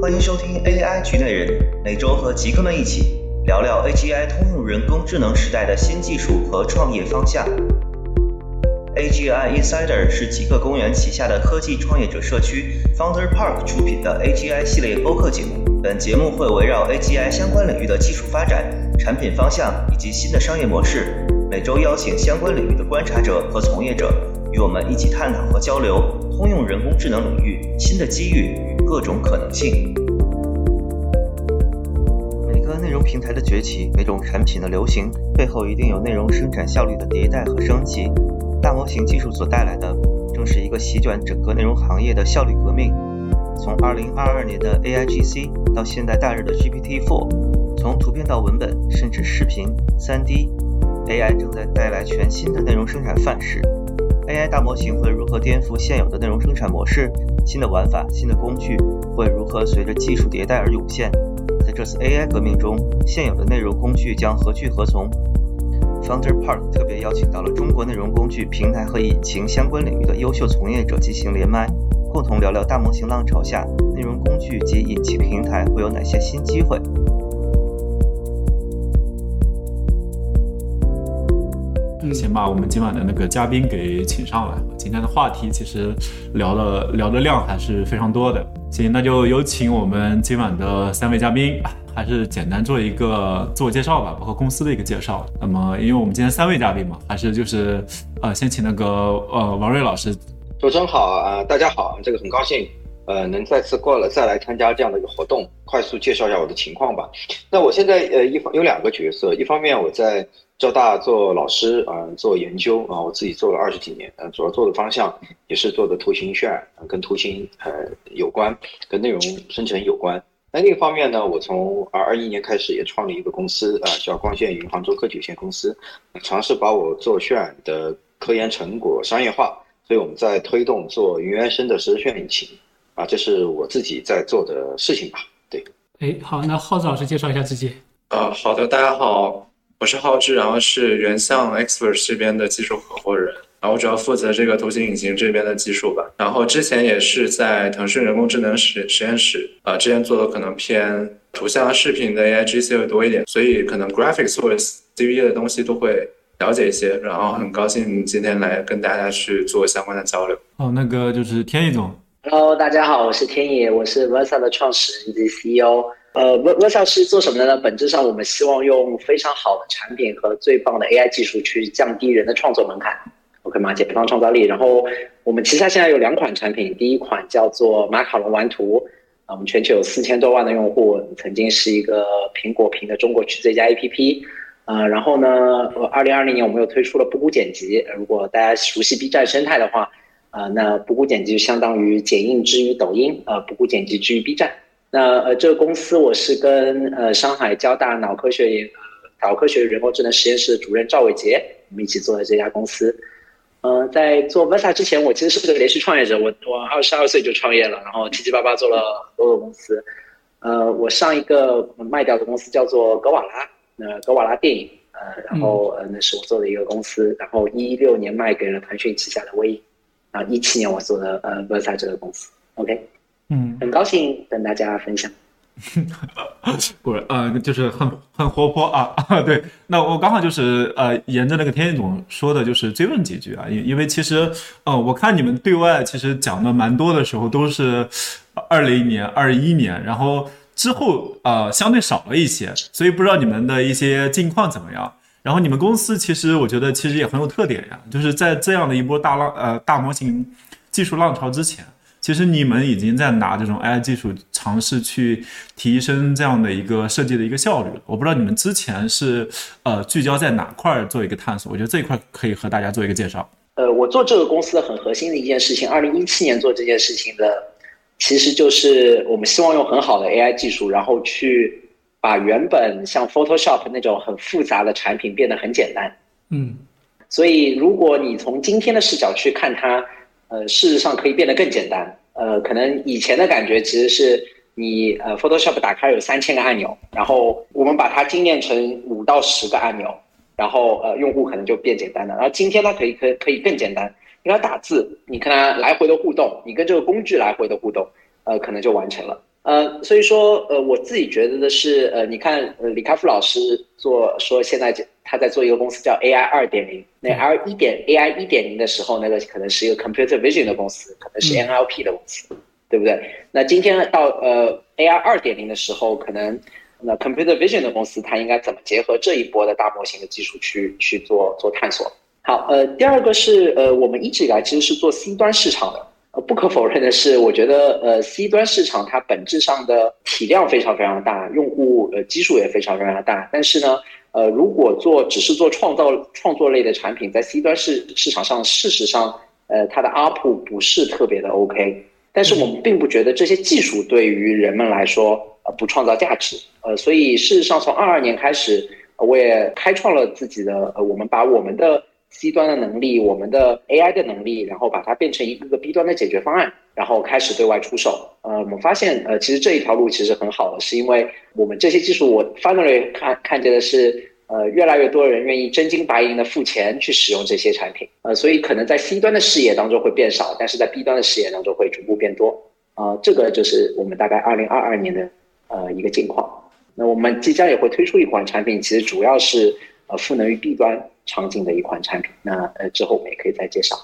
欢迎收听 AI 局内人，每周和极客们一起聊聊 AGI 通用人工智能时代的新技术和创业方向。AGI Insider 是极客公园旗下的科技创业者社区 Founder Park 出品的 AGI 系列播客节目。本节目会围绕 AGI 相关领域的技术发展、产品方向以及新的商业模式，每周邀请相关领域的观察者和从业者，与我们一起探讨和交流通用人工智能领域新的机遇与各种可能性。每个内容平台的崛起，每种产品的流行，背后一定有内容生产效率的迭代和升级。大模型技术所带来的，正是一个席卷整个内容行业的效率革命。从2022年的 AIGC 到现在大热的 GPT-4，从图片到文本，甚至视频、3D，AI 正在带来全新的内容生产范式。AI 大模型会如何颠覆现有的内容生产模式？新的玩法、新的工具会如何随着技术迭代而涌现？在这次 AI 革命中，现有的内容工具将何去何从？Founder Park 特别邀请到了中国内容工具平台和引擎相关领域的优秀从业者进行连麦，共同聊聊大模型浪潮下内容工具及引擎平台会有哪些新机会。先把我们今晚的那个嘉宾给请上来。今天的话题其实聊的聊的量还是非常多的。行，那就有请我们今晚的三位嘉宾。还是简单做一个自我介绍吧，包括公司的一个介绍。那么，因为我们今天三位嘉宾嘛，还是就是呃，先请那个呃王瑞老师。主持人好啊，大家好，这个很高兴呃能再次过来再来参加这样的一个活动，快速介绍一下我的情况吧。那我现在呃一方有两个角色，一方面我在交大做老师啊，做研究啊，我自己做了二十几年，呃，主要做的方向也是做的图形渲染，跟图形呃有关，跟内容生成有关。那另一方面呢，我从二二一年开始也创立一个公司啊，叫光线云杭州科技有限公司，尝试把我做渲染的科研成果商业化。所以我们在推动做云原生的实时渲染引擎啊，这是我自己在做的事情吧。对，哎，好，那浩子老师介绍一下自己。呃，好的，大家好，我是浩志，然后是原相 Experts 这边的技术合伙人。然后我主要负责这个图形引擎这边的技术吧。然后之前也是在腾讯人工智能实实验室，啊，之前做的可能偏图像、视频的 AI GC 会多一点，所以可能 graphics 或者 CV 的东西都会了解一些。然后很高兴今天来跟大家去做相关的交流。哦，那个就是天意总。Hello，大家好，我是天野，我是 Versa 的创始人及 CEO。呃，Versa 是做什么的呢？本质上我们希望用非常好的产品和最棒的 AI 技术去降低人的创作门槛。OK 吗？解放创造力。然后我们旗下现在有两款产品，第一款叫做马卡龙玩图，啊，我们全球有四千多万的用户，曾经是一个苹果评的中国区最佳 APP。啊，然后呢，二零二零年我们又推出了布谷剪辑。如果大家熟悉 B 站生态的话，啊，那布谷剪辑就相当于剪映之于抖音，呃，布谷剪辑之于 B 站。那呃，这个公司我是跟呃上海交大脑科学呃脑科学人工智能实验室的主任赵伟杰，我们一起做的这家公司。嗯，在做 Versa 之前，我其实是个连续创业者。我我二十二岁就创业了，然后七七八八做了很多个公司。呃，我上一个卖掉的公司叫做格瓦拉，呃，格瓦拉电影，呃，然后呃，那是我做的一个公司。然后一六年卖给了腾讯旗下的微影，然后，一七年我做的呃 Versa 这个公司。OK，嗯，很高兴跟大家分享。不是，呃，就是很很活泼啊啊！对，那我刚好就是呃，沿着那个天意总说的，就是追问几句啊，因因为其实，呃，我看你们对外其实讲的蛮多的时候，都是二零年、二一年，然后之后呃相对少了一些，所以不知道你们的一些近况怎么样。然后你们公司其实我觉得其实也很有特点呀，就是在这样的一波大浪呃大模型技术浪潮之前。其实你们已经在拿这种 AI 技术尝试去提升这样的一个设计的一个效率了。我不知道你们之前是呃聚焦在哪块做一个探索，我觉得这一块可以和大家做一个介绍。呃，我做这个公司的很核心的一件事情，二零一七年做这件事情的，其实就是我们希望用很好的 AI 技术，然后去把原本像 Photoshop 那种很复杂的产品变得很简单。嗯，所以如果你从今天的视角去看它。呃，事实上可以变得更简单。呃，可能以前的感觉其实是你呃，Photoshop 打开有三千个按钮，然后我们把它精炼成五到十个按钮，然后呃，用户可能就变简单了。然后今天它可以可可以更简单，你它打字，你跟它来回的互动，你跟这个工具来回的互动，呃，可能就完成了。呃，所以说，呃，我自己觉得的是，呃，你看，呃，李开复老师做说现在他在做一个公司叫 AI 二点零，那 R 一点 AI 一点零的时候，那个可能是一个 Computer Vision 的公司，可能是 NLP 的公司，对不对？那今天到呃 AI 二点零的时候，可能那 Computer Vision 的公司它应该怎么结合这一波的大模型的技术去去做做探索？好，呃，第二个是呃，我们一直以来其实是做 C 端市场的。呃，不可否认的是，我觉得呃，C 端市场它本质上的体量非常非常大，用户呃基数也非常非常大。但是呢，呃，如果做只是做创造创作类的产品，在 C 端市市场上，事实上，呃，它的 UP 不是特别的 OK。但是我们并不觉得这些技术对于人们来说呃不创造价值。呃，所以事实上从二二年开始，我也开创了自己的呃，我们把我们的。C 端的能力，我们的 AI 的能力，然后把它变成一个个 B 端的解决方案，然后开始对外出售。呃，我们发现，呃，其实这一条路其实很好的，是因为我们这些技术，我 finally 看看见的是，呃，越来越多人愿意真金白银的付钱去使用这些产品。呃，所以可能在 C 端的视野当中会变少，但是在 B 端的视野当中会逐步变多。啊，这个就是我们大概二零二二年的呃一个境况。那我们即将也会推出一款产品，其实主要是呃赋能于 B 端。场景的一款产品，那呃之后我们也可以再介绍。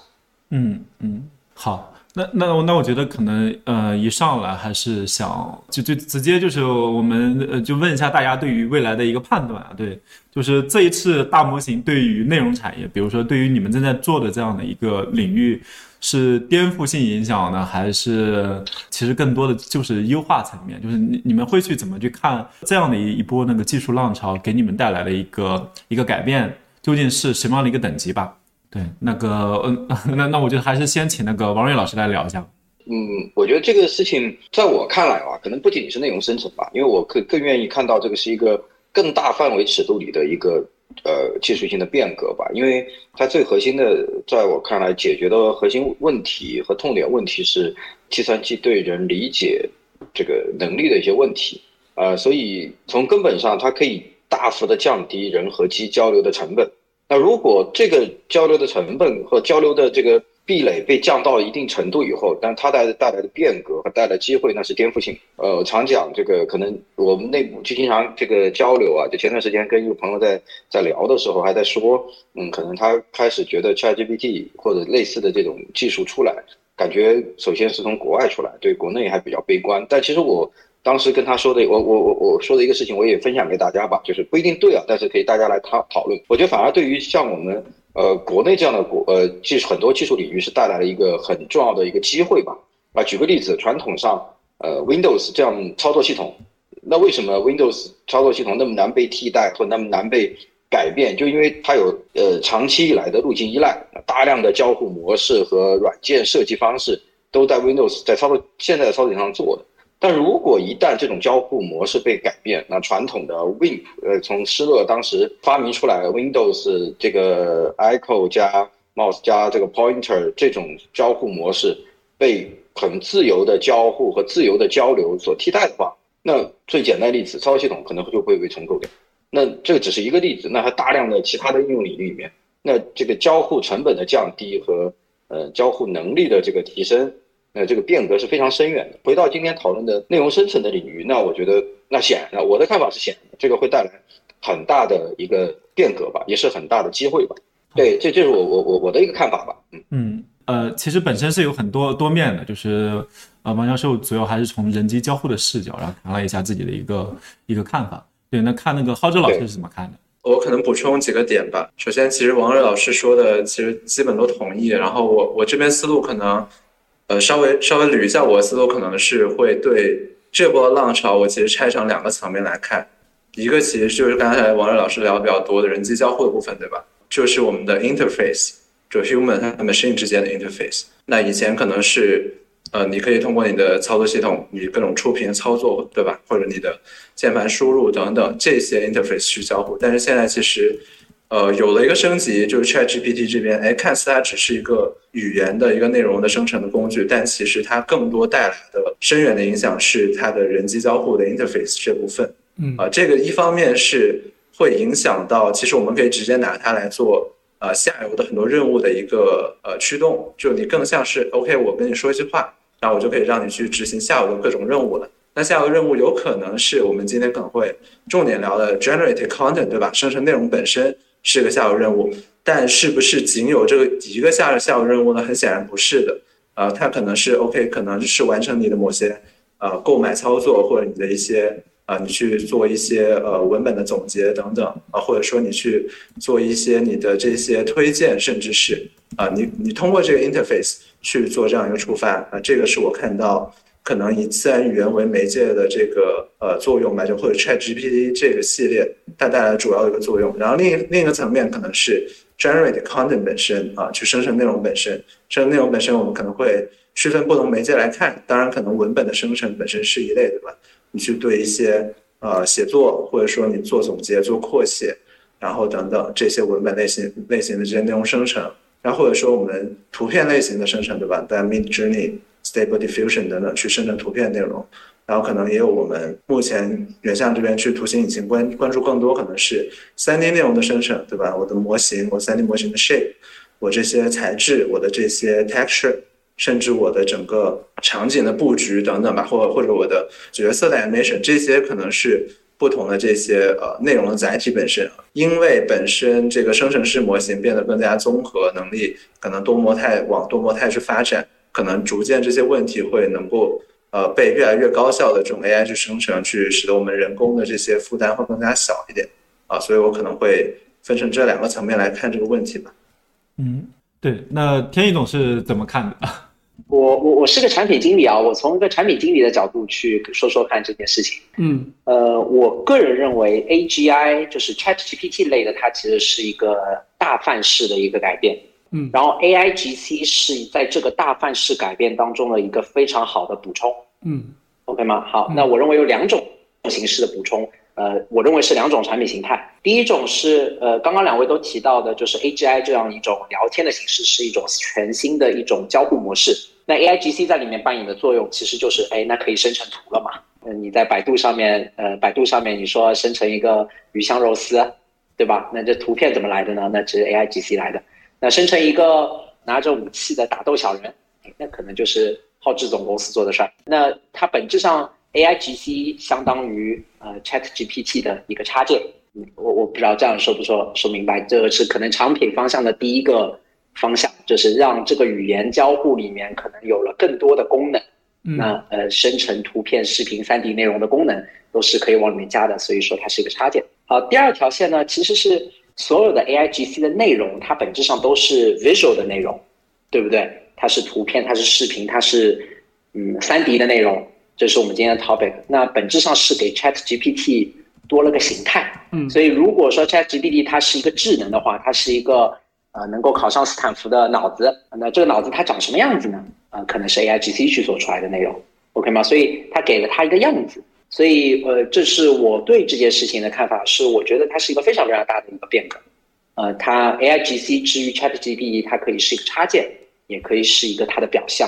嗯嗯，好，那那那我觉得可能呃一上来还是想就就直接就是我们呃就问一下大家对于未来的一个判断啊，对，就是这一次大模型对于内容产业，比如说对于你们正在做的这样的一个领域，是颠覆性影响呢，还是其实更多的就是优化层面？就是你你们会去怎么去看这样的一一波那个技术浪潮给你们带来的一个一个改变？究竟是什么样的一个等级吧？对，那个，嗯，那那我觉得还是先请那个王瑞老师来聊一下。嗯，我觉得这个事情在我看来啊，可能不仅仅是内容生成吧，因为我更更愿意看到这个是一个更大范围尺度里的一个呃技术性的变革吧，因为它最核心的，在我看来解决的核心问题和痛点问题是计算机对人理解这个能力的一些问题，呃，所以从根本上它可以。大幅的降低人和机交流的成本。那如果这个交流的成本和交流的这个壁垒被降到一定程度以后，但它带带来的变革和带来机会，那是颠覆性。呃，我常讲这个，可能我们内部就经常这个交流啊。就前段时间跟一个朋友在在聊的时候，还在说，嗯，可能他开始觉得 ChatGPT 或者类似的这种技术出来，感觉首先是从国外出来，对国内还比较悲观。但其实我。当时跟他说的，我我我我说的一个事情，我也分享给大家吧，就是不一定对啊，但是可以大家来讨讨论。我觉得反而对于像我们呃国内这样的国呃技术很多技术领域是带来了一个很重要的一个机会吧。啊，举个例子，传统上呃 Windows 这样操作系统，那为什么 Windows 操作系统那么难被替代或那么难被改变？就因为它有呃长期以来的路径依赖，大量的交互模式和软件设计方式都在 Windows 在操作现在的操作上做的。但如果一旦这种交互模式被改变，那传统的 Win，呃，从施乐当时发明出来 Windows 这个 Echo 加 Mouse 加这个 Pointer 这种交互模式被很自由的交互和自由的交流所替代的话，那最简单例子，操作系统可能就会被重构掉。那这个只是一个例子，那还大量的其他的应用领域里面，那这个交互成本的降低和呃交互能力的这个提升。呃，这个变革是非常深远的。回到今天讨论的内容生成的领域，那我觉得，那显然，我的看法是显然，这个会带来很大的一个变革吧，也是很大的机会吧。对，这这是我我我我的一个看法吧。嗯嗯，呃，其实本身是有很多多面的，就是呃，王教授主要还是从人机交互的视角，然后谈了一下自己的一个一个看法。对，那看那个浩哲老师是怎么看的？我可能补充几个点吧。首先，其实王瑞老师说的其实基本都同意，然后我我这边思路可能。呃，稍微稍微捋一下我的思路，可能是会对这波浪潮，我其实拆成两个层面来看。一个其实就是刚才王瑞老师聊的比较多的人机交互的部分，对吧？就是我们的 interface，就 human 和 machine 之间的 interface。那以前可能是，呃，你可以通过你的操作系统，你各种触屏操作，对吧？或者你的键盘输入等等这些 interface 去交互。但是现在其实。呃，有了一个升级，就是 ChatGPT 这边，哎，看似它只是一个语言的一个内容的生成的工具，但其实它更多带来的深远的影响是它的人机交互的 interface 这部分。嗯，啊，这个一方面是会影响到，其实我们可以直接拿它来做呃下游的很多任务的一个呃驱动，就你更像是 OK，我跟你说一句话，然后我就可以让你去执行下游的各种任务了。那下一个任务有可能是我们今天可能会重点聊的 generate content，对吧？生成内容本身是个下游任务，但是不是仅有这个一个下下游任务呢？很显然不是的。呃，它可能是 OK，可能是完成你的某些呃购买操作，或者你的一些啊，你去做一些呃文本的总结等等啊，或者说你去做一些你的这些推荐，甚至是啊，你你通过这个 interface 去做这样一个触发啊，这个是我看到。可能以自然语言为媒介的这个呃作用吧，就或者 Chat GPT 这个系列它带来主要的一个作用。然后另另一个层面可能是 generate content 本身啊，去生成内容本身。生成内容本身，我们可能会区分不同媒介来看。当然，可能文本的生成本身是一类，对吧？你去对一些呃写作，或者说你做总结、做扩写，然后等等这些文本类型类型的这些内容生成，然后或者说我们图片类型的生成，对吧？在 Mid Journey。Stable Diffusion 等等去生成图片内容，然后可能也有我们目前原像这边去图形引擎关关注更多，可能是三 D 内容的生成，对吧？我的模型，我三 D 模型的 shape，我这些材质，我的这些 texture，甚至我的整个场景的布局等等吧，或或者我的角色的 animation，这些可能是不同的这些呃内容的载体本身，因为本身这个生成式模型变得更加综合，能力可能多模态往多模态去发展。可能逐渐这些问题会能够呃被越来越高效的这种 AI 去生成，去使得我们人工的这些负担会更加小一点啊，所以我可能会分成这两个层面来看这个问题吧。嗯，对，那天宇总是怎么看的？我我我是个产品经理啊，我从一个产品经理的角度去说说看这件事情。嗯，呃，我个人认为 AGI 就是 ChatGPT 类的，它其实是一个大范式的一个改变。嗯，然后 A I G C 是在这个大范式改变当中的一个非常好的补充。嗯，OK 吗？好，那我认为有两种形式的补充，呃，我认为是两种产品形态。第一种是呃，刚刚两位都提到的，就是 A G I 这样一种聊天的形式，是一种全新的一种交互模式。那 A I G C 在里面扮演的作用，其实就是，哎，那可以生成图了嘛？嗯，你在百度上面，呃，百度上面你说生成一个鱼香肉丝，对吧？那这图片怎么来的呢？那这是 A I G C 来的。那生成一个拿着武器的打斗小人，那可能就是浩志总公司做的事儿。那它本质上 A I G C 相当于呃 Chat G P T 的一个插件。我我不知道这样说不说说明白，这个是可能产品方向的第一个方向，就是让这个语言交互里面可能有了更多的功能。那呃生成图片、视频、三 D 内容的功能都是可以往里面加的，所以说它是一个插件。好，第二条线呢其实是。所有的 A I G C 的内容，它本质上都是 visual 的内容，对不对？它是图片，它是视频，它是嗯三 D 的内容。这是我们今天的 topic。那本质上是给 Chat G P T 多了个形态。嗯，所以如果说 Chat G P T 它是一个智能的话，它是一个呃能够考上斯坦福的脑子。那这个脑子它长什么样子呢？啊，可能是 A I G C 去做出来的内容，OK 吗？所以它给了它一个样子。所以，呃，这是我对这件事情的看法，是我觉得它是一个非常非常大的一个变革。呃，它 A I G C 至于 Chat G P T，它可以是一个插件，也可以是一个它的表象。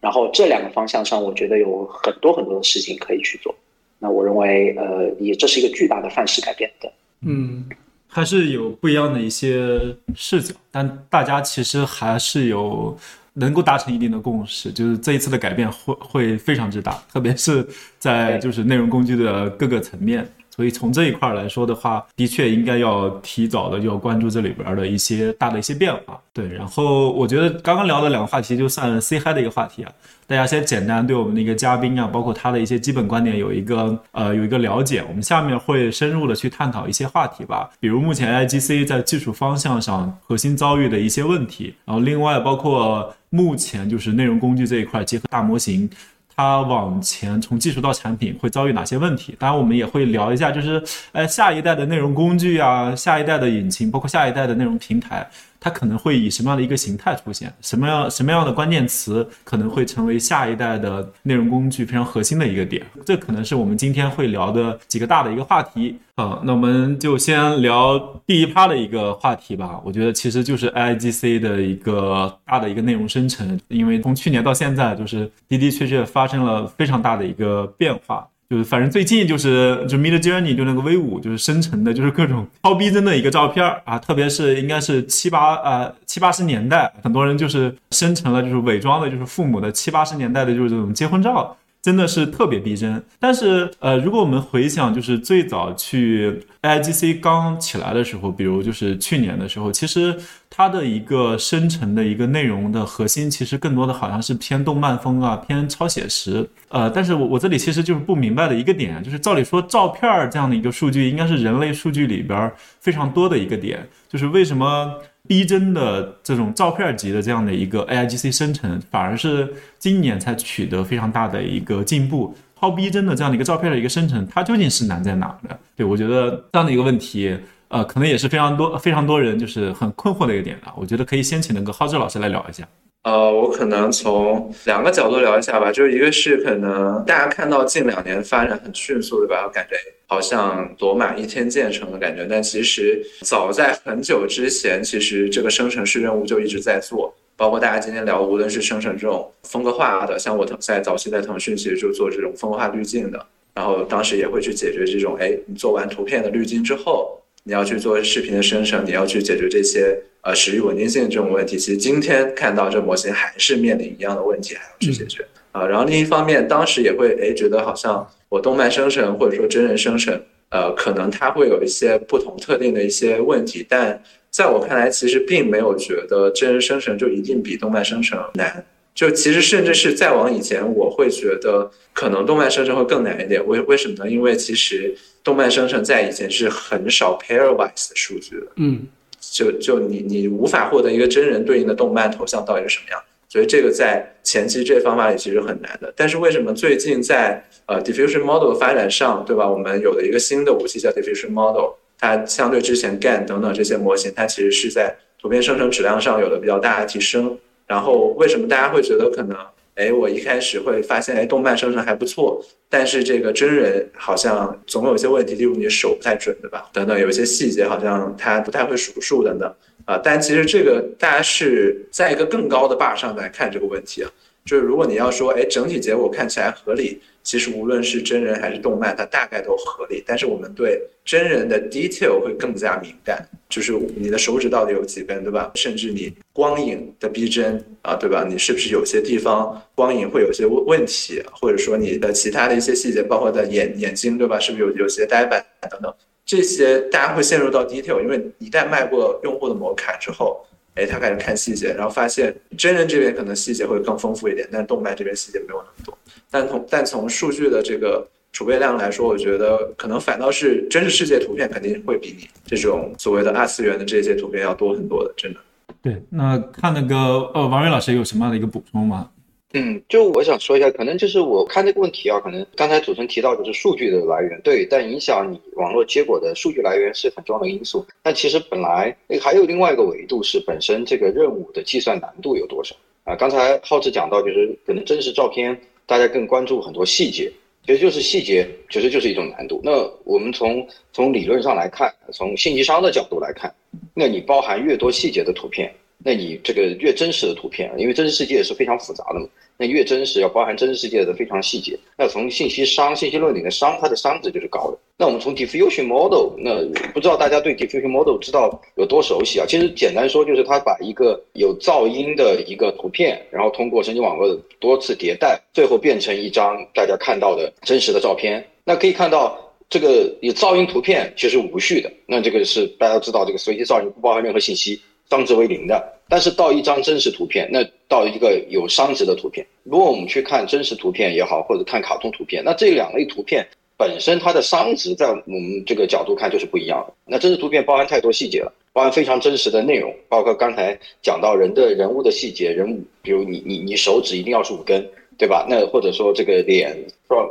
然后这两个方向上，我觉得有很多很多的事情可以去做。那我认为，呃，也这是一个巨大的范式改变的。嗯，还是有不一样的一些视角，但大家其实还是有。能够达成一定的共识，就是这一次的改变会会非常之大，特别是在就是内容工具的各个层面。所以从这一块来说的话，的确应该要提早的要关注这里边的一些大的一些变化。对，然后我觉得刚刚聊的两个话题就算 C 嗨的一个话题啊，大家先简单对我们的一个嘉宾啊，包括他的一些基本观点有一个呃有一个了解。我们下面会深入的去探讨一些话题吧，比如目前 IGC 在技术方向上核心遭遇的一些问题，然后另外包括目前就是内容工具这一块结合大模型。它往前从技术到产品会遭遇哪些问题？当然，我们也会聊一下，就是，呃，下一代的内容工具啊，下一代的引擎，包括下一代的内容平台。它可能会以什么样的一个形态出现？什么样什么样的关键词可能会成为下一代的内容工具非常核心的一个点？这可能是我们今天会聊的几个大的一个话题。啊，那我们就先聊第一趴的一个话题吧。我觉得其实就是 I G C 的一个大的一个内容生成，因为从去年到现在，就是的的确确发生了非常大的一个变化。就是反正最近就是就 Mid Journey 就那个 V 五就是生成的，就是各种超逼真的一个照片啊，特别是应该是七八呃七八十年代，很多人就是生成了就是伪装的，就是父母的七八十年代的就是这种结婚照，真的是特别逼真。但是呃，如果我们回想，就是最早去 AIGC 刚起来的时候，比如就是去年的时候，其实它的一个生成的一个内容的核心，其实更多的好像是偏动漫风啊，偏超写实。呃，但是我我这里其实就是不明白的一个点，就是照理说照片这样的一个数据，应该是人类数据里边非常多的一个点，就是为什么？逼真的这种照片级的这样的一个 AIGC 生成，反而是今年才取得非常大的一个进步。超逼真的这样的一个照片的一个生成，它究竟是难在哪呢？对我觉得这样的一个问题，呃，可能也是非常多非常多人就是很困惑的一个点啊。我觉得可以先请那个浩志老师来聊一下。呃，我可能从两个角度聊一下吧，就是一个是可能大家看到近两年发展很迅速，对吧？感觉好像罗马一天建成的感觉，但其实早在很久之前，其实这个生成式任务就一直在做，包括大家今天聊，无论是生成这种风格化的，像我腾在早期在腾讯其实就做这种风格化滤镜的，然后当时也会去解决这种，哎，你做完图片的滤镜之后，你要去做视频的生成，你要去解决这些。呃，时域稳定性这种问题，其实今天看到这模型还是面临一样的问题，还要去解决啊。然后另一方面，当时也会诶觉得好像我动漫生成或者说真人生成，呃，可能它会有一些不同特定的一些问题，但在我看来，其实并没有觉得真人生成就一定比动漫生成难。就其实甚至是再往以前，我会觉得可能动漫生成会更难一点。为为什么呢？因为其实动漫生成在以前是很少 pairwise 的数据的。嗯。就就你你无法获得一个真人对应的动漫头像到底是什么样，所以这个在前期这方法里其实很难的。但是为什么最近在呃 diffusion model 发展上，对吧？我们有了一个新的武器叫 diffusion model，它相对之前 GAN 等等这些模型，它其实是在图片生成质量上有了比较大的提升。然后为什么大家会觉得可能？哎，我一开始会发现，哎，动漫生成还不错，但是这个真人好像总有一些问题，例如你手不太准，对吧？等等，有一些细节好像他不太会数数等等啊。但其实这个大家是在一个更高的坝上来看这个问题啊，就是如果你要说，哎，整体结果看起来合理。其实无论是真人还是动漫，它大概都合理。但是我们对真人的 detail 会更加敏感，就是你的手指到底有几根，对吧？甚至你光影的逼真啊，对吧？你是不是有些地方光影会有些问问题，或者说你的其他的一些细节，包括的眼眼睛，对吧？是不是有有些呆板等等？这些大家会陷入到 detail，因为一旦迈过用户的某坎之后，哎，他开始看细节，然后发现真人这边可能细节会更丰富一点，但动漫这边细节没有那么多。但从但从数据的这个储备量来说，我觉得可能反倒是真实世界图片肯定会比你这种所谓的二次元的这些图片要多很多的，真的。对，那看那个呃，王瑞老师有什么样的一个补充吗？嗯，就我想说一下，可能就是我看这个问题啊，可能刚才主持人提到就是数据的来源，对，但影响你网络结果的数据来源是很重要的因素。但其实本来还有另外一个维度是本身这个任务的计算难度有多少啊？刚才浩志讲到，就是可能真实照片。大家更关注很多细节，其实就是细节，其实就是一种难度。那我们从从理论上来看，从信息商的角度来看，那你包含越多细节的图片。那你这个越真实的图片，因为真实世界是非常复杂的嘛，那越真实要包含真实世界的非常细节。那从信息商、信息论里的商，它的商值就是高的。那我们从 diffusion model，那不知道大家对 diffusion model 知道有多熟悉啊？其实简单说就是它把一个有噪音的一个图片，然后通过神经网络的多次迭代，最后变成一张大家看到的真实的照片。那可以看到这个有噪音图片其实无序的，那这个是大家知道这个随机噪音不包含任何信息。商值为零的，但是到一张真实图片，那到一个有商值的图片，如果我们去看真实图片也好，或者看卡通图片，那这两类图片本身它的商值在我们这个角度看就是不一样的。那真实图片包含太多细节了，包含非常真实的内容，包括刚才讲到人的人物的细节，人物，比如你你你手指一定要是五根，对吧？那或者说这个脸，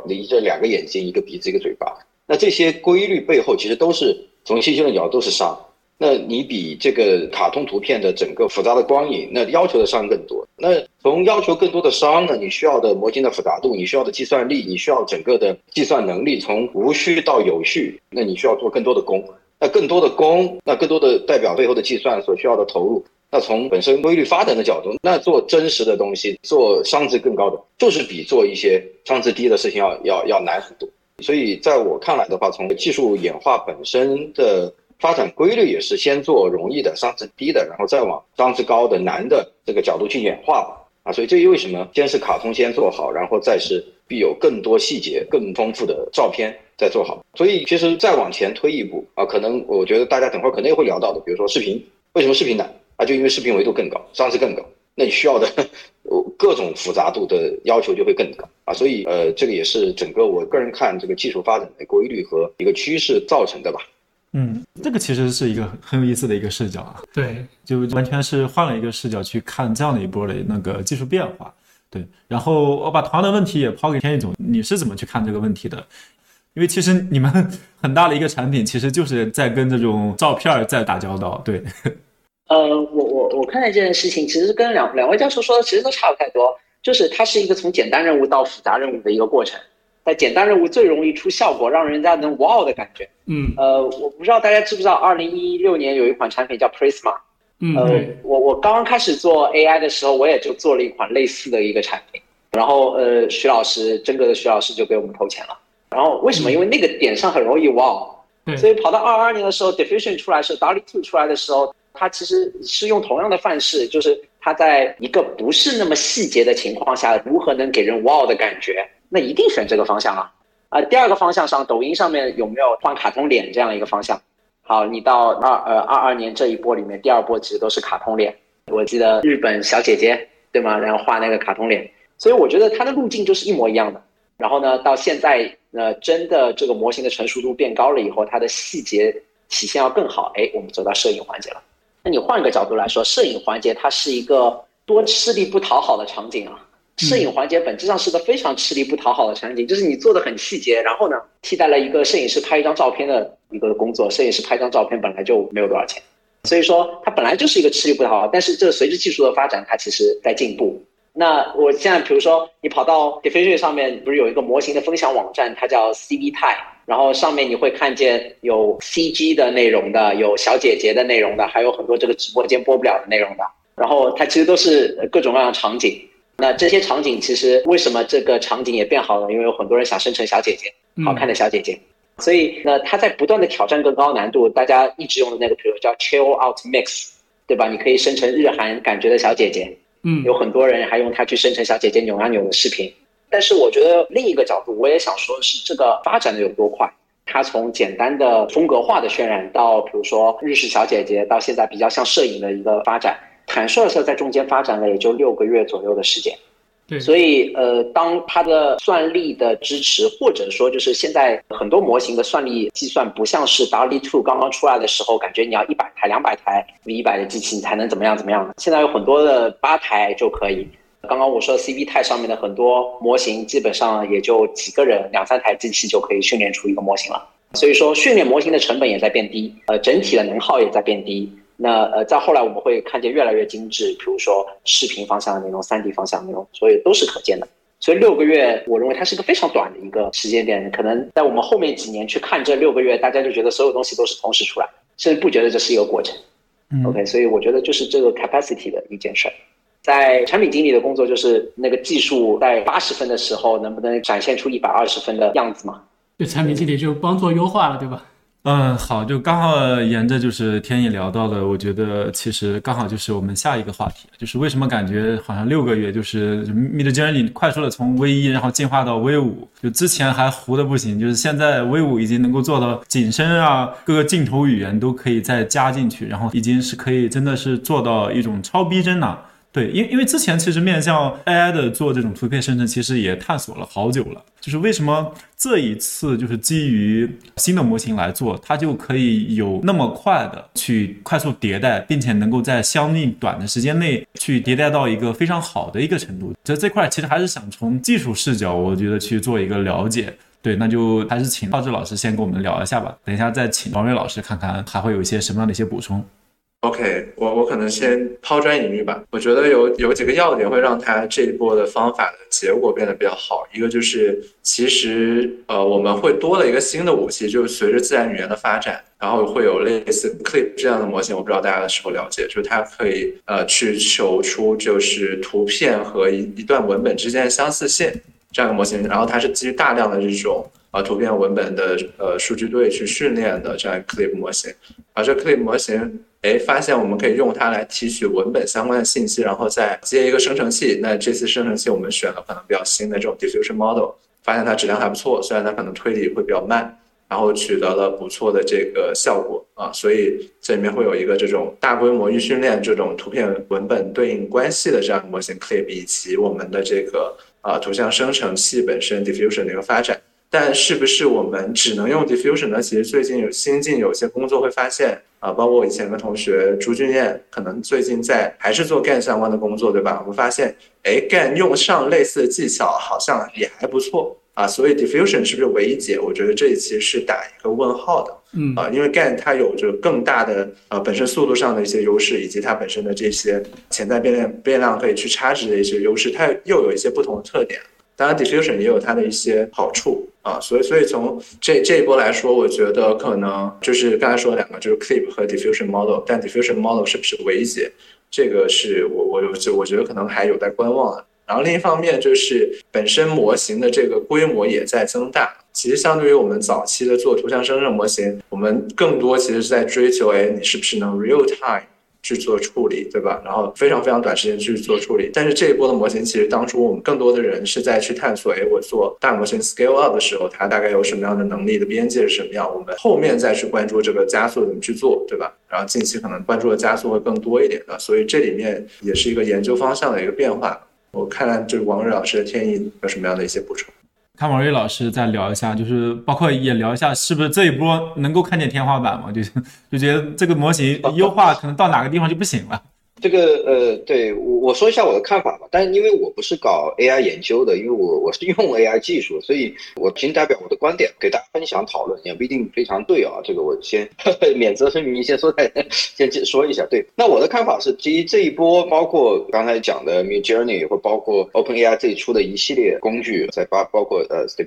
离着两个眼睛，一个鼻子，一个嘴巴，那这些规律背后其实都是从信息论角度都是商。那你比这个卡通图片的整个复杂的光影，那要求的商更多。那从要求更多的商呢，你需要的模型的复杂度，你需要的计算力，你需要整个的计算能力，从无序到有序，那你需要做更多的功。那更多的功，那更多的代表背后的计算所需要的投入。那从本身规律发展的角度，那做真实的东西，做商值更高的，就是比做一些商值低的事情要要要难很多。所以在我看来的话，从技术演化本身的。发展规律也是先做容易的、商值低的，然后再往商值高的难的这个角度去演化吧。啊，所以这又为什么先是卡通先做好，然后再是必有更多细节、更丰富的照片再做好。所以其实再往前推一步啊，可能我觉得大家等会儿可能也会聊到的，比如说视频，为什么视频难啊？就因为视频维度更高，上市更高，那你需要的各种复杂度的要求就会更高啊。所以呃，这个也是整个我个人看这个技术发展的规律和一个趋势造成的吧。嗯，这个其实是一个很有意思的一个视角啊。对，就完全是换了一个视角去看这样的一波的那个技术变化。对，然后我把同样的问题也抛给天一总，你是怎么去看这个问题的？因为其实你们很大的一个产品，其实就是在跟这种照片在打交道。对，呃，我我我看待这件事情，其实跟两两位教授说的其实都差不太多，就是它是一个从简单任务到复杂任务的一个过程。在简单任务最容易出效果，让人家能哇的感觉。嗯，呃，我不知道大家知不知道，二零一六年有一款产品叫 Prisma。嗯，呃，我我刚刚开始做 AI 的时候，我也就做了一款类似的一个产品。然后，呃，徐老师，真格的徐老师就给我们投钱了。然后为什么？因为那个点上很容易哇。对。所以跑到二二年的时候，Diffusion 出来时候，DALL-E 2出来的时候，它其实是用同样的范式，就是它在一个不是那么细节的情况下，如何能给人哇的感觉。那一定选这个方向啊！啊，第二个方向上，抖音上面有没有换卡通脸这样一个方向？好，你到二呃二二年这一波里面，第二波其实都是卡通脸。我记得日本小姐姐对吗？然后画那个卡通脸，所以我觉得它的路径就是一模一样的。然后呢，到现在呃真的这个模型的成熟度变高了以后，它的细节体现要更好。哎，我们走到摄影环节了。那你换个角度来说，摄影环节它是一个多吃力不讨好的场景啊。摄影环节本质上是个非常吃力不讨好的场景，就是你做的很细节，然后呢，替代了一个摄影师拍一张照片的一个工作。摄影师拍张照片本来就没有多少钱，所以说它本来就是一个吃力不讨好。但是这随着技术的发展，它其实在进步。那我现在比如说你跑到 Diffusion 上面，不是有一个模型的分享网站，它叫 CV Tie，，然后上面你会看见有 CG 的内容的，有小姐姐的内容的，还有很多这个直播间播不了的内容的。然后它其实都是各种各样的场景。那这些场景其实为什么这个场景也变好了？因为有很多人想生成小姐姐，好看的小姐姐，所以呢，它在不断的挑战更高难度。大家一直用的那个，比如叫 Chill Out Mix，对吧？你可以生成日韩感觉的小姐姐，嗯，有很多人还用它去生成小姐姐扭啊扭的视频。但是我觉得另一个角度，我也想说的是，这个发展的有多快？它从简单的风格化的渲染，到比如说日式小姐姐，到现在比较像摄影的一个发展。坦率的说，在中间发展了也就六个月左右的时间，对，所以呃，当它的算力的支持，或者说就是现在很多模型的算力计算，不像是 DALL-E 2刚刚出来的时候，感觉你要一百台、两百台 V 一百的机器你才能怎么样怎么样。现在有很多的八台就可以。刚刚我说 CV 泰上面的很多模型，基本上也就几个人、两三台机器就可以训练出一个模型了。所以说，训练模型的成本也在变低，呃，整体的能耗也在变低。那呃，再后来我们会看见越来越精致，比如说视频方向的内容、三 D 方向的内容，所以都是可见的。所以六个月，我认为它是一个非常短的一个时间点。可能在我们后面几年去看这六个月，大家就觉得所有东西都是同时出来，甚至不觉得这是一个过程。OK，所以我觉得就是这个 capacity 的一件事儿。在产品经理的工作，就是那个技术在八十分的时候，能不能展现出一百二十分的样子嘛？对，产品经理就帮做优化了，对吧？嗯，好，就刚好沿着就是天意聊到的，我觉得其实刚好就是我们下一个话题，就是为什么感觉好像六个月就是 Mid Journey 快速的从 V 一然后进化到 V 五，就之前还糊的不行，就是现在 V 五已经能够做到景深啊，各个镜头语言都可以再加进去，然后已经是可以真的是做到一种超逼真了。对，因因为之前其实面向 AI 的做这种图片生成，其实也探索了好久了。就是为什么这一次就是基于新的模型来做，它就可以有那么快的去快速迭代，并且能够在相应短的时间内去迭代到一个非常好的一个程度。这这块其实还是想从技术视角，我觉得去做一个了解。对，那就还是请浩志老师先跟我们聊一下吧。等一下再请王瑞老师看看还会有一些什么样的一些补充。OK，我我可能先抛砖引玉吧。我觉得有有几个要点会让它这一波的方法的结果变得比较好。一个就是，其实呃我们会多了一个新的武器，就是随着自然语言的发展，然后会有类似 Clip 这样的模型。我不知道大家是否了解，就是它可以呃去求出就是图片和一一段文本之间的相似性这样的模型。然后它是基于大量的这种呃图片文本的呃数据对去训练的这样 Clip 模型。而这 Clip 模型。哎，发现我们可以用它来提取文本相关的信息，然后再接一个生成器。那这次生成器我们选了可能比较新的这种 diffusion model，发现它质量还不错，虽然它可能推理会比较慢，然后取得了不错的这个效果啊。所以这里面会有一个这种大规模预训练这种图片文本对应关系的这样的模型 Clip，以及我们的这个啊图像生成器本身 diffusion 的一个发展。但是不是我们只能用 diffusion 呢？其实最近有新进有些工作会发现啊，包括我以前的同学朱俊彦，可能最近在还是做 GAN 相关的工作，对吧？我们发现，哎，GAN 用上类似的技巧好像也还不错啊。所以 diffusion 是不是唯一解？我觉得这里其实是打一个问号的。嗯啊，因为 GAN 它有着更大的呃本身速度上的一些优势，以及它本身的这些潜在变量变量可以去差值的一些优势，它又有一些不同的特点。当然，diffusion 也有它的一些好处啊，所以，所以从这这一波来说，我觉得可能就是刚才说两个，就是 Clip 和 diffusion model，但 diffusion model 是不是唯一解，这个是我我就我觉得可能还有待观望的。然后另一方面就是本身模型的这个规模也在增大，其实相对于我们早期的做图像生成模型，我们更多其实是在追求，哎，你是不是能 real time。去做处理，对吧？然后非常非常短时间去做处理。但是这一波的模型，其实当初我们更多的人是在去探索，哎，我做大模型 scale up 的时候，它大概有什么样的能力的边界是什么样？我们后面再去关注这个加速怎么去做，对吧？然后近期可能关注的加速会更多一点的，所以这里面也是一个研究方向的一个变化。我看就是王瑞老师的建议有什么样的一些补充？看王瑞老师再聊一下，就是包括也聊一下，是不是这一波能够看见天花板嘛？就就觉得这个模型优化可能到哪个地方就不行了。这个呃，对我我说一下我的看法吧。但是因为我不是搞 AI 研究的，因为我我是用 AI 技术，所以我仅代表我的观点给大家分享讨论，也不一定非常对啊。这个我先 免责声明先说在先说一下。对，那我的看法是，基于这一波，包括刚才讲的 Mid Journey 或包括 OpenAI 这一出的一系列工具，在包包括呃 Step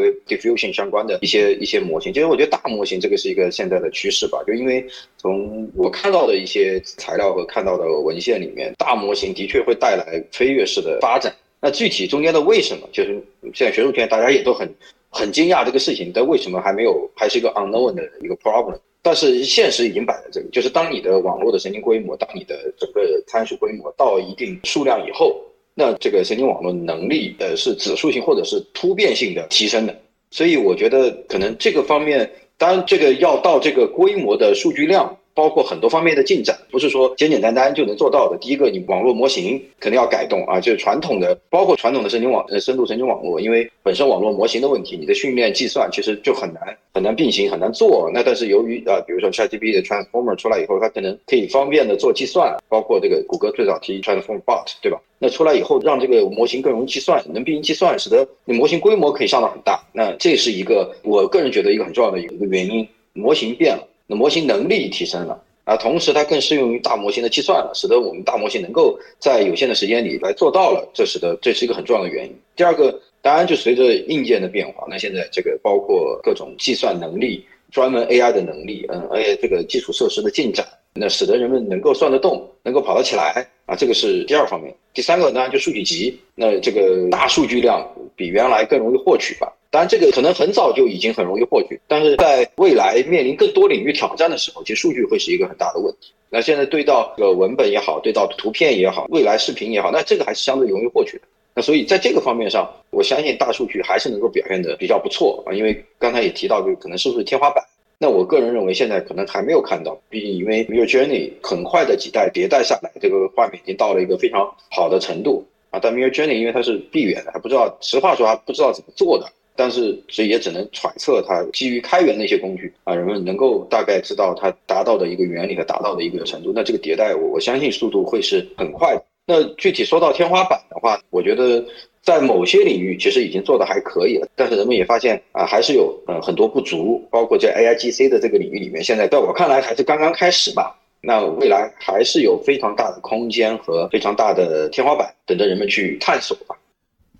谓 Diffusion 相关的一些一些模型，其实我觉得大模型这个是一个现在的趋势吧。就因为从我看到的一些材料和看到的。呃，文献里面大模型的确会带来飞跃式的发展。那具体中间的为什么，就是现在学术圈大家也都很很惊讶这个事情，但为什么还没有，还是一个 unknown 的一个 problem？但是现实已经摆在这里，就是当你的网络的神经规模，当你的整个参数规模到一定数量以后，那这个神经网络能力呃是指数性或者是突变性的提升的。所以我觉得可能这个方面，当然这个要到这个规模的数据量。包括很多方面的进展，不是说简简单单就能做到的。第一个，你网络模型肯定要改动啊，就是传统的，包括传统的神经网呃深度神经网络，因为本身网络模型的问题，你的训练计算其实就很难很难并行，很难做。那但是由于啊，比如说 ChatGPT 的 Transformer 出来以后，它可能可以方便的做计算，包括这个谷歌最早提 Transformer Bot，对吧？那出来以后，让这个模型更容易计算，能并行计算，使得你模型规模可以上到很大。那这是一个我个人觉得一个很重要的一个原因，模型变了。模型能力提升了啊，同时它更适用于大模型的计算了，使得我们大模型能够在有限的时间里来做到了，这使得这是一个很重要的原因。第二个，当然就随着硬件的变化，那现在这个包括各种计算能力、专门 AI 的能力，嗯，而且这个基础设施的进展，那使得人们能够算得动，能够跑得起来啊，这个是第二方面。第三个当然就数据集，那这个大数据量比原来更容易获取吧。当然，这个可能很早就已经很容易获取，但是在未来面临更多领域挑战的时候，其实数据会是一个很大的问题。那现在对到这个文本也好，对到图片也好，未来视频也好，那这个还是相对容易获取的。那所以在这个方面上，我相信大数据还是能够表现的比较不错啊。因为刚才也提到，就可能是不是天花板？那我个人认为现在可能还没有看到，毕竟因为 Mid Journey 很快的几代迭代下来，这个画面已经到了一个非常好的程度啊。但 Mid Journey 因为它是闭源的，还不知道，实话说还不知道怎么做的。但是，所以也只能揣测，它基于开源的一些工具啊，人们能够大概知道它达到的一个原理和达到的一个程度。那这个迭代，我我相信速度会是很快的。那具体说到天花板的话，我觉得在某些领域其实已经做的还可以了，但是人们也发现啊，还是有呃很多不足，包括在 AIGC 的这个领域里面，现在在我看来还是刚刚开始吧。那未来还是有非常大的空间和非常大的天花板等着人们去探索吧。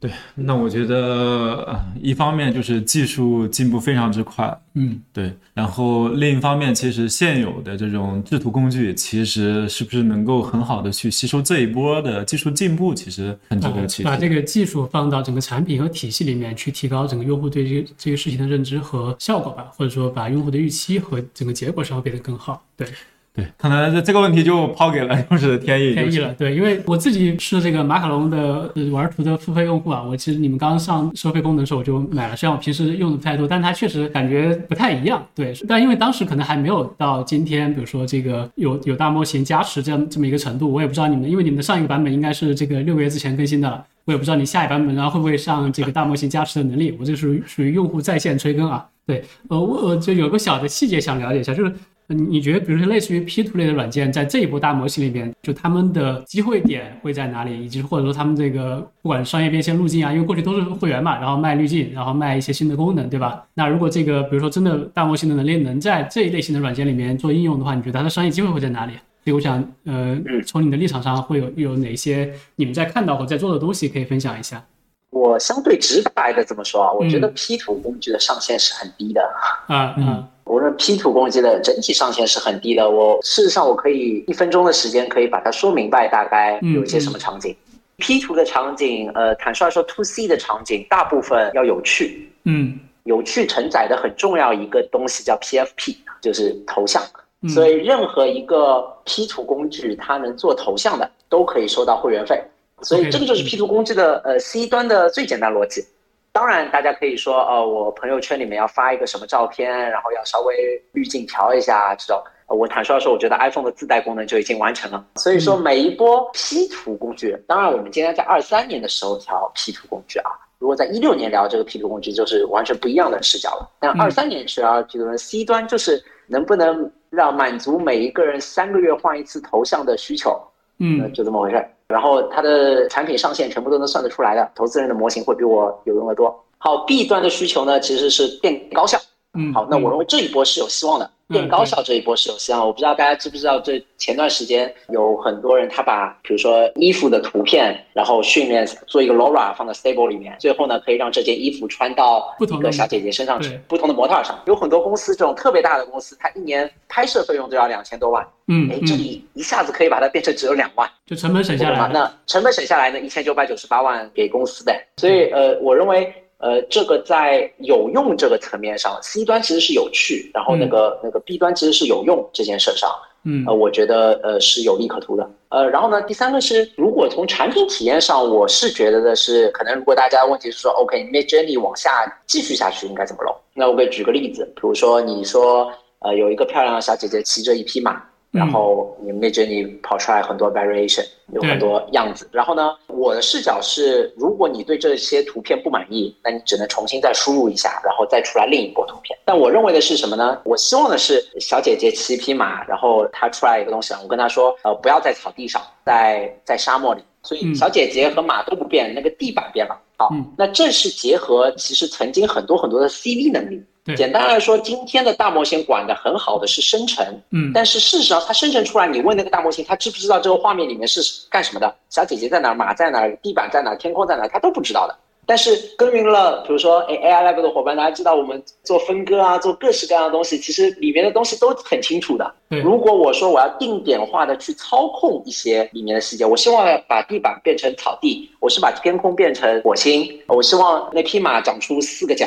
对，那我觉得一方面就是技术进步非常之快，嗯，对，然后另一方面，其实现有的这种制图工具，其实是不是能够很好的去吸收这一波的技术进步，其实很值得期待。把这个技术放到整个产品和体系里面去，提高整个用户对这个这个事情的认知和效果吧，或者说把用户的预期和整个结果上会变得更好。对。对，可能这这个问题就抛给了就是天意，天意了。对，因为我自己是这个马卡龙的玩图的付费用户啊，我其实你们刚上收费功能的时候我就买了，虽然我平时用的不太多，但它确实感觉不太一样。对，但因为当时可能还没有到今天，比如说这个有有大模型加持这样这么一个程度，我也不知道你们，因为你们的上一个版本应该是这个六个月之前更新的了，我也不知道你下一版本然后会不会上这个大模型加持的能力。我这属于属于用户在线催更啊。对，呃，我我就有个小的细节想了解一下，就是。你你觉得，比如说类似于 P 图类的软件，在这一波大模型里边，就他们的机会点会在哪里？以及或者说他们这个不管商业变现路径啊，因为过去都是会员嘛，然后卖滤镜，然后卖一些新的功能，对吧？那如果这个比如说真的大模型的能力能在这一类型的软件里面做应用的话，你觉得它的商业机会会在哪里？所以我想，呃，从你的立场上会有有哪些你们在看到或在做的东西可以分享一下？我相对直白的这么说啊，我觉得 P 图工具的上限是很低的。啊嗯。我认为 P 图工具的整体上限是很低的。我事实上我可以一分钟的时间可以把它说明白，大概有一些什么场景。P 图的场景，呃，坦率说，To C 的场景大部分要有趣。嗯，有趣承载的很重要一个东西叫 PFP，就是头像。所以任何一个 P 图工具，它能做头像的，都可以收到会员费。所以这个就是 P 图工具的呃 C 端的最简单逻辑。当然，大家可以说，哦，我朋友圈里面要发一个什么照片，然后要稍微滤镜调一下这种。我坦率说，我觉得 iPhone 的自带功能就已经完成了。所以说，每一波 P 图工具，当然我们今天在二三年的时候调 P 图工具啊，如果在一六年聊这个 P 图工具，就是完全不一样的视角了。但二三年去聊 P 图的 C 端，就是能不能让满足每一个人三个月换一次头像的需求，嗯，就这么回事儿。然后它的产品上线全部都能算得出来的，投资人的模型会比我有用的多。好，B 端的需求呢，其实是变高效。嗯，好，那我认为这一波是有希望的。变高效这一波是有希望，我不知道大家知不知道，这前段时间有很多人他把比如说衣服的图片，然后训练做一个 LoRa 放在 Stable 里面，最后呢可以让这件衣服穿到一个小姐姐身上去，不同的模特上。有很多公司这种特别大的公司，它一年拍摄费用都要两千多万。嗯，哎，这里一下子可以把它变成只有两万，就成本省下来。那成本省下来呢，一千九百九十八万给公司的。所以呃，我认为。呃，这个在有用这个层面上，C 端其实是有趣，然后那个那个 B 端其实是有用这件事上，嗯，呃，我觉得呃是有利可图的。呃，然后呢，第三个是，如果从产品体验上，我是觉得的是，可能如果大家问题是说，OK，Mid Journey 往下继续下去应该怎么弄？那我给举个例子，比如说你说，呃，有一个漂亮的小姐姐骑着一匹马。然后你 Mid Journey 跑出来很多 variation，有很多样子。然后呢，我的视角是，如果你对这些图片不满意，那你只能重新再输入一下，然后再出来另一波图片。但我认为的是什么呢？我希望的是小姐姐骑一匹马，然后她出来一个东西，我跟她说，呃，不要在草地上，在在沙漠里。所以小姐姐和马都不变，那个地板变了。好，那这是结合其实曾经很多很多的 CV 能力。简单来说，今天的大模型管的很好的是生成，嗯，但是事实上它生成出来，你问那个大模型，它知不知道这个画面里面是干什么的？小姐姐在哪？马在哪？地板在哪？天空在哪？它都不知道的。但是耕耘了，比如说 A AI Lab 的伙伴，大家知道我们做分割啊，做各式各样的东西，其实里面的东西都很清楚的。如果我说我要定点化的去操控一些里面的细节，我希望把地板变成草地，我是把天空变成火星，我希望那匹马长出四个角。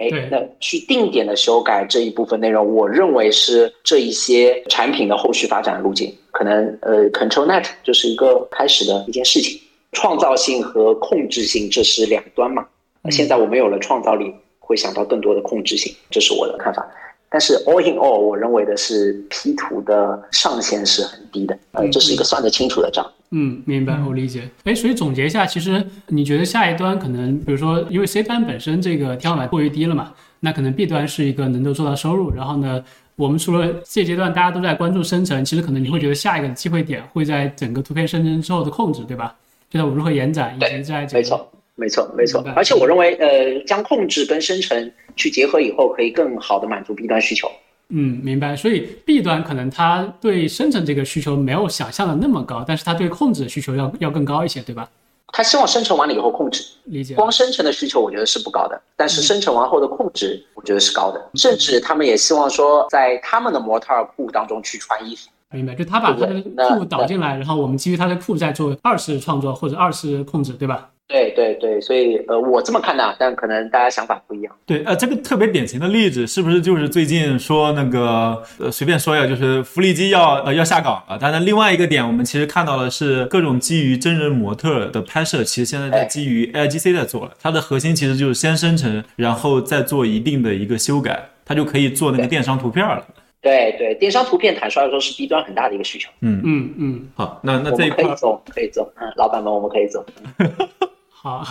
哎，那去定点的修改这一部分内容，我认为是这一些产品的后续发展路径。可能呃，ControlNet 就是一个开始的一件事情。创造性和控制性，这是两端嘛？现在我们有了创造力，会想到更多的控制性，这是我的看法。但是 all in all，我认为的是 P 图的上限是很低的，呃，这是一个算得清楚的账。嗯，明白，我理解。哎，所以总结一下，其实你觉得下一端可能，比如说，因为 C 端本身这个天花板过于低了嘛，那可能 B 端是一个能够做到收入。然后呢，我们除了这阶段大家都在关注生成，其实可能你会觉得下一个机会点会在整个图片生成之后的控制，对吧？就是我如何延展，以及在没错，没错，没错。而且我认为，呃，将控制跟生成去结合以后，可以更好的满足 B 端需求。嗯，明白。所以 B 端可能它对生成这个需求没有想象的那么高，但是它对控制的需求要要更高一些，对吧？他希望生成完了以后控制，理解。光生成的需求我觉得是不高的，但是生成完后的控制我觉得是高的。甚至他们也希望说，在他们的模特库当中去穿衣服。明白，就他把他的库导进来，然后我们基于他的库再做二次创作或者二次控制，对吧？对对对，所以呃，我这么看的，但可能大家想法不一样。对，呃，这个特别典型的例子是不是就是最近说那个呃，随便说一下，就是福利机要呃要下岗了。但是，另外一个点，我们其实看到的是各种基于真人模特的拍摄，其实现在在基于 AIGC 在做了。它的核心其实就是先生成，然后再做一定的一个修改，它就可以做那个电商图片了。对对，电商图片坦率来说是 B 端很大的一个需求。嗯嗯嗯，好，那那这一块们可以做，可以做。嗯，老板们，我们可以做，好，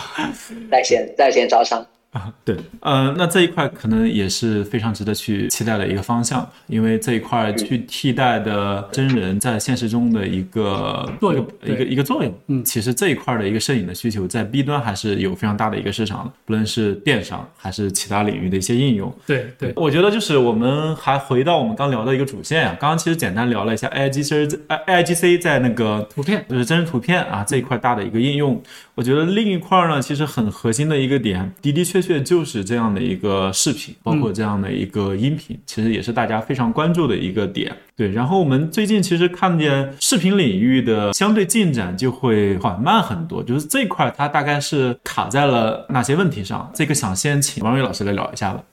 在线在线招商。啊，对，呃，那这一块可能也是非常值得去期待的一个方向，因为这一块去替代的真人在现实中的一个作用一个一个作用。嗯其实这一块的一个摄影的需求在 B 端还是有非常大的一个市场的，不论是电商还是其他领域的一些应用。对对，我觉得就是我们还回到我们刚聊的一个主线啊，刚刚其实简单聊了一下 AIGC 在 AIGC 在那个图片就是真人图片啊这一块大的一个应用。我觉得另一块呢，其实很核心的一个点，的的确确就是这样的一个视频，包括这样的一个音频，其实也是大家非常关注的一个点。对，然后我们最近其实看见视频领域的相对进展就会缓慢很多，就是这块它大概是卡在了哪些问题上？这个想先请王伟老师来聊一下吧。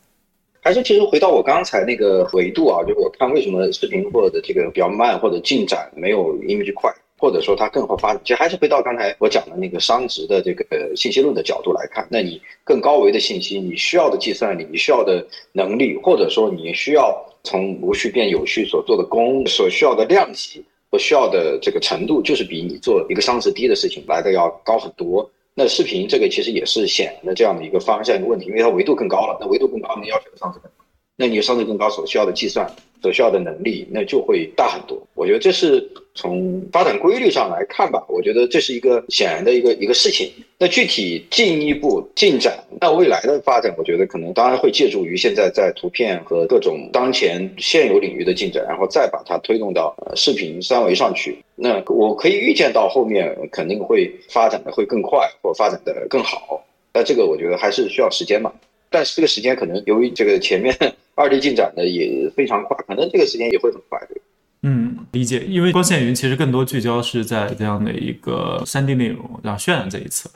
还是其实回到我刚才那个维度啊，就是我看为什么视频或者这个比较慢，或者进展没有 image 快，或者说它更好发展，其实还是回到刚才我讲的那个商值的这个信息论的角度来看，那你更高维的信息，你需要的计算力，你需要的能力，或者说你需要从无序变有序所做的功，所需要的量级和需要的这个程度，就是比你做一个商值低的事情来的要高很多。那视频这个其实也是显然的这样的一个方向一个问题，因为它维度更高了，那维度更高，你要求的商值更，那你商值更高所需要的计算、所需要的能力，那就会大很多。我觉得这是从发展规律上来看吧，我觉得这是一个显然的一个一个事情。那具体进一步进展，那未来的发展，我觉得可能当然会借助于现在在图片和各种当前现有领域的进展，然后再把它推动到视频三维上去。那我可以预见到后面肯定会发展的会更快，或发展的更好。那这个我觉得还是需要时间嘛。但是这个时间可能由于这个前面 二 D 进展的也非常快，可能这个时间也会很快。对嗯，理解，因为光线云其实更多聚焦是在这样的一个三 D 内容，然后渲染这一侧。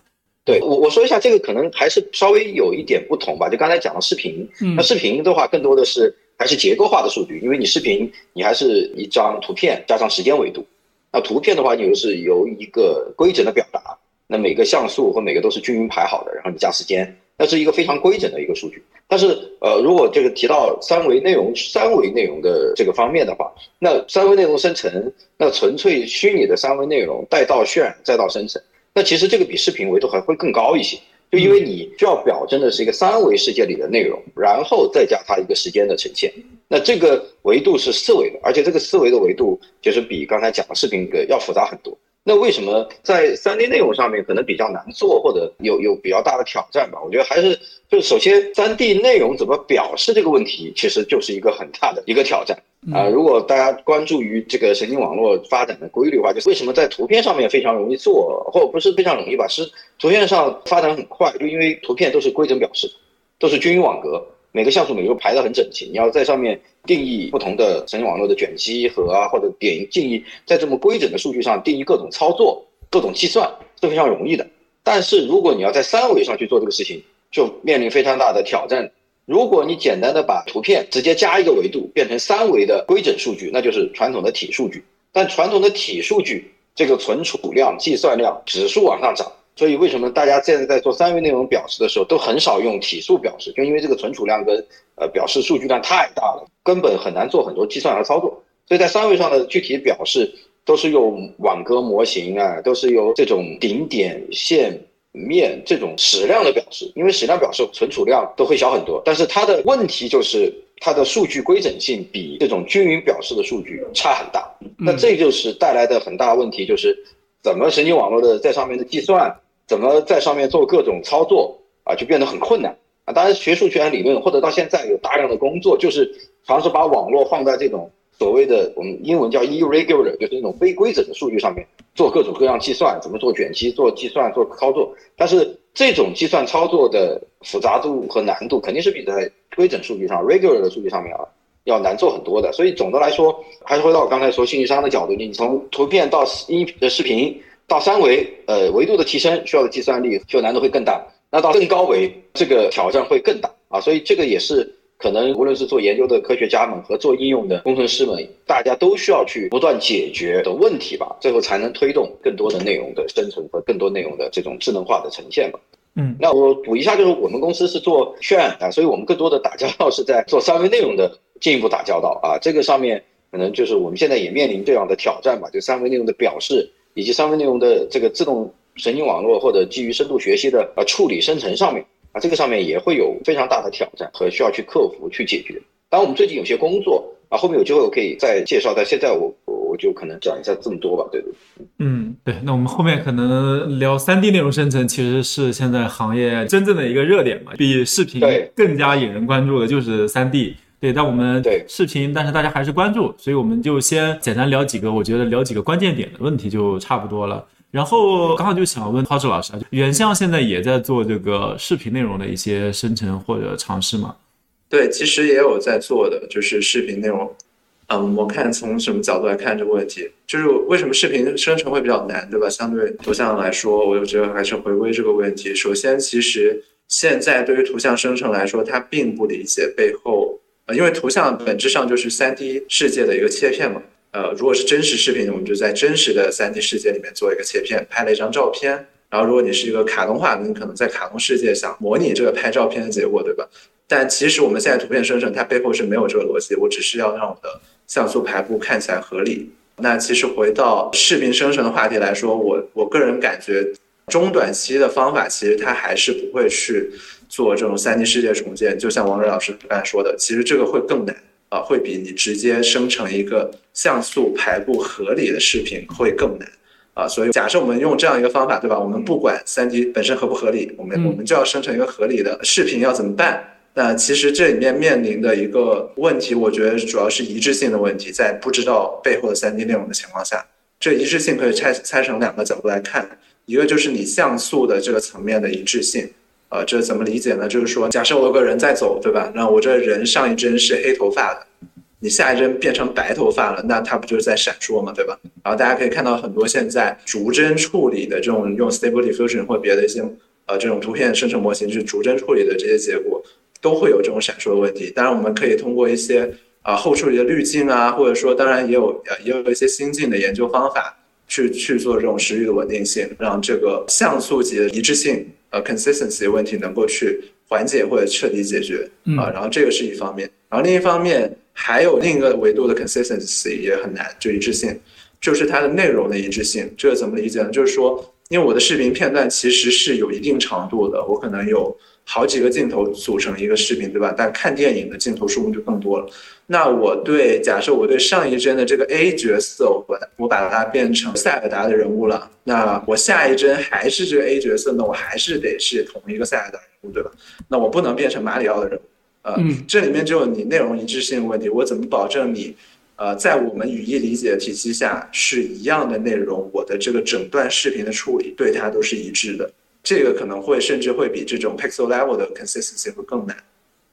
对我我说一下，这个可能还是稍微有一点不同吧。就刚才讲的视频，嗯那视频的话更多的是还是结构化的数据，因为你视频你还是一张图片加上时间维度，那图片的话你又是由一个规整的表达，那每个像素和每个都是均匀排好的，然后你加时间，那是一个非常规整的一个数据。但是呃，如果这个提到三维内容、三维内容的这个方面的话，那三维内容生成，那纯粹虚拟的三维内容带到渲染再到生成。那其实这个比视频维度还会更高一些，就因为你需要表征的是一个三维世界里的内容，然后再加它一个时间的呈现。那这个维度是四维的，而且这个四维的维度就是比刚才讲的视频的要复杂很多。那为什么在三 D 内容上面可能比较难做，或者有有比较大的挑战吧？我觉得还是就是首先三 D 内容怎么表示这个问题，其实就是一个很大的一个挑战。啊、如果大家关注于这个神经网络发展的规律的话，就是为什么在图片上面非常容易做，或者不是非常容易吧？是图片上发展很快，就因为图片都是规整表示，都是均匀网格，每个像素每个排得很整齐。你要在上面定义不同的神经网络的卷积和啊，或者点定义在这么规整的数据上定义各种操作、各种计算是非常容易的。但是如果你要在三维上去做这个事情，就面临非常大的挑战。如果你简单的把图片直接加一个维度变成三维的规整数据，那就是传统的体数据。但传统的体数据这个存储量、计算量指数往上涨，所以为什么大家现在在做三维内容表示的时候都很少用体数表示？就因为这个存储量跟呃表示数据量太大了，根本很难做很多计算和操作。所以在三维上的具体表示都是用网格模型啊，都是由这种顶点线。面这种矢量的表示，因为矢量表示存储量都会小很多，但是它的问题就是它的数据规整性比这种均匀表示的数据差很大。那这就是带来的很大问题，就是怎么神经网络的在上面的计算，怎么在上面做各种操作啊，就变得很困难啊。当然，学数学理论或者到现在有大量的工作，就是尝试把网络放在这种所谓的我们英文叫 irregular，就是那种非规整的数据上面做各种各样计算，怎么做卷积、做计算、做操作。但是这种计算操作的复杂度和难度肯定是比在规整数据上 regular 的数据上面啊要难做很多的。所以总的来说，还是回到我刚才说信息商的角度，你从图片到音呃视频到三维，呃，维度的提升需要的计算力就难度会更大。那到更高维，这个挑战会更大啊。所以这个也是可能无论是做研究的科学家们和做应用的工程师们，大家都需要去不断解决的问题吧。最后才能推动更多的内容的生成和更多内容的这种智能化的呈现吧。嗯，那我补一下，就是我们公司是做渲染啊，所以我们更多的打交道是在做三维内容的进一步打交道啊。这个上面可能就是我们现在也面临这样的挑战吧，就三维内容的表示。以及三维内容的这个自动神经网络或者基于深度学习的呃处理生成上面啊，这个上面也会有非常大的挑战和需要去克服去解决。当然，我们最近有些工作啊，后面有机会我可以再介绍，但现在我我我就可能讲一下这么多吧，对对。嗯，对，那我们后面可能聊三 D 内容生成，其实是现在行业真正的一个热点嘛，比视频更加引人关注的就是三 D。对，但我们对视频，但是大家还是关注，所以我们就先简单聊几个，我觉得聊几个关键点的问题就差不多了。然后刚好就想问涛志老师啊，原相现在也在做这个视频内容的一些生成或者尝试吗？对，其实也有在做的，就是视频内容。嗯，我看从什么角度来看这个问题，就是为什么视频生成会比较难，对吧？相对图像来说，我就觉得还是回归这个问题。首先，其实现在对于图像生成来说，它并不理解背后。因为图像本质上就是三 D 世界的一个切片嘛，呃，如果是真实视频，我们就在真实的三 D 世界里面做一个切片，拍了一张照片。然后如果你是一个卡通化，你可能在卡通世界想模拟这个拍照片的结果，对吧？但其实我们现在图片生成，它背后是没有这个逻辑，我只是要让我的像素排布看起来合理。那其实回到视频生成的话题来说，我我个人感觉中短期的方法，其实它还是不会去。做这种三 D 世界重建，就像王瑞老师刚才说的，其实这个会更难啊，会比你直接生成一个像素排布合理的视频会更难啊。所以假设我们用这样一个方法，对吧？我们不管三 D 本身合不合理，我们我们就要生成一个合理的视频，要怎么办？那其实这里面面临的一个问题，我觉得主要是一致性的问题，在不知道背后的三 D 内容的情况下，这一致性可以拆拆成两个角度来看，一个就是你像素的这个层面的一致性。呃，这怎么理解呢？就是说，假设我有个人在走，对吧？那我这人上一帧是黑头发的，你下一帧变成白头发了，那它不就是在闪烁吗？对吧？然后大家可以看到很多现在逐帧处理的这种用 Stable Diffusion 或别的一些呃这种图片生成模型去逐帧处理的这些结果，都会有这种闪烁的问题。当然，我们可以通过一些啊后处理的滤镜啊，或者说，当然也有呃也有一些新进的研究方法去去做这种食欲的稳定性，让这个像素级的一致性。呃，consistency 问题能够去缓解或者彻底解决啊，然后这个是一方面，然后另一方面还有另一个维度的 consistency 也很难，就一致性，就是它的内容的一致性。这个怎么理解呢？就是说，因为我的视频片段其实是有一定长度的，我可能有。好几个镜头组成一个视频，对吧？但看电影的镜头数目就更多了。那我对假设我对上一帧的这个 A 角色，我我把它变成塞尔达的人物了。那我下一帧还是这个 A 角色，那我还是得是同一个塞尔达人物，对吧？那我不能变成马里奥的人物。呃，这里面就有你内容一致性的问题。我怎么保证你，呃，在我们语义理解的体系下是一样的内容？我的这个整段视频的处理对它都是一致的。这个可能会甚至会比这种 pixel level 的 consistency 会更难，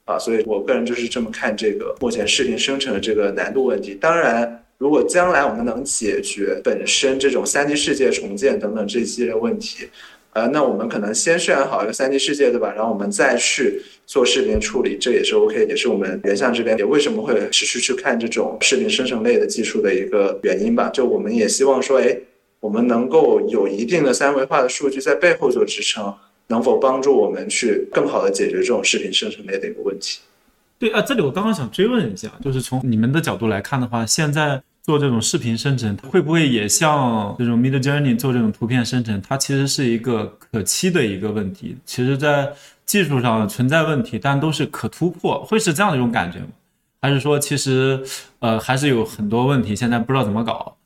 啊，所以我个人就是这么看这个目前视频生成的这个难度问题。当然，如果将来我们能解决本身这种三 D 世界重建等等这一系列问题，呃，那我们可能先渲染好一个三 D 世界，对吧？然后我们再去做视频处理，这也是 OK，也是我们原相这边也为什么会持续去看这种视频生成类的技术的一个原因吧。就我们也希望说，哎。我们能够有一定的三维化的数据在背后做支撑，能否帮助我们去更好的解决这种视频生成类的一个问题？对啊，这里我刚刚想追问一下，就是从你们的角度来看的话，现在做这种视频生成，会不会也像这种 Mid Journey 做这种图片生成？它其实是一个可期的一个问题，其实在技术上存在问题，但都是可突破，会是这样的一种感觉吗？还是说其实呃还是有很多问题，现在不知道怎么搞？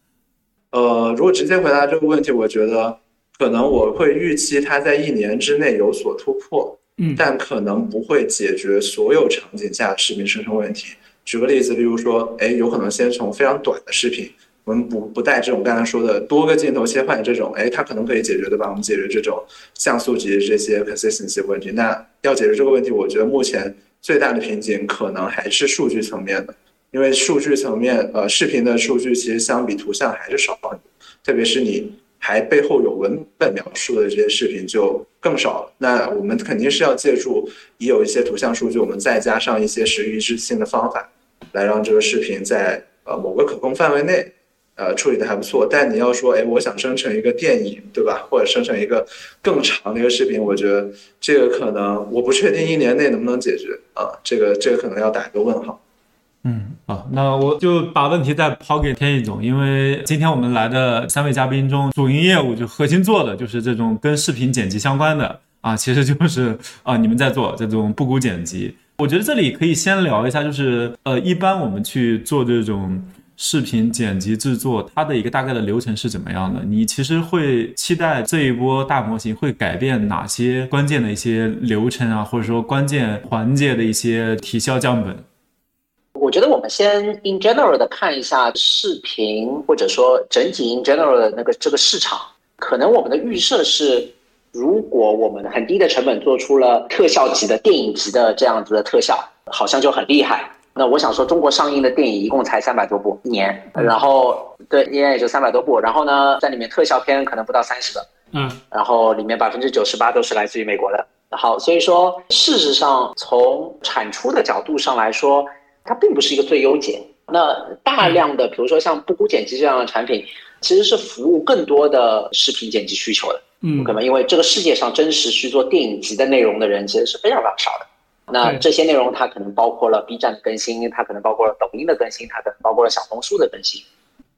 呃，如果直接回答这个问题，我觉得可能我会预期它在一年之内有所突破，嗯，但可能不会解决所有场景下视频生成问题。举个例子，例如说，哎，有可能先从非常短的视频，我们不不带这种刚才说的多个镜头切换这种，哎，它可能可以解决对吧？我们解决这种像素级这些 consistency 问题。那要解决这个问题，我觉得目前最大的瓶颈可能还是数据层面的。因为数据层面，呃，视频的数据其实相比图像还是少很多，特别是你还背后有文本描述的这些视频就更少了。那我们肯定是要借助已有一些图像数据，我们再加上一些时域一致性的方法，来让这个视频在呃某个可控范围内。呃，处理的还不错，但你要说，哎，我想生成一个电影，对吧？或者生成一个更长的一个视频，我觉得这个可能我不确定一年内能不能解决啊，这个这个可能要打一个问号。嗯，好，那我就把问题再抛给天意总，因为今天我们来的三位嘉宾中，主营业务就核心做的就是这种跟视频剪辑相关的啊，其实就是啊，你们在做这种布谷剪辑。我觉得这里可以先聊一下，就是呃，一般我们去做这种。视频剪辑制作，它的一个大概的流程是怎么样的？你其实会期待这一波大模型会改变哪些关键的一些流程啊，或者说关键环节的一些提效降本？我觉得我们先 in general 的看一下视频，或者说整体 in general 的那个这个市场，可能我们的预设是，如果我们很低的成本做出了特效级的电影级的这样子的特效，好像就很厉害。那我想说，中国上映的电影一共才三百多部一年，然后对一年也就三百多部，然后呢，在里面特效片可能不到三十个，嗯，然后里面百分之九十八都是来自于美国的。好，所以说事实上从产出的角度上来说，它并不是一个最优解。那大量的比如说像布谷剪辑这样的产品，其实是服务更多的视频剪辑需求的，嗯，可能因为这个世界上真实去做电影级的内容的人其实是非常非常少的。那这些内容它可能包括了 B 站的更新，它可能包括了抖音的更新，它可能包括了小红书的更新。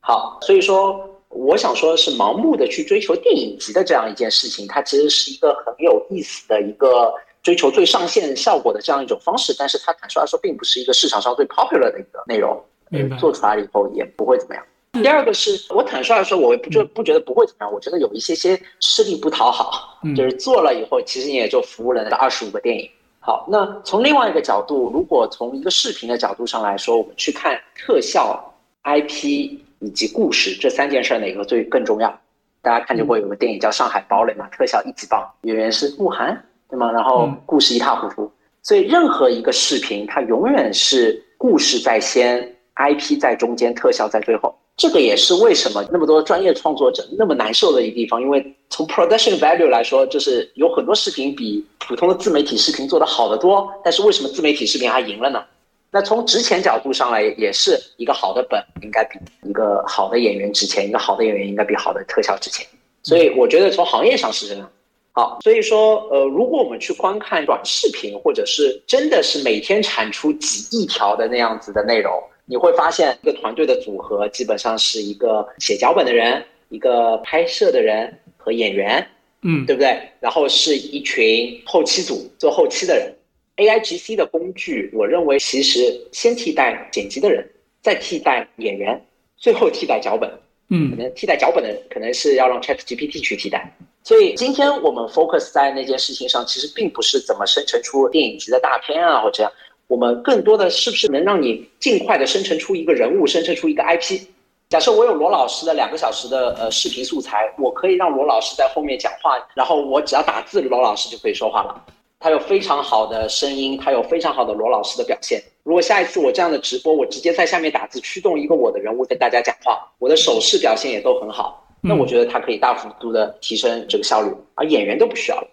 好，所以说我想说的是，盲目的去追求电影级的这样一件事情，它其实是一个很有意思的一个追求最上限效果的这样一种方式，但是它坦率来说，并不是一个市场上最 popular 的一个内容。明白。做出来了以后也不会怎么样。第二个是我坦率来说，我不觉不觉得不会怎么样，我觉得有一些些吃力不讨好，就是做了以后，其实你也就服务了那二十五个电影。好，那从另外一个角度，如果从一个视频的角度上来说，我们去看特效、IP 以及故事这三件事哪个最更重要？大家看见过有个电影叫《上海堡垒》嘛？特效一级棒，演员是鹿晗，对吗？然后故事一塌糊涂。所以任何一个视频，它永远是故事在先，IP 在中间，特效在最后。这个也是为什么那么多专业创作者那么难受的一个地方，因为从 production value 来说，就是有很多视频比普通的自媒体视频做得好得多，但是为什么自媒体视频还赢了呢？那从值钱角度上来，也是一个好的本应该比一个好的演员值钱，一个好的演员应该比好的特效值钱。所以我觉得从行业上是这样。好，所以说，呃，如果我们去观看短视频，或者是真的是每天产出几亿条的那样子的内容。你会发现，一个团队的组合基本上是一个写脚本的人、一个拍摄的人和演员，嗯，对不对？然后是一群后期组做后期的人。A I G C 的工具，我认为其实先替代剪辑的人，再替代演员，最后替代脚本。嗯，可能替代脚本的可能是要让 Chat G P T 去替代。所以今天我们 focus 在那件事情上，其实并不是怎么生成出电影级的大片啊，或者这样。我们更多的是不是能让你尽快的生成出一个人物，生成出一个 IP？假设我有罗老师的两个小时的呃视频素材，我可以让罗老师在后面讲话，然后我只要打字，罗老师就可以说话了。他有非常好的声音，他有非常好的罗老师的表现。如果下一次我这样的直播，我直接在下面打字驱动一个我的人物跟大家讲话，我的手势表现也都很好，那我觉得它可以大幅度的提升这个效率，而演员都不需要了。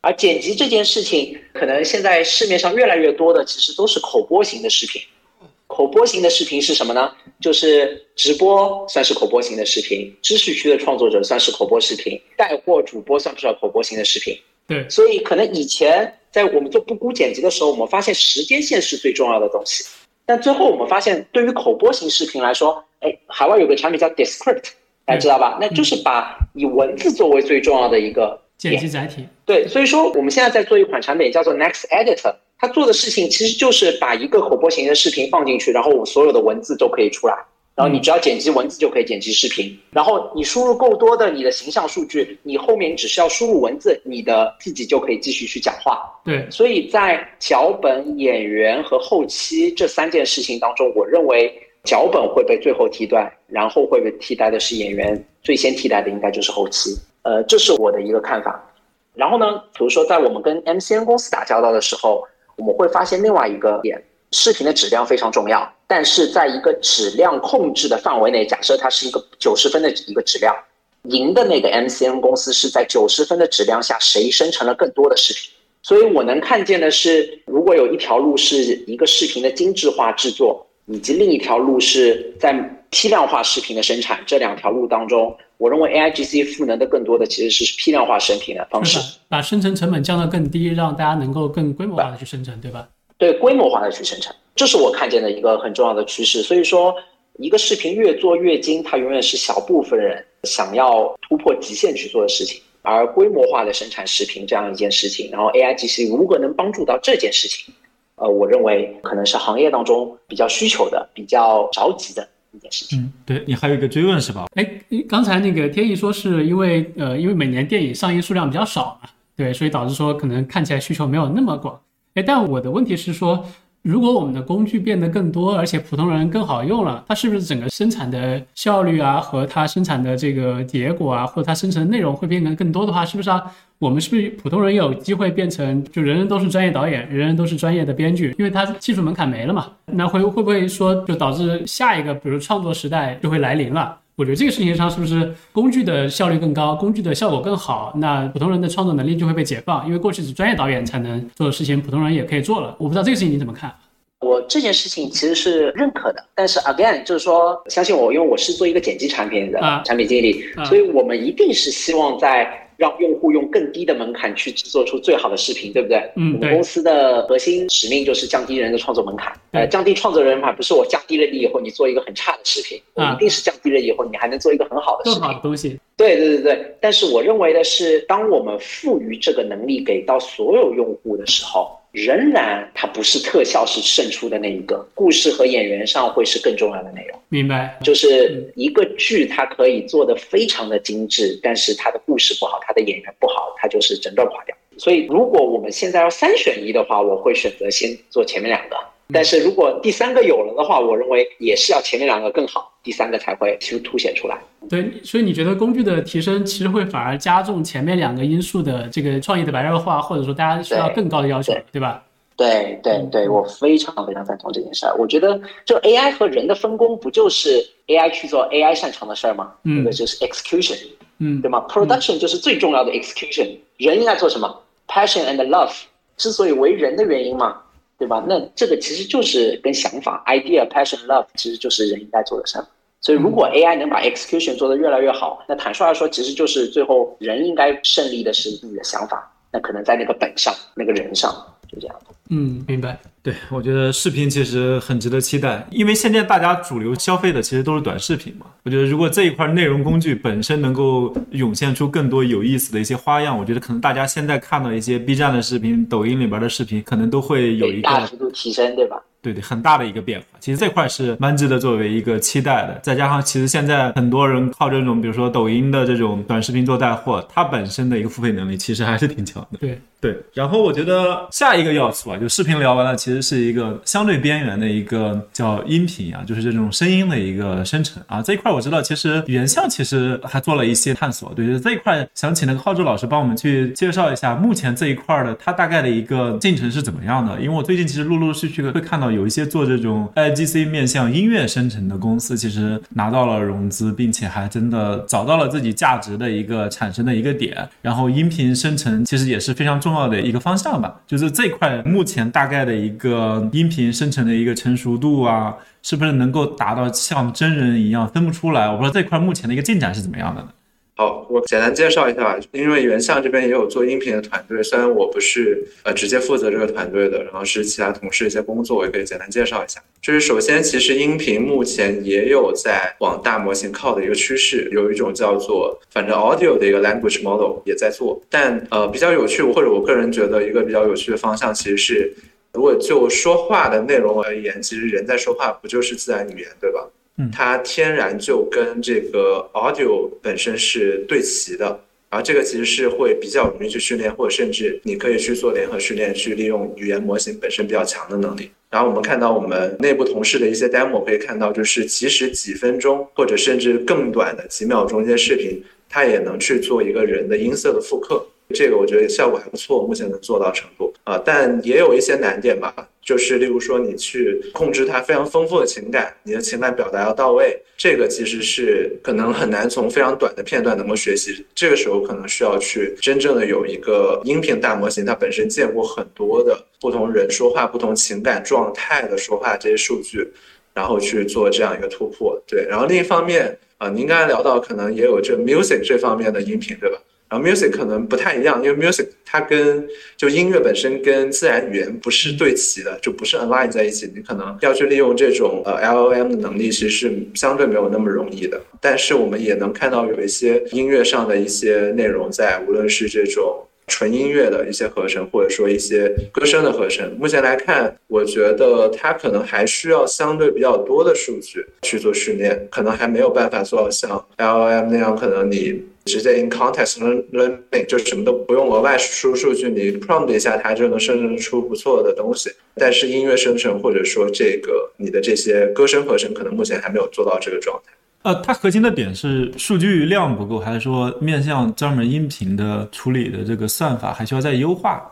而剪辑这件事情，可能现在市面上越来越多的，其实都是口播型的视频。口播型的视频是什么呢？就是直播算是口播型的视频，知识区的创作者算是口播视频，带货主播算不算口播型的视频？对。所以可能以前在我们做不估剪辑的时候，我们发现时间线是最重要的东西。但最后我们发现，对于口播型视频来说，哎，海外有个产品叫 Descript，大家知道吧？那就是把以文字作为最重要的一个。剪辑载体对，所以说我们现在在做一款产品叫做 Next Editor，它做的事情其实就是把一个口播型的视频放进去，然后我所有的文字都可以出来，然后你只要剪辑文字就可以剪辑视频，然后你输入够多的你的形象数据，你后面只需要输入文字，你的自己就可以继续去讲话。对，所以在脚本、演员和后期这三件事情当中，我认为脚本会被最后替代，然后会被替代的是演员，最先替代的应该就是后期。呃，这是我的一个看法。然后呢，比如说在我们跟 MCN 公司打交道的时候，我们会发现另外一个点：视频的质量非常重要。但是在一个质量控制的范围内，假设它是一个九十分的一个质量，赢的那个 MCN 公司是在九十分的质量下，谁生成了更多的视频。所以我能看见的是，如果有一条路是一个视频的精致化制作，以及另一条路是在批量化视频的生产，这两条路当中，我认为 AIGC 赋能的更多的其实是批量化生频的方式，把生成成本降到更低，让大家能够更规模化的去生成，对吧？对，规模化的去生成，这是我看见的一个很重要的趋势。所以说，一个视频越做越精，它永远是小部分人想要突破极限去做的事情。而规模化的生产视频这样一件事情，然后 A I G C 如何能帮助到这件事情，呃，我认为可能是行业当中比较需求的、比较着急的一件事情。嗯，对你还有一个追问是吧？哎，刚才那个天意说是因为呃，因为每年电影上映数量比较少嘛，对，所以导致说可能看起来需求没有那么广。哎，但我的问题是说。如果我们的工具变得更多，而且普通人更好用了，它是不是整个生产的效率啊，和它生产的这个结果啊，或者它生成的内容会变得更多的话，是不是啊？我们是不是普通人有机会变成就人人都是专业导演，人人都是专业的编剧？因为它技术门槛没了嘛？那会会不会说就导致下一个比如创作时代就会来临了？我觉得这个事情上是不是工具的效率更高，工具的效果更好，那普通人的创作能力就会被解放，因为过去是专业导演才能做的事情，普通人也可以做了。我不知道这个事情你怎么看？我这件事情其实是认可的，但是 again 就是说，相信我，因为我是做一个剪辑产品的产品经理，所以我们一定是希望在。让用户用更低的门槛去制作出最好的视频，对不对？嗯，我们公司的核心使命就是降低人的创作门槛。呃，降低创作人门槛不是我降低了你以后你做一个很差的视频，我一定是降低了以后你还能做一个很好的视频。更好的东西。对对对对。但是我认为的是，当我们赋予这个能力给到所有用户的时候。仍然，它不是特效是胜出的那一个，故事和演员上会是更重要的内容。明白，就是一个剧，它可以做的非常的精致，但是它的故事不好，它的演员不好，它就是整段垮掉。所以，如果我们现在要三选一的话，我会选择先做前面两个。但是如果第三个有了的话，我认为也是要前面两个更好，第三个才会去凸显出来。对，所以你觉得工具的提升其实会反而加重前面两个因素的这个创意的白热化，或者说大家需要更高的要求，对吧？对对对，我非常非常赞同这件事儿。我觉得，就 AI 和人的分工，不就是 AI 去做 AI 擅长的事儿吗？嗯，那个就是 execution，嗯，对吗？Production 就是最重要的 execution。人应该做什么？Passion and love 之所以为人的原因嘛。对吧？那这个其实就是跟想法、idea、passion、love，其实就是人应该做的事儿。所以，如果 AI 能把 execution 做得越来越好，那坦率来说，其实就是最后人应该胜利的是自己的想法。那可能在那个本上，那个人上，就这样。嗯，明白。对，我觉得视频其实很值得期待，因为现在大家主流消费的其实都是短视频嘛。我觉得如果这一块内容工具本身能够涌现出更多有意思的一些花样，我觉得可能大家现在看到一些 B 站的视频、抖音里边的视频，可能都会有一个大幅度提升，对吧？对对，很大的一个变化。其实这块是蛮值得作为一个期待的。再加上，其实现在很多人靠这种，比如说抖音的这种短视频做带货，它本身的一个付费能力其实还是挺强的。对对。然后我觉得下一个要素啊，就视频聊完了，其实是一个相对边缘的一个叫音频啊，就是这种声音的一个生成啊。这一块我知道，其实原相其实还做了一些探索。对，就这一块想请那个浩志老师帮我们去介绍一下，目前这一块的它大概的一个进程是怎么样的？因为我最近其实陆陆续续的会看到。有一些做这种 I G C 面向音乐生成的公司，其实拿到了融资，并且还真的找到了自己价值的一个产生的一个点。然后音频生成其实也是非常重重要的一个方向吧，就是这块目前大概的一个音频生成的一个成熟度啊，是不是能够达到像真人一样分不出来？我不知道这块目前的一个进展是怎么样的呢？好，我简单介绍一下吧。因为原相这边也有做音频的团队，虽然我不是呃直接负责这个团队的，然后是其他同事一些工作，我也可以简单介绍一下。就是首先，其实音频目前也有在往大模型靠的一个趋势，有一种叫做反正 audio 的一个 language model 也在做。但呃比较有趣，或者我个人觉得一个比较有趣的方向，其实是如果就说话的内容而言，其实人在说话不就是自然语言，对吧？它天然就跟这个 audio 本身是对齐的，然后这个其实是会比较容易去训练，或者甚至你可以去做联合训练，去利用语言模型本身比较强的能力。然后我们看到我们内部同事的一些 demo，可以看到就是其实几分钟或者甚至更短的几秒钟一些视频，它也能去做一个人的音色的复刻。这个我觉得效果还不错，目前能做到程度啊，但也有一些难点吧。就是例如说你去控制它非常丰富的情感，你的情感表达要到位，这个其实是可能很难从非常短的片段能够学习。这个时候可能需要去真正的有一个音频大模型，它本身见过很多的不同人说话、不同情感状态的说话这些数据，然后去做这样一个突破。对，然后另一方面啊，您刚才聊到可能也有这 music 这方面的音频，对吧？Music 可能不太一样，因为 music 它跟就音乐本身跟自然语言不是对齐的，就不是 align 在一起。你可能要去利用这种呃 L O M 的能力，其实是相对没有那么容易的。但是我们也能看到有一些音乐上的一些内容在，无论是这种纯音乐的一些合成，或者说一些歌声的合成，目前来看，我觉得它可能还需要相对比较多的数据去做训练，可能还没有办法做到像 LLM 那样，可能你。直接 in context learning 就什么都不用额外输数据，你 prompt 一下它就能生成出不错的东西。但是音乐生成或者说这个你的这些歌声合成，可能目前还没有做到这个状态。呃，它核心的点是数据量不够，还是说面向专门音频的处理的这个算法还需要再优化？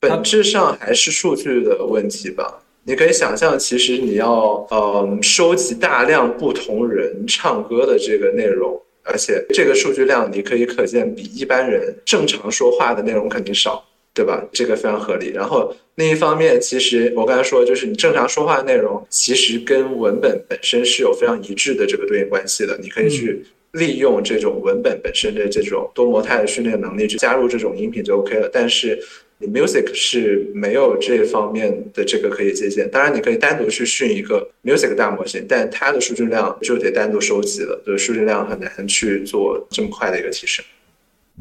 本质上还是数据的问题吧。你可以想象，其实你要呃收集大量不同人唱歌的这个内容。而且这个数据量，你可以可见比一般人正常说话的内容肯定少，对吧？这个非常合理。然后另一方面，其实我刚才说，就是你正常说话的内容，其实跟文本本身是有非常一致的这个对应关系的。你可以去利用这种文本本身的这种多模态的训练能力，去加入这种音频就 OK 了。但是你 music 是没有这方面的这个可以借鉴，当然你可以单独去训一个 music 大模型，但它的数据量就得单独收集了，就是数据量很难去做这么快的一个提升。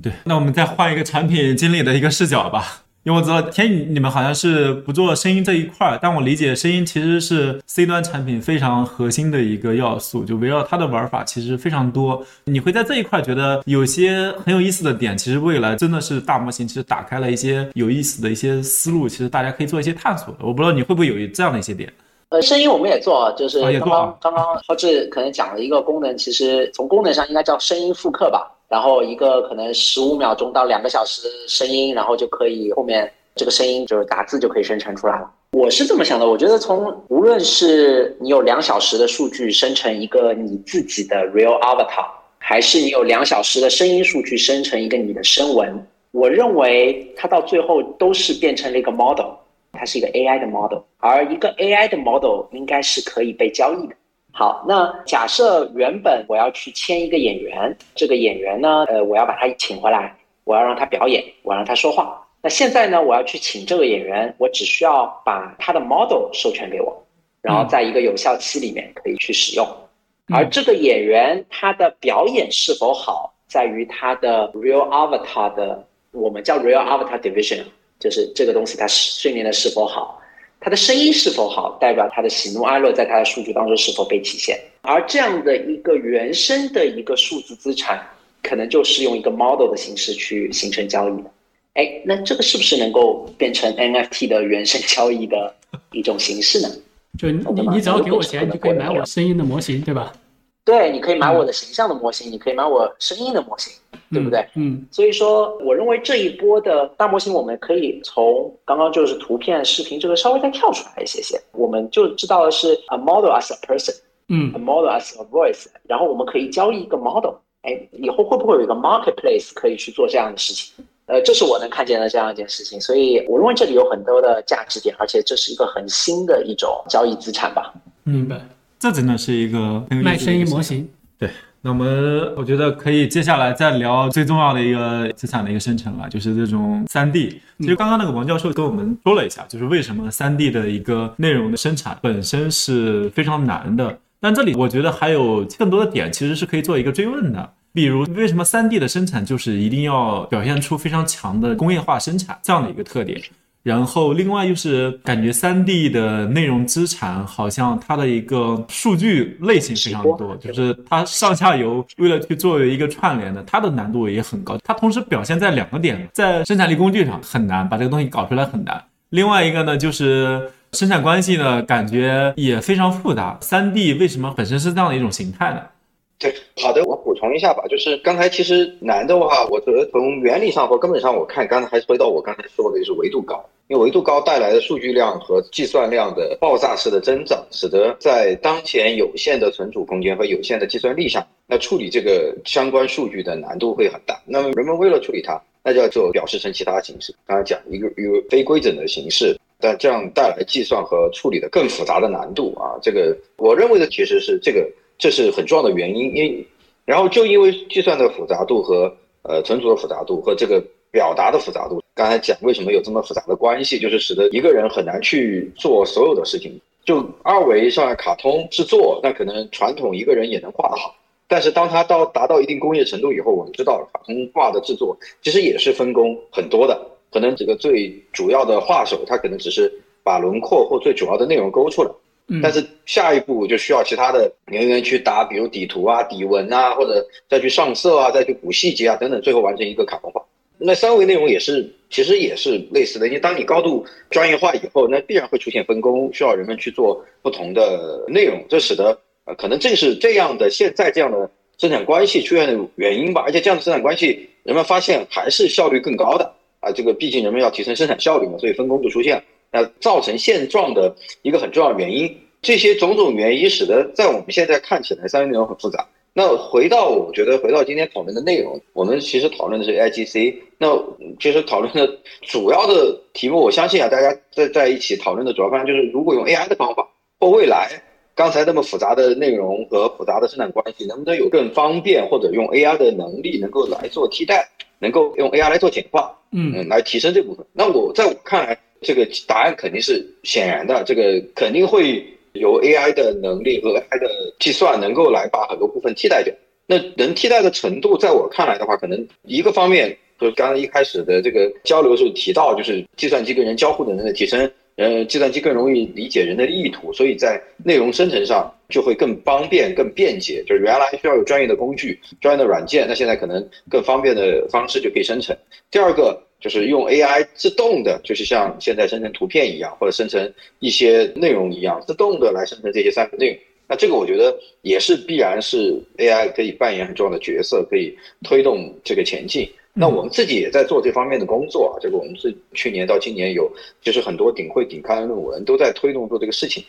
对，那我们再换一个产品经理的一个视角吧。因为我知道天宇你们好像是不做声音这一块儿，但我理解声音其实是 C 端产品非常核心的一个要素，就围绕它的玩法其实非常多。你会在这一块觉得有些很有意思的点，其实未来真的是大模型其实打开了一些有意思的一些思路，其实大家可以做一些探索。我不知道你会不会有这样的一些点。呃，声音我们也做，就是刚刚刚刚浩志可能讲了一个功能，其实从功能上应该叫声音复刻吧。然后一个可能十五秒钟到两个小时声音，然后就可以后面这个声音就是打字就可以生成出来了。我是这么想的，我觉得从无论是你有两小时的数据生成一个你自己的 real avatar，还是你有两小时的声音数据生成一个你的声纹，我认为它到最后都是变成了一个 model，它是一个 AI 的 model，而一个 AI 的 model 应该是可以被交易的。好，那假设原本我要去签一个演员，这个演员呢，呃，我要把他请回来，我要让他表演，我让他说话。那现在呢，我要去请这个演员，我只需要把他的 model 授权给我，然后在一个有效期里面可以去使用。而这个演员他的表演是否好，在于他的 real avatar 的，我们叫 real avatar division，就是这个东西它训练的是否好。它的声音是否好，代表它的喜怒哀乐在它的数据当中是否被体现。而这样的一个原生的一个数字资产，可能就是用一个 model 的形式去形成交易的。哎，那这个是不是能够变成 NFT 的原生交易的一种形式呢？就你你只要给我钱，你就可以买我声音的模型，对吧？对，你可以买我的形象的模型，你可以买我声音的模型，对不对？嗯。所以说，我认为这一波的大模型，我们可以从刚刚就是图片、视频这个稍微再跳出来一些些，我们就知道的是 a model as a person，嗯，a model as a voice，然后我们可以交易一个 model，哎，以后会不会有一个 marketplace 可以去做这样的事情？呃，这是我能看见的这样一件事情，所以我认为这里有很多的价值点，而且这是一个很新的一种交易资产吧。明白。这真的是一个卖生意模型。对，那我们我觉得可以接下来再聊最重要的一个资产的一个生成了，就是这种三 D。其实刚刚那个王教授跟我们说了一下，就是为什么三 D 的一个内容的生产本身是非常难的。但这里我觉得还有更多的点，其实是可以做一个追问的。比如为什么三 D 的生产就是一定要表现出非常强的工业化生产这样的一个特点？然后，另外就是感觉三 D 的内容资产好像它的一个数据类型非常多，就是它上下游为了去作为一个串联的，它的难度也很高。它同时表现在两个点，在生产力工具上很难把这个东西搞出来很难。另外一个呢，就是生产关系呢，感觉也非常复杂。三 D 为什么本身是这样的一种形态呢？对，好的，我补充一下吧，就是刚才其实难的话，我觉得从原理上或根本上，我看刚才还回到我刚才说的，就是维度高，因为维度高带来的数据量和计算量的爆炸式的增长，使得在当前有限的存储空间和有限的计算力上，那处理这个相关数据的难度会很大。那么人们为了处理它，那就要做表示成其他形式，刚才讲一个一个非规整的形式。但这样带来计算和处理的更复杂的难度啊，这个我认为的其实是这个，这是很重要的原因。因然后就因为计算的复杂度和呃存储的复杂度和这个表达的复杂度，刚才讲为什么有这么复杂的关系，就是使得一个人很难去做所有的事情。就二维上卡通制作，那可能传统一个人也能画得好，但是当他到达到一定工业程度以后，我们知道卡通画的制作其实也是分工很多的。可能这个最主要的画手，他可能只是把轮廓或最主要的内容勾出来，但是下一步就需要其他的人员去打，比如底图啊、底纹啊，或者再去上色啊、再去补细节啊等等，最后完成一个卡通画。那三维内容也是，其实也是类似的，因为当你高度专业化以后，那必然会出现分工，需要人们去做不同的内容，这使得呃，可能正是这样的现在这样的生产关系出现的原因吧。而且这样的生产关系，人们发现还是效率更高的。啊，这个毕竟人们要提升生产效率嘛，所以分工就出现了。那造成现状的一个很重要的原因，这些种种原因使得在我们现在看起来三维内容很复杂。那回到我觉得回到今天讨论的内容，我们其实讨论的是 IGC。那其实讨论的主要的题目，我相信啊，大家在在一起讨论的主要方向就是，如果用 AI 的方法，或未来刚才那么复杂的内容和复杂的生产关系，能不能有更方便或者用 AI 的能力能够来做替代？能够用 AI 来做简化，嗯，来提升这部分。那我在我看来，这个答案肯定是显然的，这个肯定会有 AI 的能力和 AI 的计算能够来把很多部分替代掉。那能替代的程度，在我看来的话，可能一个方面，就是刚刚一开始的这个交流时候提到，就是计算机跟人交互的能力提升。呃，计算机更容易理解人的意图，所以在内容生成上就会更方便、更便捷。就是原来需要有专业的工具、专业的软件，那现在可能更方便的方式就可以生成。第二个就是用 AI 自动的，就是像现在生成图片一样，或者生成一些内容一样，自动的来生成这些三维内容。那这个我觉得也是必然是 AI 可以扮演很重要的角色，可以推动这个前进。那我们自己也在做这方面的工作啊，这个我们是去年到今年有，就是很多顶会顶刊的论文都在推动做这个事情，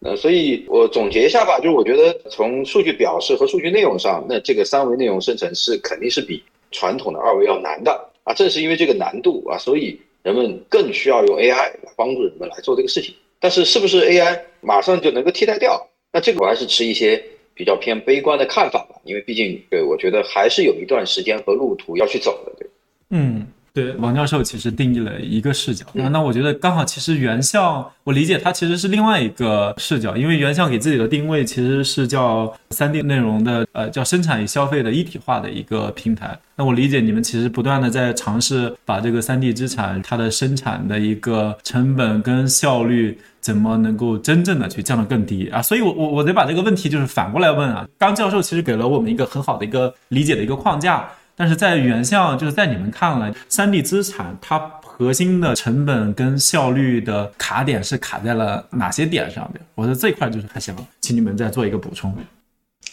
呃，所以我总结一下吧，就是我觉得从数据表示和数据内容上，那这个三维内容生成是肯定是比传统的二维要难的啊，正是因为这个难度啊，所以人们更需要用 AI 来帮助人们来做这个事情。但是是不是 AI 马上就能够替代掉？那这个我还是持一些。比较偏悲观的看法吧，因为毕竟，对我觉得还是有一段时间和路途要去走的，对。嗯，对，王教授其实定义了一个视角，那那我觉得刚好，其实原校我理解它其实是另外一个视角，因为原校给自己的定位其实是叫三 D 内容的，呃，叫生产与消费的一体化的一个平台。那我理解你们其实不断的在尝试把这个三 D 资产它的生产的一个成本跟效率。怎么能够真正的去降得更低啊？所以，我我我得把这个问题就是反过来问啊。刚教授其实给了我们一个很好的一个理解的一个框架，但是在原相就是在你们看来，三 D 资产它核心的成本跟效率的卡点是卡在了哪些点上面？我觉得这块就是还想请你们再做一个补充。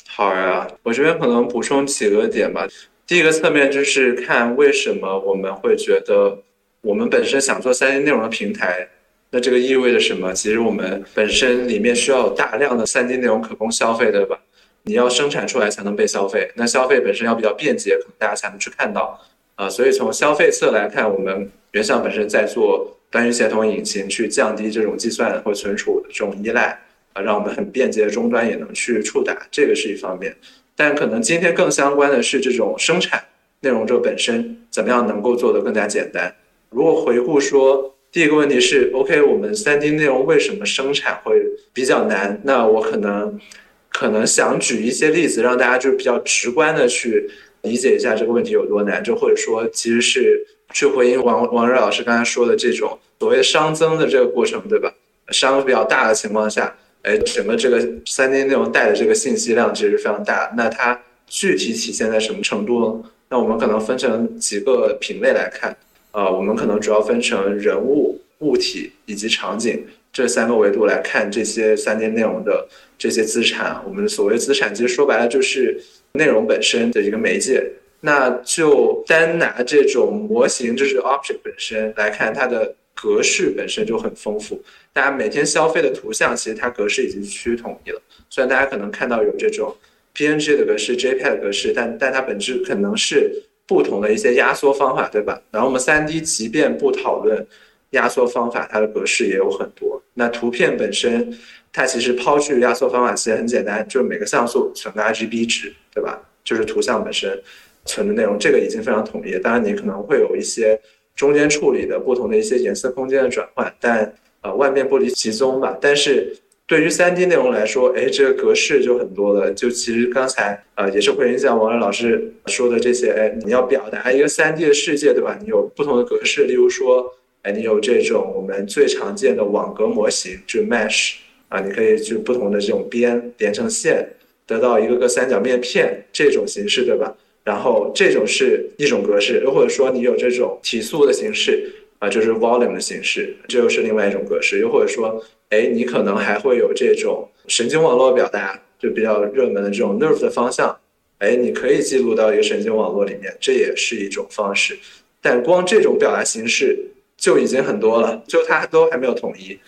好呀，我这边可能补充几个点吧。第一个侧面就是看为什么我们会觉得我们本身想做三 D 内容的平台。那这个意味着什么？其实我们本身里面需要有大量的三 D 内容可供消费，对吧？你要生产出来才能被消费，那消费本身要比较便捷，可能大家才能去看到。啊，所以从消费侧来看，我们原相本身在做单元协同引擎，去降低这种计算或存储的这种依赖，啊，让我们很便捷的终端也能去触达，这个是一方面。但可能今天更相关的是这种生产内容这本身怎么样能够做得更加简单。如果回顾说。第一个问题是，OK，我们三 D 内容为什么生产会比较难？那我可能可能想举一些例子，让大家就是比较直观的去理解一下这个问题有多难，就或者说其实是去回应王王瑞老师刚才说的这种所谓熵增的这个过程，对吧？熵比较大的情况下，哎，整个这个三 D 内容带的这个信息量其实非常大。那它具体体现在什么程度呢？那我们可能分成几个品类来看。啊，我们可能主要分成人物、物体以及场景这三个维度来看这些三 D 内容的这些资产。我们所谓资产，其实说白了就是内容本身的一个媒介。那就单拿这种模型，就是 object 本身来看，它的格式本身就很丰富。大家每天消费的图像，其实它格式已经趋于统一了。虽然大家可能看到有这种 PNG 的格式、JPEG 的格式，但但它本质可能是不同的一些压缩方法，对吧？然后我们 3D 即便不讨论压缩方法，它的格式也有很多。那图片本身，它其实抛去压缩方法，其实很简单，就是每个像素存个 RGB 值，对吧？就是图像本身。存的内容，这个已经非常统一。当然，你可能会有一些中间处理的不同的一些颜色空间的转换，但呃万变不离其宗吧。但是对于三 D 内容来说，哎，这个格式就很多了。就其实刚才呃也是会影响王乐老师说的这些，哎，你要表达一个三 D 的世界，对吧？你有不同的格式，例如说，哎，你有这种我们最常见的网格模型，就 Mesh 啊，你可以就不同的这种边连成线，得到一个个三角面片这种形式，对吧？然后这种是一种格式，又或者说你有这种提速的形式啊，就是 volume 的形式，这又是另外一种格式。又或者说，哎，你可能还会有这种神经网络表达，就比较热门的这种 nerve 的方向，哎，你可以记录到一个神经网络里面，这也是一种方式。但光这种表达形式就已经很多了，就它都还没有统一。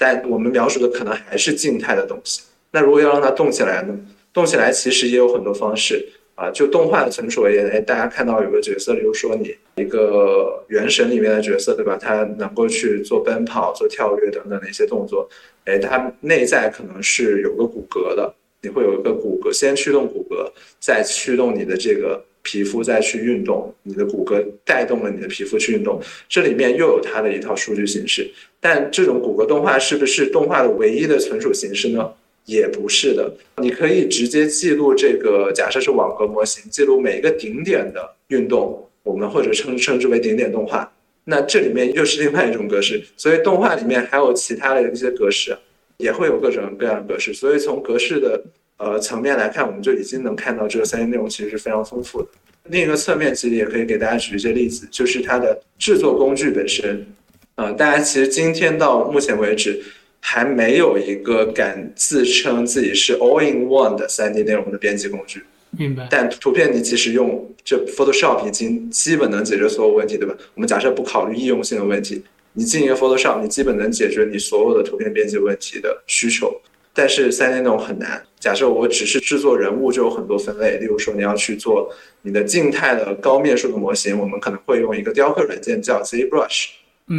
但我们描述的可能还是静态的东西。那如果要让它动起来呢？动起来其实也有很多方式。啊，就动画的存储而言，哎，大家看到有个角色，比如说你一个原神里面的角色，对吧？他能够去做奔跑、做跳跃等等的一些动作，哎，它内在可能是有个骨骼的，你会有一个骨骼，先驱动骨骼，再驱动你的这个皮肤再去运动，你的骨骼带动了你的皮肤去运动，这里面又有它的一套数据形式。但这种骨骼动画是不是动画的唯一的存储形式呢？也不是的，你可以直接记录这个，假设是网格模型，记录每一个顶点的运动，我们或者称称之为顶点动画。那这里面又是另外一种格式，所以动画里面还有其他的一些格式，也会有各种各样的格式。所以从格式的呃层面来看，我们就已经能看到这个三 D 内容其实是非常丰富的。另一个侧面其实也可以给大家举一些例子，就是它的制作工具本身，呃，大家其实今天到目前为止。还没有一个敢自称自己是 all in one 的 3D 内容的编辑工具，明白。但图片你其实用这 Photoshop 已经基本能解决所有问题，对吧？我们假设不考虑易用性的问题，你进一个 Photoshop，你基本能解决你所有的图片编辑问题的需求。但是 3D 内容很难。假设我只是制作人物，就有很多分类。例如说，你要去做你的静态的高面数的模型，我们可能会用一个雕刻软件叫 ZBrush，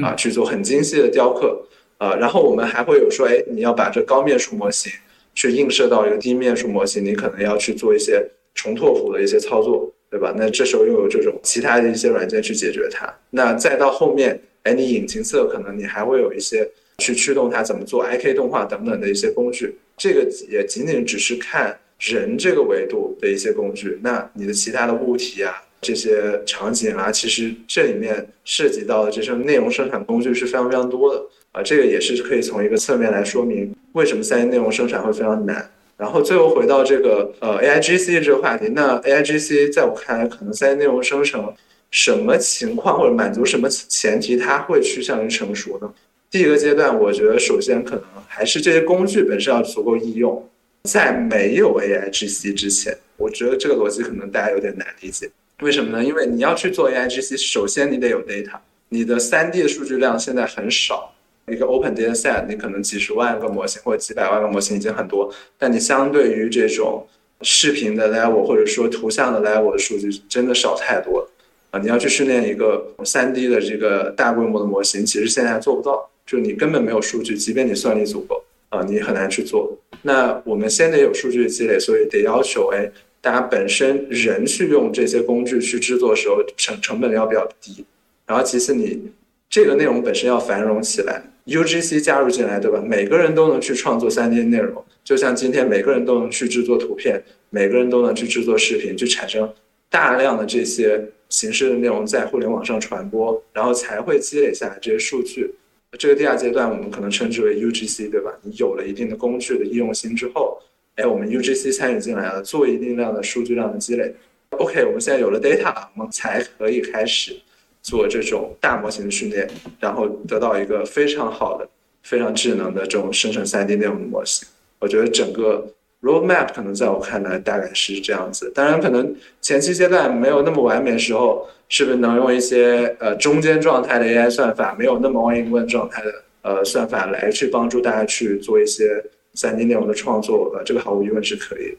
啊，去做很精细的雕刻。呃，然后我们还会有说，哎，你要把这高面数模型去映射到一个低面数模型，你可能要去做一些重拓扑的一些操作，对吧？那这时候又有这种其他的一些软件去解决它。那再到后面，哎，你引擎侧可能你还会有一些去驱动它怎么做 IK 动画等等的一些工具。这个也仅仅只是看人这个维度的一些工具。那你的其他的物体啊，这些场景啊，其实这里面涉及到的这些内容生产工具是非常非常多的。啊，这个也是可以从一个侧面来说明为什么三 D 内容生产会非常难。然后最后回到这个呃 A I G C 这个话题，那 A I G C 在我看来，可能三 D 内容生成什么情况或者满足什么前提，它会趋向于成熟呢？第一个阶段，我觉得首先可能还是这些工具本身要足够易用。在没有 A I G C 之前，我觉得这个逻辑可能大家有点难理解。为什么呢？因为你要去做 A I G C，首先你得有 data，你的三 D 的数据量现在很少。一个 open data set，你可能几十万个模型或者几百万个模型已经很多，但你相对于这种视频的 level 或者说图像的 level 的数据真的少太多了啊！你要去训练一个三 D 的这个大规模的模型，其实现在还做不到，就你根本没有数据，即便你算力足够啊，你很难去做。那我们先得有数据积累，所以得要求哎，大家本身人去用这些工具去制作的时候成成本要比较低，然后其次你这个内容本身要繁荣起来。UGC 加入进来，对吧？每个人都能去创作三 D 内容，就像今天每个人都能去制作图片，每个人都能去制作视频，去产生大量的这些形式的内容在互联网上传播，然后才会积累下来这些数据。这个第二阶段我们可能称之为 UGC，对吧？你有了一定的工具的易用性之后，哎，我们 UGC 参与进来了，做一定量的数据量的积累。OK，我们现在有了 data，我们才可以开始。做这种大模型的训练，然后得到一个非常好的、非常智能的这种生成 3D 内容的模型。我觉得整个 roadmap 可能在我看来大概是这样子。当然，可能前期阶段没有那么完美的时候，是不是能用一些呃中间状态的 AI 算法，没有那么 all in one 状态的呃算法来去帮助大家去做一些三 D 内容的创作？呃，这个毫无疑问是可以。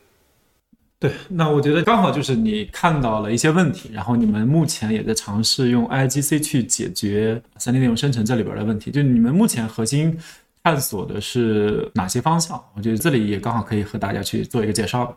对，那我觉得刚好就是你看到了一些问题，然后你们目前也在尝试用 IGC 去解决三 D 内容生成这里边的问题。就你们目前核心探索的是哪些方向？我觉得这里也刚好可以和大家去做一个介绍。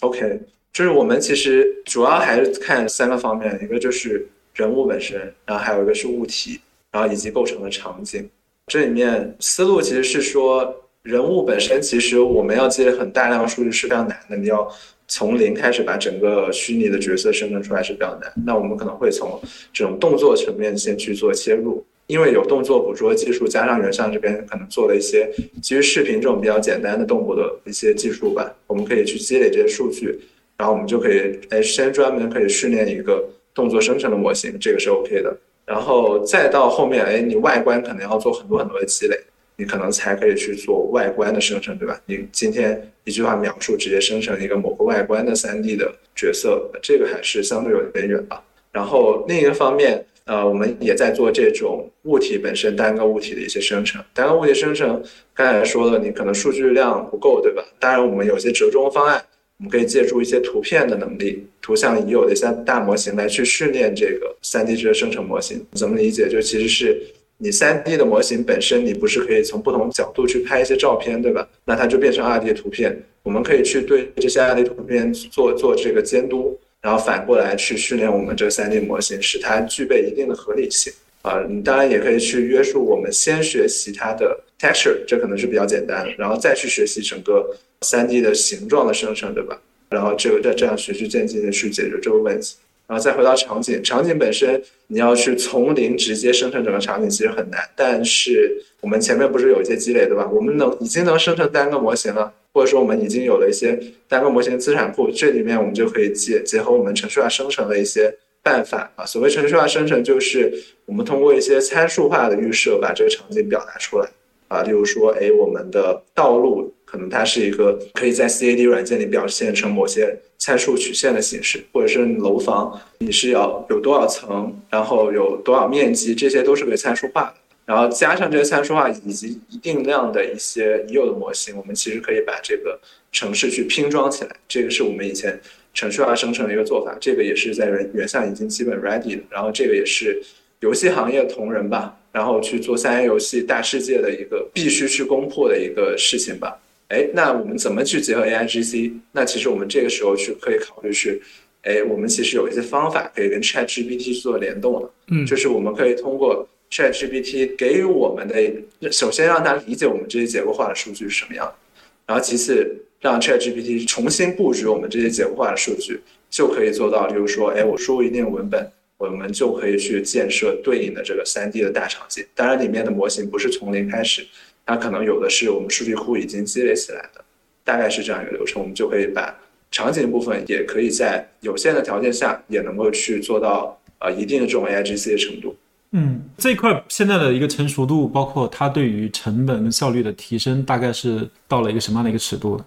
OK，就是我们其实主要还是看三个方面，一个就是人物本身，然后还有一个是物体，然后以及构成的场景。这里面思路其实是说，人物本身其实我们要积累很大量数据是非常难的，你要。从零开始把整个虚拟的角色生成出来是比较难，那我们可能会从这种动作层面先去做切入，因为有动作捕捉技术，加上人像这边可能做了一些基于视频这种比较简单的动作的一些技术吧，我们可以去积累这些数据，然后我们就可以哎先专门可以训练一个动作生成的模型，这个是 OK 的，然后再到后面哎你外观可能要做很多很多的积累。你可能才可以去做外观的生成，对吧？你今天一句话描述，直接生成一个某个外观的三 D 的角色，这个还是相对有点远吧。然后另一个方面，呃，我们也在做这种物体本身单个物体的一些生成。单个物体生成，刚才说了，你可能数据量不够，对吧？当然，我们有些折中方案，我们可以借助一些图片的能力、图像已有的一些大模型来去训练这个三 D 这个生成模型。怎么理解？就其实是。你三 D 的模型本身，你不是可以从不同角度去拍一些照片，对吧？那它就变成二 D 图片。我们可以去对这些二 D 图片做做这个监督，然后反过来去训练我们这个三 D 模型，使它具备一定的合理性。啊，你当然也可以去约束我们，先学习它的 texture，这可能是比较简单，然后再去学习整个三 D 的形状的生成，对吧？然后这个这这样循序渐进的去解决这个问题。然后再回到场景，场景本身你要去从零直接生成整个场景，其实很难。但是我们前面不是有一些积累，对吧？我们能已经能生成单个模型了，或者说我们已经有了一些单个模型资产库，这里面我们就可以结结合我们程序化生成的一些办法啊。所谓程序化生成，就是我们通过一些参数化的预设，把这个场景表达出来啊。例如说，哎，我们的道路。可能它是一个可以在 CAD 软件里表现成某些参数曲线的形式，或者是楼房你是要有多少层，然后有多少面积，这些都是可以参数化的。然后加上这个参数化以及一定量的一些已有的模型，我们其实可以把这个城市去拼装起来。这个是我们以前程序化生成的一个做法，这个也是在原原相已经基本 ready 的。然后这个也是游戏行业同仁吧，然后去做三 A 游戏大世界的一个必须去攻破的一个事情吧。哎，那我们怎么去结合 AI GC？那其实我们这个时候去可以考虑是，哎，我们其实有一些方法可以跟 Chat GPT 做联动了。嗯，就是我们可以通过 Chat GPT 给予我们的，首先让它理解我们这些结构化的数据是什么样，然后其次让 Chat GPT 重新布局我们这些结构化的数据，就可以做到，比如说，哎，我输入一定文本，我们就可以去建设对应的这个 3D 的大场景。当然，里面的模型不是从零开始。它可能有的是我们数据库已经积累起来的，大概是这样一个流程，我们就可以把场景部分也可以在有限的条件下也能够去做到呃一定的这种 AIGC 的程度。嗯，这块现在的一个成熟度，包括它对于成本跟效率的提升，大概是到了一个什么样的一个尺度呢？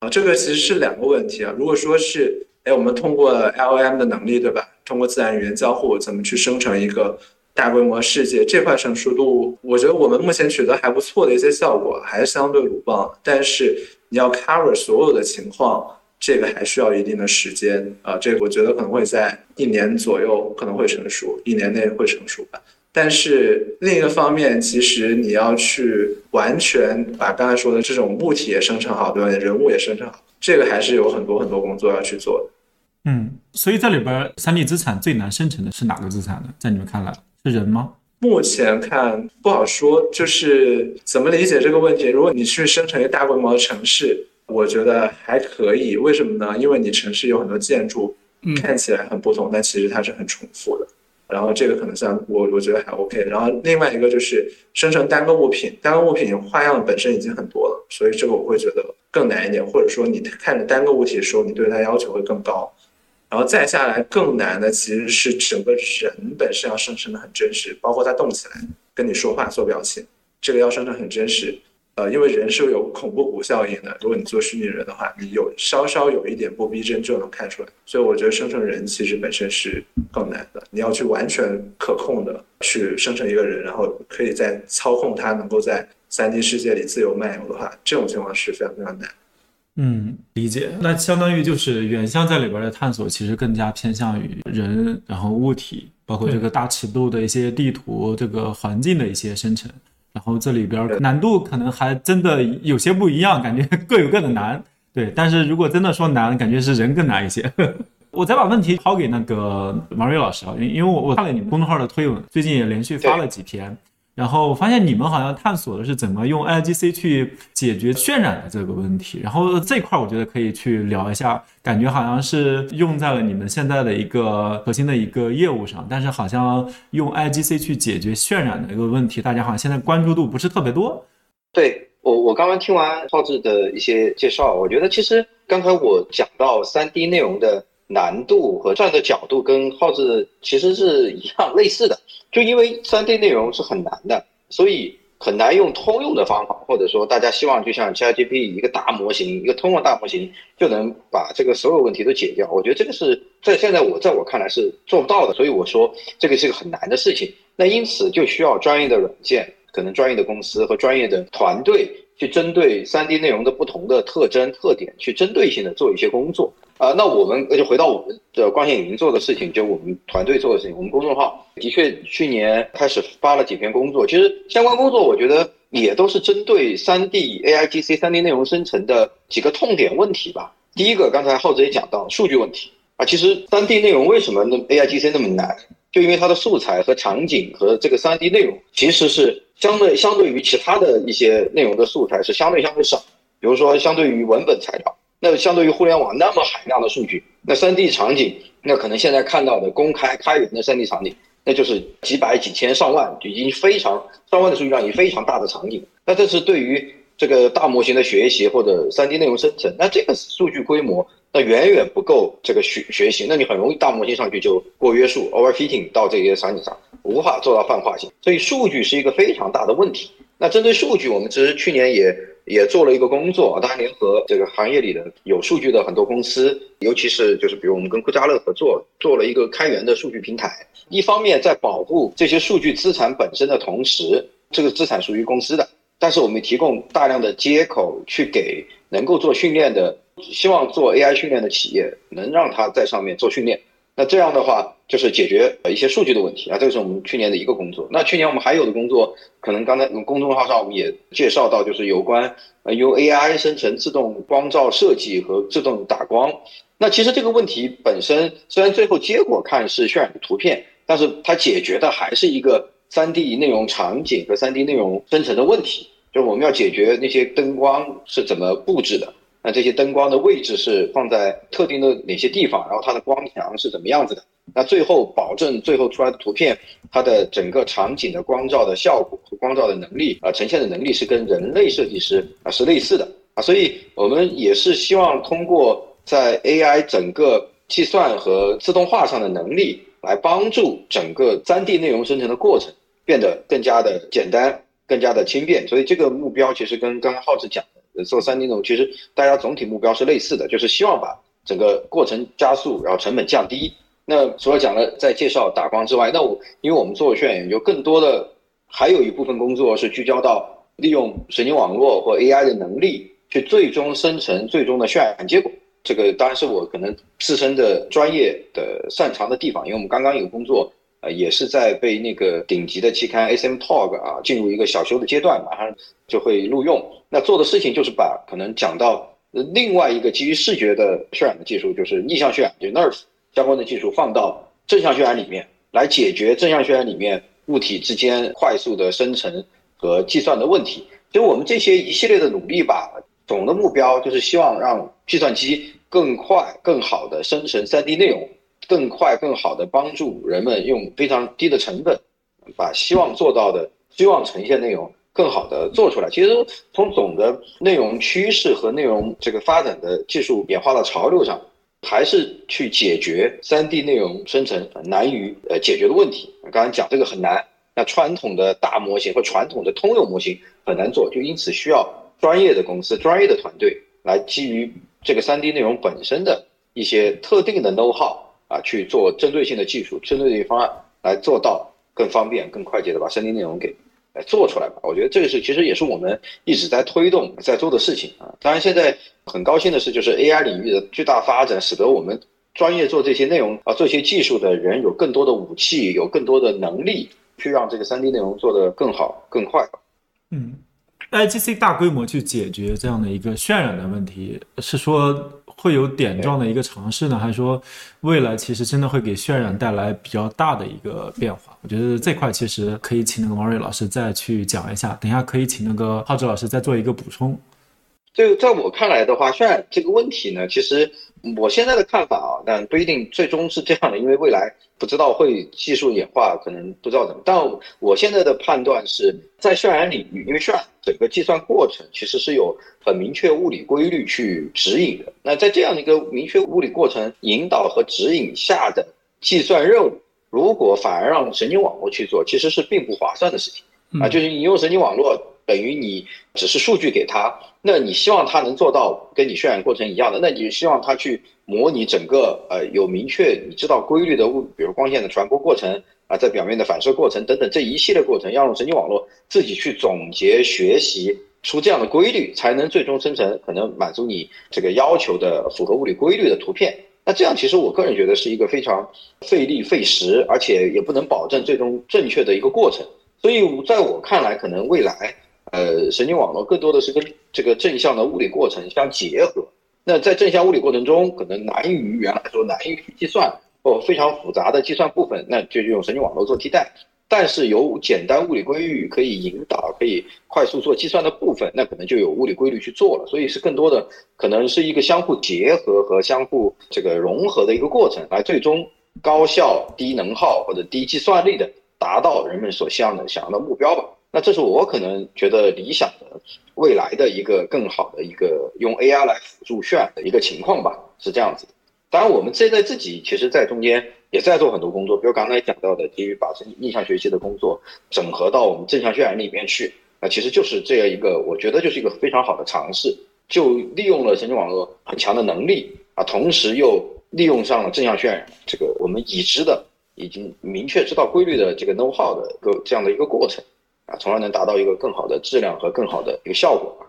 啊，这个其实是两个问题啊。如果说是，哎，我们通过 LM 的能力，对吧？通过自然语言交互，怎么去生成一个？大规模世界这块成熟度，我觉得我们目前取得还不错的一些效果，还是相对鲁棒。但是你要 cover 所有的情况，这个还需要一定的时间啊。这个我觉得可能会在一年左右可能会成熟，一年内会成熟吧。但是另一个方面，其实你要去完全把刚才说的这种物体也生成好，对吧？人物也生成好，这个还是有很多很多工作要去做的。嗯，所以这里边，三 D 资产最难生成的是哪个资产呢？在你们看来？是人吗？目前看不好说，就是怎么理解这个问题。如果你去生成一个大规模的城市，我觉得还可以。为什么呢？因为你城市有很多建筑，看起来很不同，但其实它是很重复的。然后这个可能像我，我觉得还 OK。然后另外一个就是生成单个物品，单个物品花样本身已经很多了，所以这个我会觉得更难一点。或者说你看着单个物体的时候，你对它要求会更高。然后再下来更难的其实是整个人本身要生成的很真实，包括他动起来跟你说话做表情，这个要生成很真实。呃，因为人是有恐怖谷效应的。如果你做虚拟人的话，你有稍稍有一点不逼真就能看出来。所以我觉得生成人其实本身是更难的。你要去完全可控的去生成一个人，然后可以在操控他能够在三 D 世界里自由漫游的话，这种情况是非常非常难。嗯，理解。那相当于就是远向在里边的探索，其实更加偏向于人，然后物体，包括这个大尺度的一些地图，这个环境的一些生成。然后这里边难度可能还真的有些不一样，感觉 各有各的难。对，但是如果真的说难，感觉是人更难一些。我再把问题抛给那个王瑞老师啊，因因为我我看了你们公众号的推文，最近也连续发了几篇。然后我发现你们好像探索的是怎么用 IGC 去解决渲染的这个问题，然后这块我觉得可以去聊一下，感觉好像是用在了你们现在的一个核心的一个业务上，但是好像用 IGC 去解决渲染的一个问题，大家好像现在关注度不是特别多。对我，我刚刚听完浩志的一些介绍，我觉得其实刚才我讲到 3D 内容的难度和站的角度跟浩志其实是一样类似的。就因为三 D 内容是很难的，所以很难用通用的方法，或者说大家希望就像 ChatGPT 一个大模型，一个通用大模型就能把这个所有问题都解掉。我觉得这个是在现在我在我看来是做不到的，所以我说这个是个很难的事情。那因此就需要专业的软件，可能专业的公司和专业的团队去针对三 D 内容的不同的特征特点，去针对性的做一些工作。啊，那我们那就回到我们的光线影音做的事情，就我们团队做的事情。我们公众号的确去年开始发了几篇工作，其实相关工作我觉得也都是针对三 D AIGC 三 D 内容生成的几个痛点问题吧。第一个，刚才浩子也讲到数据问题啊，其实三 D 内容为什么那 AIGC 那么难？就因为它的素材和场景和这个三 D 内容其实是相对相对于其他的一些内容的素材是相对相对少，比如说相对于文本材料。那相对于互联网那么海量的数据，那 3D 场景，那可能现在看到的公开开源的 3D 场景，那就是几百、几千、上万，已经非常上万的数据量，已经非常大的场景。那这是对于这个大模型的学习或者 3D 内容生成，那这个数据规模，那远远不够这个学学习，那你很容易大模型上去就过约束，overfitting 到这些场景上，无法做到泛化性。所以数据是一个非常大的问题。那针对数据，我们其实去年也。也做了一个工作，当然联合这个行业里的有数据的很多公司，尤其是就是比如我们跟酷家乐合作，做了一个开源的数据平台。一方面在保护这些数据资产本身的同时，这个资产属于公司的，但是我们提供大量的接口去给能够做训练的、希望做 AI 训练的企业，能让它在上面做训练。那这样的话，就是解决一些数据的问题啊，这个是我们去年的一个工作。那去年我们还有的工作，可能刚才公众号上我们也介绍到，就是有关呃用 AI 生成自动光照设计和自动打光。那其实这个问题本身，虽然最后结果看是渲染的图片，但是它解决的还是一个 3D 内容场景和 3D 内容生成的问题，就是我们要解决那些灯光是怎么布置的。那这些灯光的位置是放在特定的哪些地方？然后它的光墙是怎么样子的？那最后保证最后出来的图片，它的整个场景的光照的效果和光照的能力啊，呈现的能力是跟人类设计师啊是类似的啊，所以我们也是希望通过在 AI 整个计算和自动化上的能力，来帮助整个 3D 内容生成的过程变得更加的简单、更加的轻便。所以这个目标其实跟刚刚浩子讲的。做三 D 内容，其实大家总体目标是类似的，就是希望把整个过程加速，然后成本降低。那除了讲了在介绍打光之外，那我因为我们做渲染研究，更多的还有一部分工作是聚焦到利用神经网络或 AI 的能力，去最终生成最终的渲染结果。这个当然是我可能自身的专业的擅长的地方，因为我们刚刚有工作。呃，也是在被那个顶级的期刊 SM Talk 啊，进入一个小修的阶段，马上就会录用。那做的事情就是把可能讲到另外一个基于视觉的渲染的技术，就是逆向渲染，就 Nerf 相关的技术放到正向渲染里面，来解决正向渲染里面物体之间快速的生成和计算的问题。所以我们这些一系列的努力吧，总的目标就是希望让计算机更快、更好的生成 3D 内容。更快、更好的帮助人们用非常低的成本，把希望做到的、希望呈现内容更好的做出来。其实从总的内容趋势和内容这个发展的技术演化的潮流上，还是去解决三 D 内容生成难于呃解决的问题。刚才讲这个很难，那传统的大模型或传统的通用模型很难做，就因此需要专业的公司、专业的团队来基于这个 3D 内容本身的一些特定的 know how 啊去做针对性的技术、针对性方案，来做到更方便、更快捷的把 3D 内容给来做出来吧。我觉得这个是其实也是我们一直在推动、在做的事情啊。当然，现在很高兴的是，就是 AI 领域的巨大发展，使得我们专业做这些内容啊、做一些技术的人有更多的武器，有更多的能力。去让这个三 D 内容做得更好更快。嗯，IGC 大规模去解决这样的一个渲染的问题，是说会有点状的一个尝试呢，还是说未来其实真的会给渲染带来比较大的一个变化？我觉得这块其实可以请那个王瑞老师再去讲一下，等一下可以请那个浩志老师再做一个补充。就，在我看来的话，渲染这个问题呢，其实我现在的看法啊，但不一定最终是这样的，因为未来。不知道会技术演化，可能不知道怎么。但我现在的判断是在渲染领域，因为渲染整个计算过程其实是有很明确物理规律去指引的。那在这样的一个明确物理过程引导和指引下的计算任务，如果反而让神经网络去做，其实是并不划算的事情啊。就是你用神经网络。等于你只是数据给他，那你希望他能做到跟你渲染过程一样的，那你希望他去模拟整个呃有明确你知道规律的物，比如光线的传播过程啊，在表面的反射过程等等这一系列过程，要用神经网络自己去总结学习出这样的规律，才能最终生成可能满足你这个要求的符合物理规律的图片。那这样其实我个人觉得是一个非常费力费时，而且也不能保证最终正确的一个过程。所以在我看来，可能未来。呃，神经网络更多的是跟这个正向的物理过程相结合。那在正向物理过程中，可能难于原来说难于计算或非常复杂的计算部分，那就用神经网络做替代。但是有简单物理规律可以引导、可以快速做计算的部分，那可能就有物理规律去做了。所以是更多的可能是一个相互结合和相互这个融合的一个过程，来最终高效、低能耗或者低计算力的达到人们所向的想要的目标吧。那这是我可能觉得理想的未来的一个更好的一个用 AI 来辅助渲染的一个情况吧，是这样子。当然，我们现在自己其实，在中间也在做很多工作，比如刚才讲到的，基于把逆向学习的工作整合到我们正向渲染里面去，那其实就是这样一个，我觉得就是一个非常好的尝试，就利用了神经网络很强的能力啊，同时又利用上了正向渲染这个我们已知的、已经明确知道规律的这个 know how 的一个这样的一个过程。啊，从而能达到一个更好的质量和更好的一个效果吧。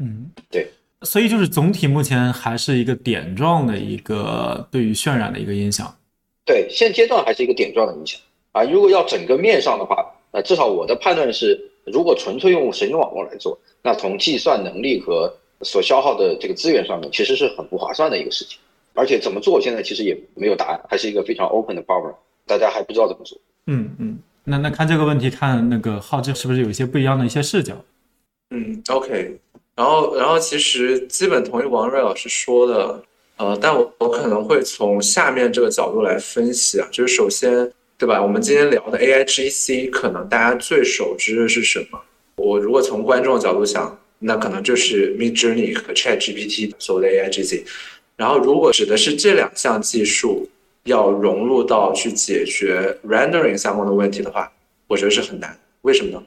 嗯，对，所以就是总体目前还是一个点状的一个对于渲染的一个影响。对，现阶段还是一个点状的影响啊。如果要整个面上的话，那至少我的判断是，如果纯粹用神经网络来做，那从计算能力和所消耗的这个资源上面，其实是很不划算的一个事情。而且怎么做，现在其实也没有答案，还是一个非常 open 的 problem，大家还不知道怎么做。嗯嗯。那那看这个问题，看那个浩志是不是有一些不一样的一些视角？嗯，OK，然后然后其实基本同意王瑞老师说的，呃，但我我可能会从下面这个角度来分析啊，就是首先对吧，我们今天聊的 AIGC，可能大家最熟知的是什么？我如果从观众的角度想，那可能就是 Midjourney 和 ChatGPT 所谓的 AIGC，然后如果指的是这两项技术。要融入到去解决 rendering 相关的问题的话，我觉得是很难。为什么呢？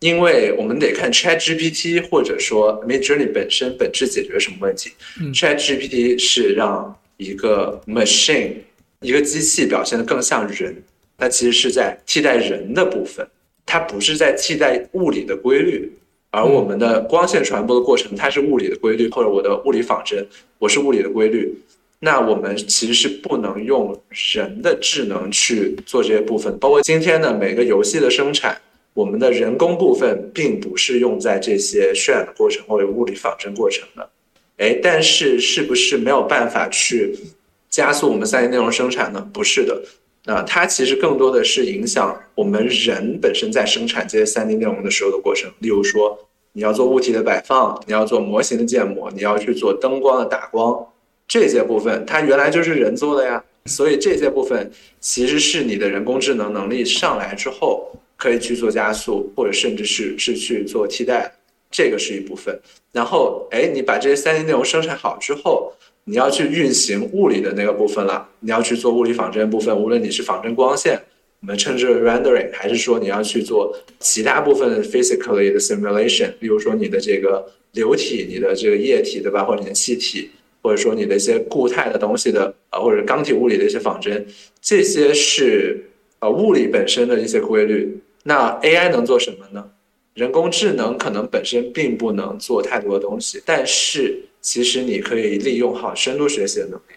因为我们得看 Chat GPT 或者说 Midjourney 本身本质解决什么问题。Chat GPT 是让一个 machine 一个机器表现的更像人，它其实是在替代人的部分，它不是在替代物理的规律。而我们的光线传播的过程，它是物理的规律，或者我的物理仿真，我是物理的规律。那我们其实是不能用人的智能去做这些部分，包括今天的每个游戏的生产，我们的人工部分并不是用在这些渲染的过程或者物理仿真过程的。哎，但是是不是没有办法去加速我们三 D 内容生产呢？不是的，啊，它其实更多的是影响我们人本身在生产这些三 D 内容的时候的过程。例如说，你要做物体的摆放，你要做模型的建模，你要去做灯光的打光。这些部分它原来就是人做的呀，所以这些部分其实是你的人工智能能力上来之后可以去做加速，或者甚至是是去做替代，这个是一部分。然后，哎，你把这些三 D 内容生产好之后，你要去运行物理的那个部分了，你要去做物理仿真部分，无论你是仿真光线，我们称之为 rendering，还是说你要去做其他部分的 physically 的 simulation，比如说你的这个流体、你的这个液体，对吧？或者你的气体，或者说你的一些固态的东西的啊，或者钢体物理的一些仿真，这些是呃物理本身的一些规律。那 AI 能做什么呢？人工智能可能本身并不能做太多的东西，但是其实你可以利用好深度学习的能力。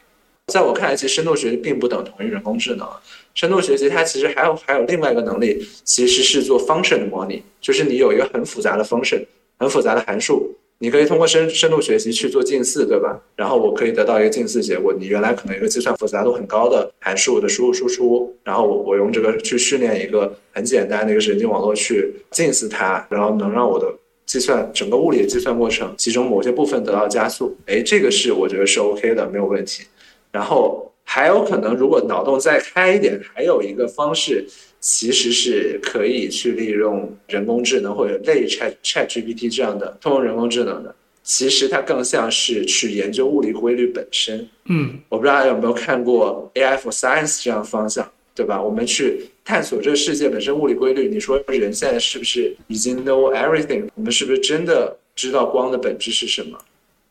在我看来，其实深度学习并不等同于人工智能。深度学习它其实还有还有另外一个能力，其实是做 function 的模拟，就是你有一个很复杂的 function，很复杂的函数，你可以通过深深度学习去做近似，对吧？然后我可以得到一个近似结果。你原来可能一个计算复杂度很高的函数的输入输出，然后我我用这个去训练一个很简单的一个神经网络去近似它，然后能让我的计算整个物理的计算过程其中某些部分得到加速。哎，这个是我觉得是 OK 的，没有问题。然后还有可能，如果脑洞再开一点，还有一个方式，其实是可以去利用人工智能或者类 Chat Chat GPT 这样的通用人工智能的。其实它更像是去研究物理规律本身。嗯，我不知道大家有没有看过 AI for Science 这样的方向，对吧？我们去探索这个世界本身物理规律。你说人现在是不是已经 know everything？我们是不是真的知道光的本质是什么？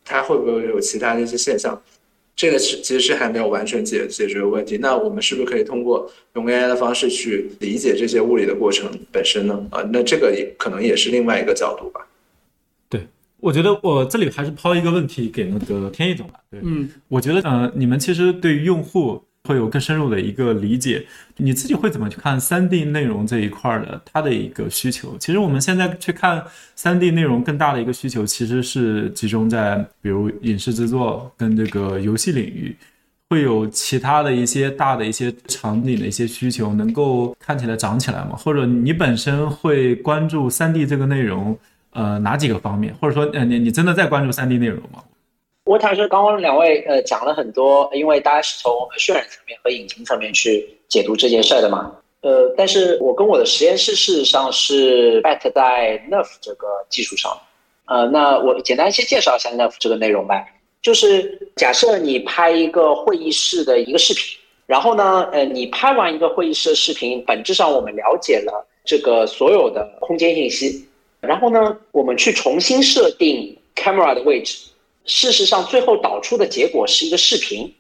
它会不会有其他的一些现象？这个是其实是还没有完全解解决问题。那我们是不是可以通过用 AI 的方式去理解这些物理的过程本身呢？啊，那这个也可能也是另外一个角度吧。对，我觉得我这里还是抛一个问题给那个天意总吧。对，嗯，我觉得呃，你们其实对于用户会有更深入的一个理解。你自己会怎么去看三 D 内容这一块的它的一个需求？其实我们现在去看三 D 内容更大的一个需求，其实是集中在比如影视制作跟这个游戏领域，会有其他的一些大的一些场景的一些需求能够看起来涨起来吗？或者你本身会关注三 D 这个内容，呃，哪几个方面？或者说，呃，你你真的在关注三 D 内容吗？我坦说，刚刚两位呃讲了很多，因为大家是从渲染层面和引擎层面去解读这件事儿的嘛。呃，但是我跟我的实验室事实上是 bet 在 Nerf 这个技术上。呃，那我简单先介绍一下 Nerf 这个内容吧。就是假设你拍一个会议室的一个视频，然后呢，呃，你拍完一个会议室的视频，本质上我们了解了这个所有的空间信息，然后呢，我们去重新设定 camera 的位置。事实上，最后导出的结果是一个视频。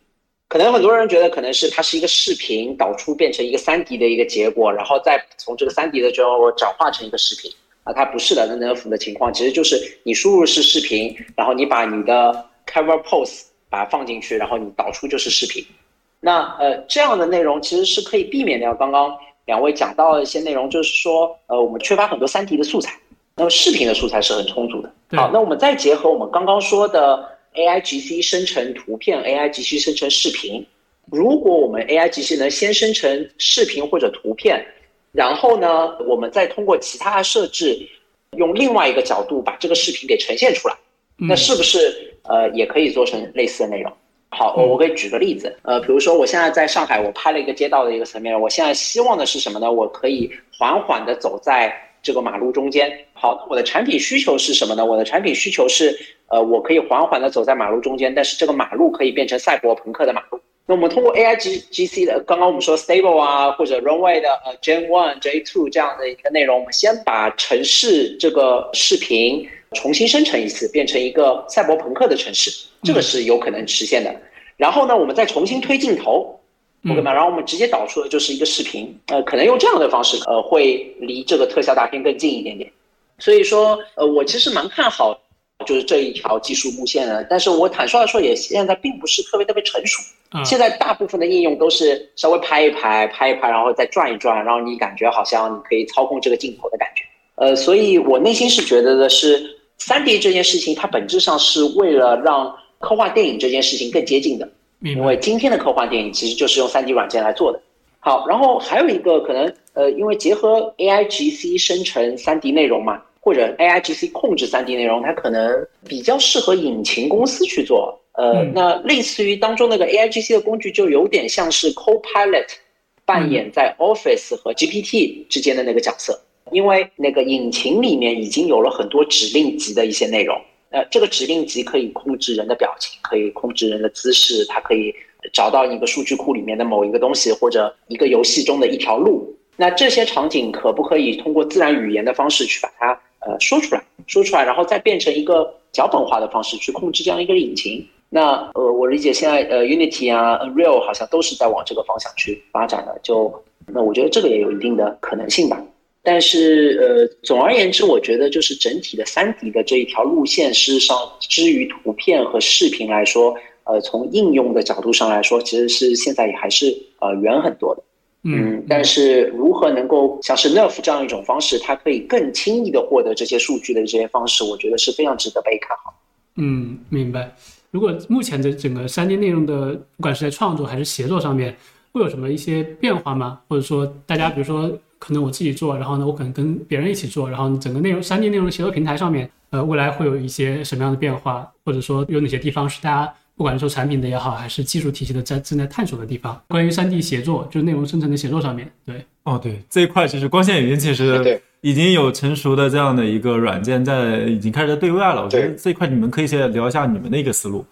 可能很多人觉得，可能是它是一个视频导出变成一个三 D 的一个结果，然后再从这个三 D 的结果转化成一个视频啊。它不是的，那 Nerf 的情况其实就是你输入是视频，然后你把你的 cover pose 把它放进去，然后你导出就是视频。那呃，这样的内容其实是可以避免掉刚刚两位讲到的一些内容，就是说呃，我们缺乏很多三 D 的素材，那么视频的素材是很充足的。好，那我们再结合我们刚刚说的 AI GC 生成图片，AI GC 生成视频。如果我们 AI GC 能先生成视频或者图片，然后呢，我们再通过其他的设置，用另外一个角度把这个视频给呈现出来，那是不是呃也可以做成类似的内容？好，我我可以举个例子，呃，比如说我现在在上海，我拍了一个街道的一个层面，我现在希望的是什么呢？我可以缓缓的走在这个马路中间。好，我的产品需求是什么呢？我的产品需求是，呃，我可以缓缓的走在马路中间，但是这个马路可以变成赛博朋克的马路。那我们通过 AI G G C 的，刚刚我们说 Stable 啊，或者 Runway 的呃 Gen One、J Two 这样的一个内容，我们先把城市这个视频重新生成一次，变成一个赛博朋克的城市，这个是有可能实现的。然后呢，我们再重新推镜头，OK 吗？然后我们直接导出的就是一个视频，呃，可能用这样的方式，呃，会离这个特效大片更近一点点。所以说，呃，我其实蛮看好就是这一条技术路线的，但是我坦率的说，也现在并不是特别特别成熟。现在大部分的应用都是稍微拍一拍，拍一拍，然后再转一转，然后你感觉好像你可以操控这个镜头的感觉。呃，所以我内心是觉得的是，三 D 这件事情，它本质上是为了让科幻电影这件事情更接近的。因为今天的科幻电影其实就是用 3D 软件来做的。好，然后还有一个可能，呃，因为结合 AI GC 生成 3D 内容嘛，或者 AI GC 控制 3D 内容，它可能比较适合引擎公司去做。呃，那类似于当中那个 AI GC 的工具，就有点像是 Copilot 扮演在 Office 和 GPT 之间的那个角色，因为那个引擎里面已经有了很多指令级的一些内容。呃，这个指令集可以控制人的表情，可以控制人的姿势，它可以找到一个数据库里面的某一个东西，或者一个游戏中的一条路，那这些场景可不可以通过自然语言的方式去把它呃说出来，说出来，然后再变成一个脚本化的方式去控制这样一个引擎？那呃，我理解现在呃，Unity 啊，Unreal 好像都是在往这个方向去发展的。就那我觉得这个也有一定的可能性吧。但是呃，总而言之，我觉得就是整体的三 D 的这一条路线，事实上，至于图片和视频来说，呃，从应用的角度上来说，其实是现在也还是呃远很多的。嗯，但是如何能够像是 Nerf 这样一种方式，它可以更轻易的获得这些数据的这些方式，我觉得是非常值得被看好。嗯，明白。如果目前的整个三 D 内容的，不管是在创作还是协作上面，会有什么一些变化吗？或者说，大家比如说，可能我自己做，然后呢，我可能跟别人一起做，然后整个内容三 D 内容协作平台上面，呃，未来会有一些什么样的变化？或者说，有哪些地方是大家？不管是做产品的也好，还是技术体系的在正在探索的地方，关于三 D 协作，就是内容生成的协作上面，对，哦，对这一块，其实光线语音其实已经有成熟的这样的一个软件在，已经开始在对外了。我觉得这一块你们可以先聊一下你们的一个思路。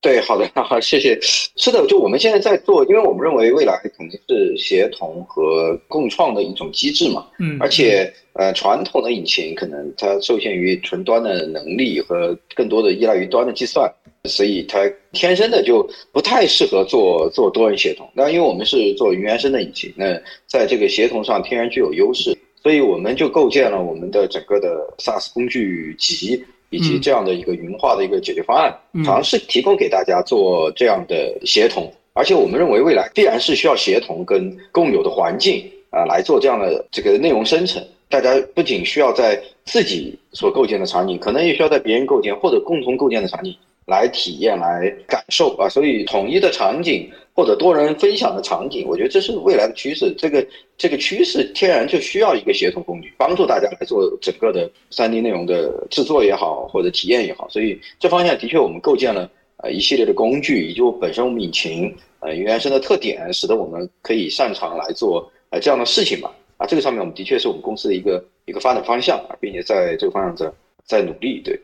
对，好的，好，谢谢。是的，就我们现在在做，因为我们认为未来肯定是协同和共创的一种机制嘛。嗯。而且，呃，传统的引擎可能它受限于纯端的能力和更多的依赖于端的计算，所以它天生的就不太适合做做多人协同。那因为我们是做云原生的引擎，那在这个协同上天然具有优势，所以我们就构建了我们的整个的 SaaS 工具集。以及这样的一个云化的一个解决方案，尝试提供给大家做这样的协同，而且我们认为未来必然是需要协同跟共有的环境啊来做这样的这个内容生成。大家不仅需要在自己所构建的场景，可能也需要在别人构建或者共同构建的场景来体验、来感受啊。所以统一的场景。或者多人分享的场景，我觉得这是未来的趋势。这个这个趋势天然就需要一个协同工具，帮助大家来做整个的三 D 内容的制作也好，或者体验也好。所以这方向的确我们构建了呃一系列的工具，以及本身我们引擎呃原生的特点，使得我们可以擅长来做呃这样的事情吧。啊，这个上面我们的确是我们公司的一个一个发展方向啊，并且在这个方向在在努力，对。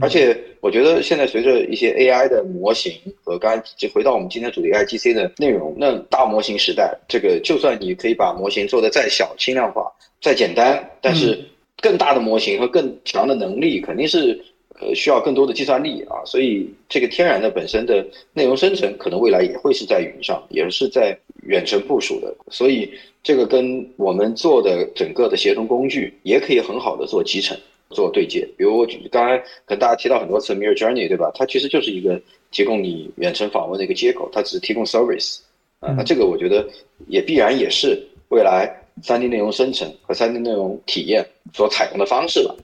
而且我觉得现在随着一些 AI 的模型和刚才就回到我们今天主题 IGC 的内容，那大模型时代，这个就算你可以把模型做得再小、轻量化、再简单，但是更大的模型和更强的能力，肯定是呃需要更多的计算力啊。所以这个天然的本身的内容生成，可能未来也会是在云上，也是在远程部署的。所以这个跟我们做的整个的协同工具，也可以很好的做集成。做对接，比如我刚才跟大家提到很多次 Mirror Journey，对吧？它其实就是一个提供你远程访问的一个接口，它只是提供 service 啊。那这个我觉得也必然也是未来三 D 内容生成和三 D 内容体验所采用的方式吧。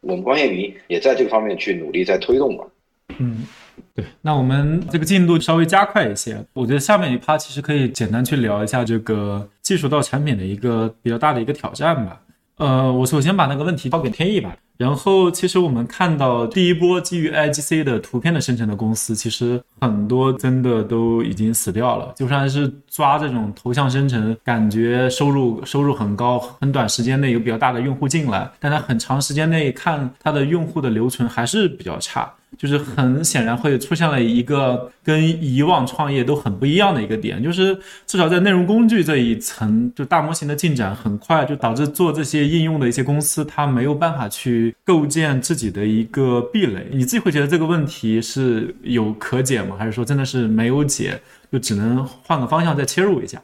我们光线云也在这个方面去努力在推动嘛。嗯，对。那我们这个进度稍微加快一些，我觉得下面一趴其实可以简单去聊一下这个技术到产品的一个比较大的一个挑战吧。呃，我首先把那个问题抛给天意吧。然后，其实我们看到第一波基于 IGC 的图片的生成的公司，其实很多真的都已经死掉了。就算是抓这种头像生成，感觉收入收入很高，很短时间内有比较大的用户进来，但它很长时间内看它的用户的留存还是比较差。就是很显然会出现了一个跟以往创业都很不一样的一个点，就是至少在内容工具这一层，就大模型的进展很快，就导致做这些应用的一些公司，它没有办法去构建自己的一个壁垒。你自己会觉得这个问题是有可解吗？还是说真的是没有解，就只能换个方向再切入一下？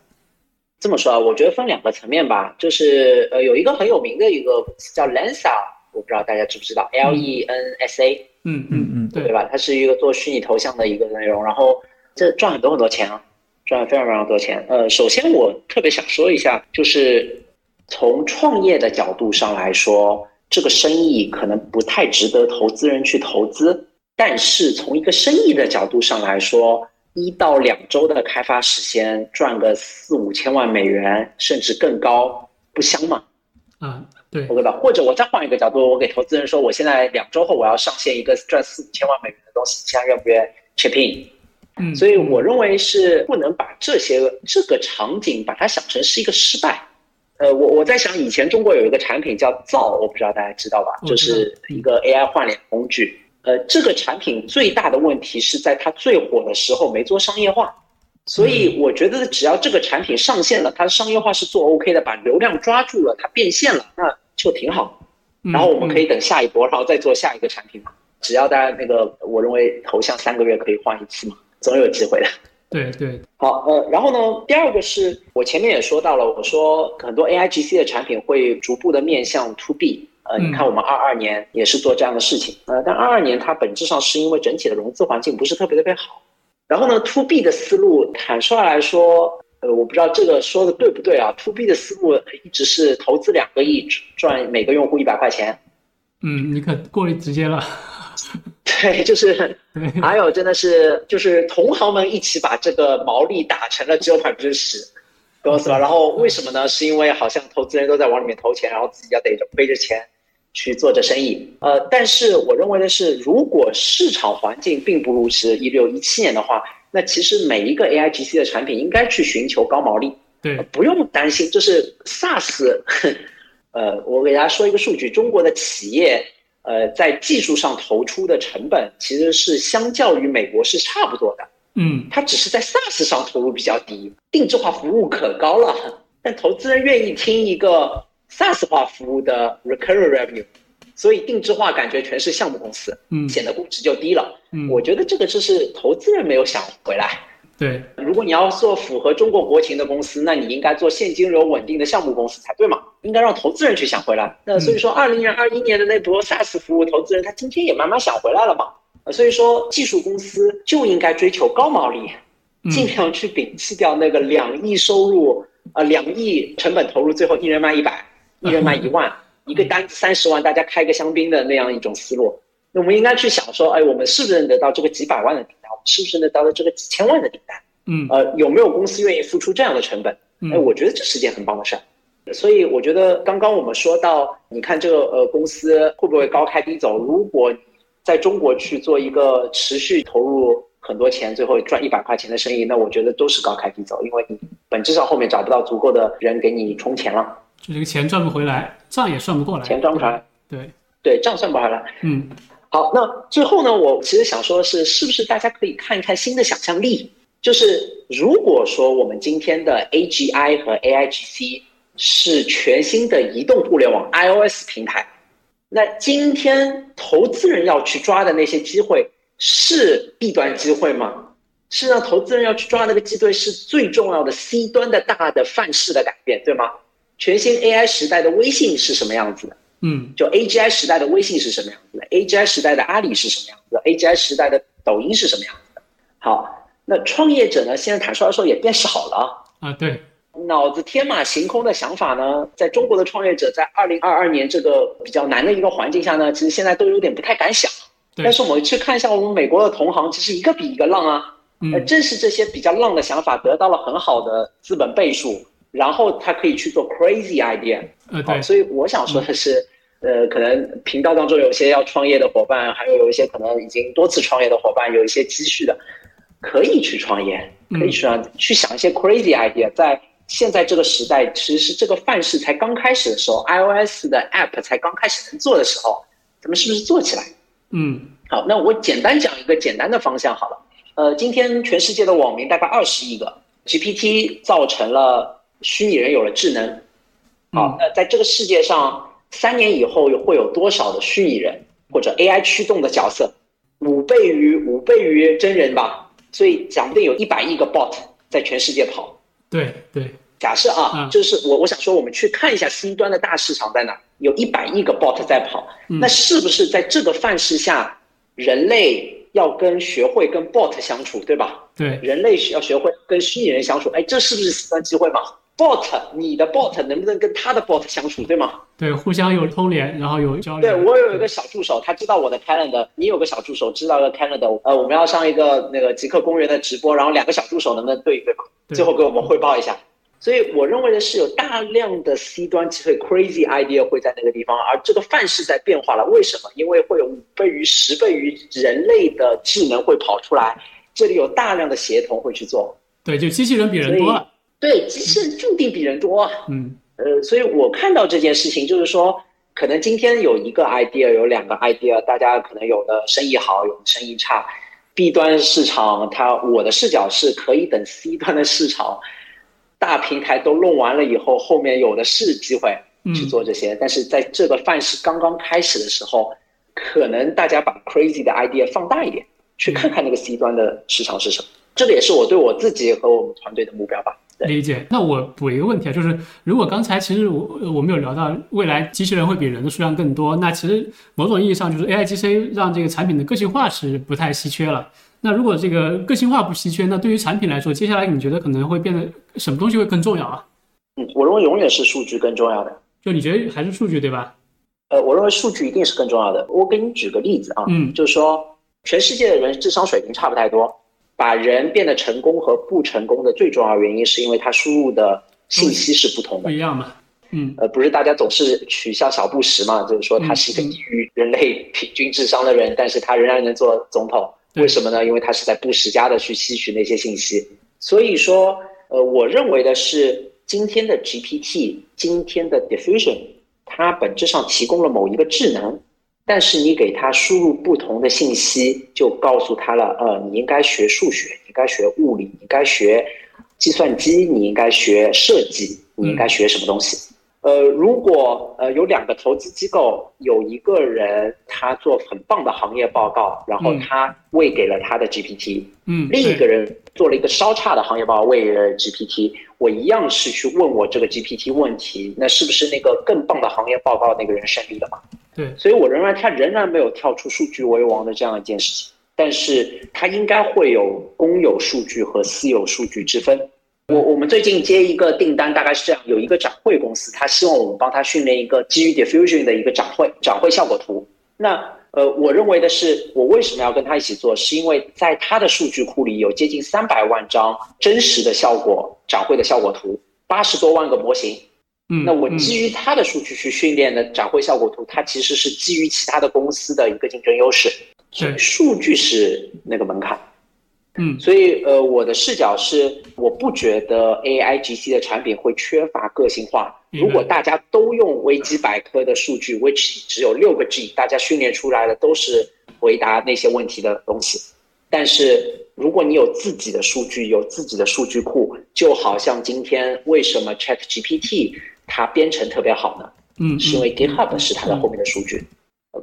这么说啊，我觉得分两个层面吧，就是呃，有一个很有名的一个叫 Lensa，我不知道大家知不知道，L E N S A。嗯嗯嗯，对吧？它是一个做虚拟头像的一个内容，然后这赚很多很多钱啊，赚非常非常多钱。呃，首先我特别想说一下，就是从创业的角度上来说，这个生意可能不太值得投资人去投资。但是从一个生意的角度上来说，一到两周的开发时间赚个四五千万美元，甚至更高，不香吗？啊。对，OK 吧？或者我再换一个角度，我给投资人说，我现在两周后我要上线一个赚四五千万美元的东西，现在愿不愿意 chip in？嗯，所以我认为是不能把这些这个场景把它想成是一个失败。呃，我我在想，以前中国有一个产品叫造，我不知道大家知道吧？就是一个 AI 换脸工具。呃，这个产品最大的问题是在它最火的时候没做商业化。所以我觉得只要这个产品上线了，它商业化是做 OK 的，把流量抓住了，它变现了，那就挺好。嗯然后我们可以等下一波，然后再做下一个产品嘛。只要大家那个，我认为头像三个月可以换一次嘛，总有机会的。对对，好，呃，然后呢，第二个是我前面也说到了，我说很多 AIGC 的产品会逐步的面向 To B。呃，嗯你看我们二二年也是做这样的事情，呃，但二二年它本质上是因为整体的融资环境不是特别特别好。然后呢，To B 的思路坦率来说，呃，我不知道这个说的对不对啊？To B 的思路一直是投资两个亿赚每个用户一百块钱。嗯，你可过于直接了。对，就是，还有真的是就是同行们一起把这个毛利打成了只有百分之十，懂我意思吧？然后为什么呢？是因为好像投资人都在往里面投钱，然后自己要得着背着钱去做这生意。呃，但是我认为的是，如果市场环境并不如是一六一七年的话，那其实每一个 AIGC 的产品应该去寻求高毛利。对，不用担心，就是 SaaS，呃，我给大家说一个数据，中国的企业呃在技术上投出的成本其实是相较于美国是差不多的，嗯它只是在 SaaS 上投入比较低，定制化服务可高了，但投资人愿意听一个 SaaS 化服务的 recurring revenue，所以定制化感觉全是项目公司，嗯显得估值就低了。嗯，我觉得这个就是投资人没有想回来。对，如果你要做符合中国国情的公司，那你应该做现金流稳定的项目公司才对嘛？应该让投资人去想回来。那所以说，二零年、二一年的那波 SaaS 服务投资人，他今天也慢慢想回来了嘛？呃所以说，技术公司就应该追求高毛利，嗯尽量去摒弃掉那个两亿收入，呃，两亿成本投入，最后一人卖一百，一人卖一万，一个单子三十万，大家开个香槟的那样一种思路。那我们应该去想说，哎，我们是不是能得到这个几百万的订单？我们是不是能得到这个几千万的订单？嗯呃，有没有公司愿意付出这样的成本？哎，嗯我觉得这是件很棒的事儿。所以我觉得刚刚我们说到，你看这个呃公司会不会高开低走？如果在中国去做一个持续投入很多钱，最后赚一百块钱的生意，那我觉得都是高开低走，因为你本质上后面找不到足够的人给你充钱了，就这个钱赚不回来，账也算不过来，钱赚不出来，对，对账算不回来。嗯好，那最后呢，我其实想说的是，是不是大家可以看一看新的想象力？就是如果说我们今天的 AGI 和 AIGC 是全新的移动互联网 iOS 平台，那今天投资人要去抓的那些机会是 B 端机会吗？是让投资人要去抓那个机会是最重要的 C 端的大的范式的改变，对吗？全新 AI 时代的微信是什么样子的？嗯就 AGI 时代的微信是什么样子的？AGI 时代的阿里是什么样子的？AGI 时代的抖音是什么样子的？好，那创业者呢，现在坦率来说也变少了。啊对，脑子天马行空的想法呢，在中国的创业者在二零二二年这个比较难的一个环境下呢，其实现在都有点不太敢想。但是我们去看一下我们美国的同行，其实一个比一个浪啊。呃，嗯正是这些比较浪的想法得到了很好的资本倍数，然后他可以去做 crazy idea。好，呃对，所以我想说的是，呃，可能频道当中有些要创业的伙伴，还有有一些可能已经多次创业的伙伴，有一些积蓄的，可以去创业，可以去让、去想一些 crazy idea。在现在这个时代，其实是这个范式才刚开始的时候，iOS 的 app 才刚开始能做的时候，咱们是不是做起来？嗯好，那我简单讲一个简单的方向好了。呃，今天全世界的网民大概二十亿个，GPT 造成了虚拟人有了智能。好，那在这个世界上，三年以后会有多少的虚拟人或者 AI 驱动的角色？五倍于五倍于真人吧，所以讲不定有一百亿个 bot 在全世界跑。对对，假设啊，嗯就是我我想说，我们去看一下 C 端的大市场在哪，有一百亿个 bot 在跑，嗯那是不是在这个范式下，人类要跟学会跟 bot 相处，对吧？对人类需要学会跟虚拟人相处，哎，这是不是 C 端机会嘛？bot，你的 bot 能不能跟他的 bot 相处，对吗？对，互相有通联，然后有交流。对我有一个小助手，他知道我的 calendar，你有个小助手知道个 calendar，呃，我们要上一个那个极客公园的直播，然后两个小助手能不能对一对嘛？对最后给我们汇报一下。所以我认为的是有大量的 C 端机会 crazy idea 会在那个地方，而这个范式在变化了。为什么？因为会有五倍于、十倍于人类的智能会跑出来，这里有大量的协同会去做。对，就机器人比人多了。对，机器人注定比人多啊。嗯呃，所以我看到这件事情，就是说，可能今天有一个 idea，有两个 idea，大家可能有的生意好，有的生意差，B 端市场，它我的视角是可以等 C 端的市场大平台都弄完了以后，后面有的是机会去做这些。但是在这个范式刚刚开始的时候，可能大家把 crazy 的 idea 放大一点，去看看那个 C 端的市场是什么。这个也是我对我自己和我们团队的目标吧。理解。那我补一个问题啊，就是如果刚才其实我我们有聊到未来机器人会比人的数量更多，那其实某种意义上就是 A I G C 让这个产品的个性化是不太稀缺了。那如果这个个性化不稀缺，那对于产品来说，接下来你觉得可能会变得什么东西会更重要啊？嗯，我认为永远是数据更重要的。就你觉得还是数据对吧？呃，我认为数据一定是更重要的。我给你举个例子啊，嗯，就是说全世界的人智商水平差不太多。把人变得成功和不成功的最重要原因，是因为他输入的信息是不同的，不一样嘛？嗯，呃，不是大家总是取笑小布什嘛？就是说他是一个低于人类平均智商的人，但是他仍然能做总统，为什么呢？因为他是在布什家的去吸取那些信息。所以说，呃，我认为的是，今天的 GPT，今天的 Diffusion，它本质上提供了某一个智能。但是你给他输入不同的信息，就告诉他了，呃，你应该学数学，你应该学物理，你应该学计算机，你应该学设计，你应该学什么东西？呃，如果呃有两个投资机构，有一个人他做很棒的行业报告，然后他喂给了他的 GPT，嗯，另一个人做了一个稍差的行业报告喂了 GPT，我一样是去问我这个 GPT 问题，那是不是那个更棒的行业报告那个人胜利了嘛？对，所以我仍然他仍然没有跳出数据为王的这样一件事情，但是他应该会有公有数据和私有数据之分。我我们最近接一个订单，大概是这样：有一个展会公司，他希望我们帮他训练一个基于 diffusion 的一个展会展会效果图。那呃，我认为的是，我为什么要跟他一起做？是因为在他的数据库里有接近三百万张真实的效果展会的效果图，八十多万个模型。嗯，那我基于他的数据去训练的展会效果图，它其实是基于其他的公司的一个竞争优势。所以，数据是那个门槛。嗯，所以呃，我的视角是，我不觉得 A I G C 的产品会缺乏个性化。如果大家都用维基百科的数据，which 只有六个 G，大家训练出来的都是回答那些问题的东西。但是如果你有自己的数据，有自己的数据库，就好像今天为什么 Chat G P T 它编程特别好呢？嗯，是因为 GitHub 是它的后面的数据。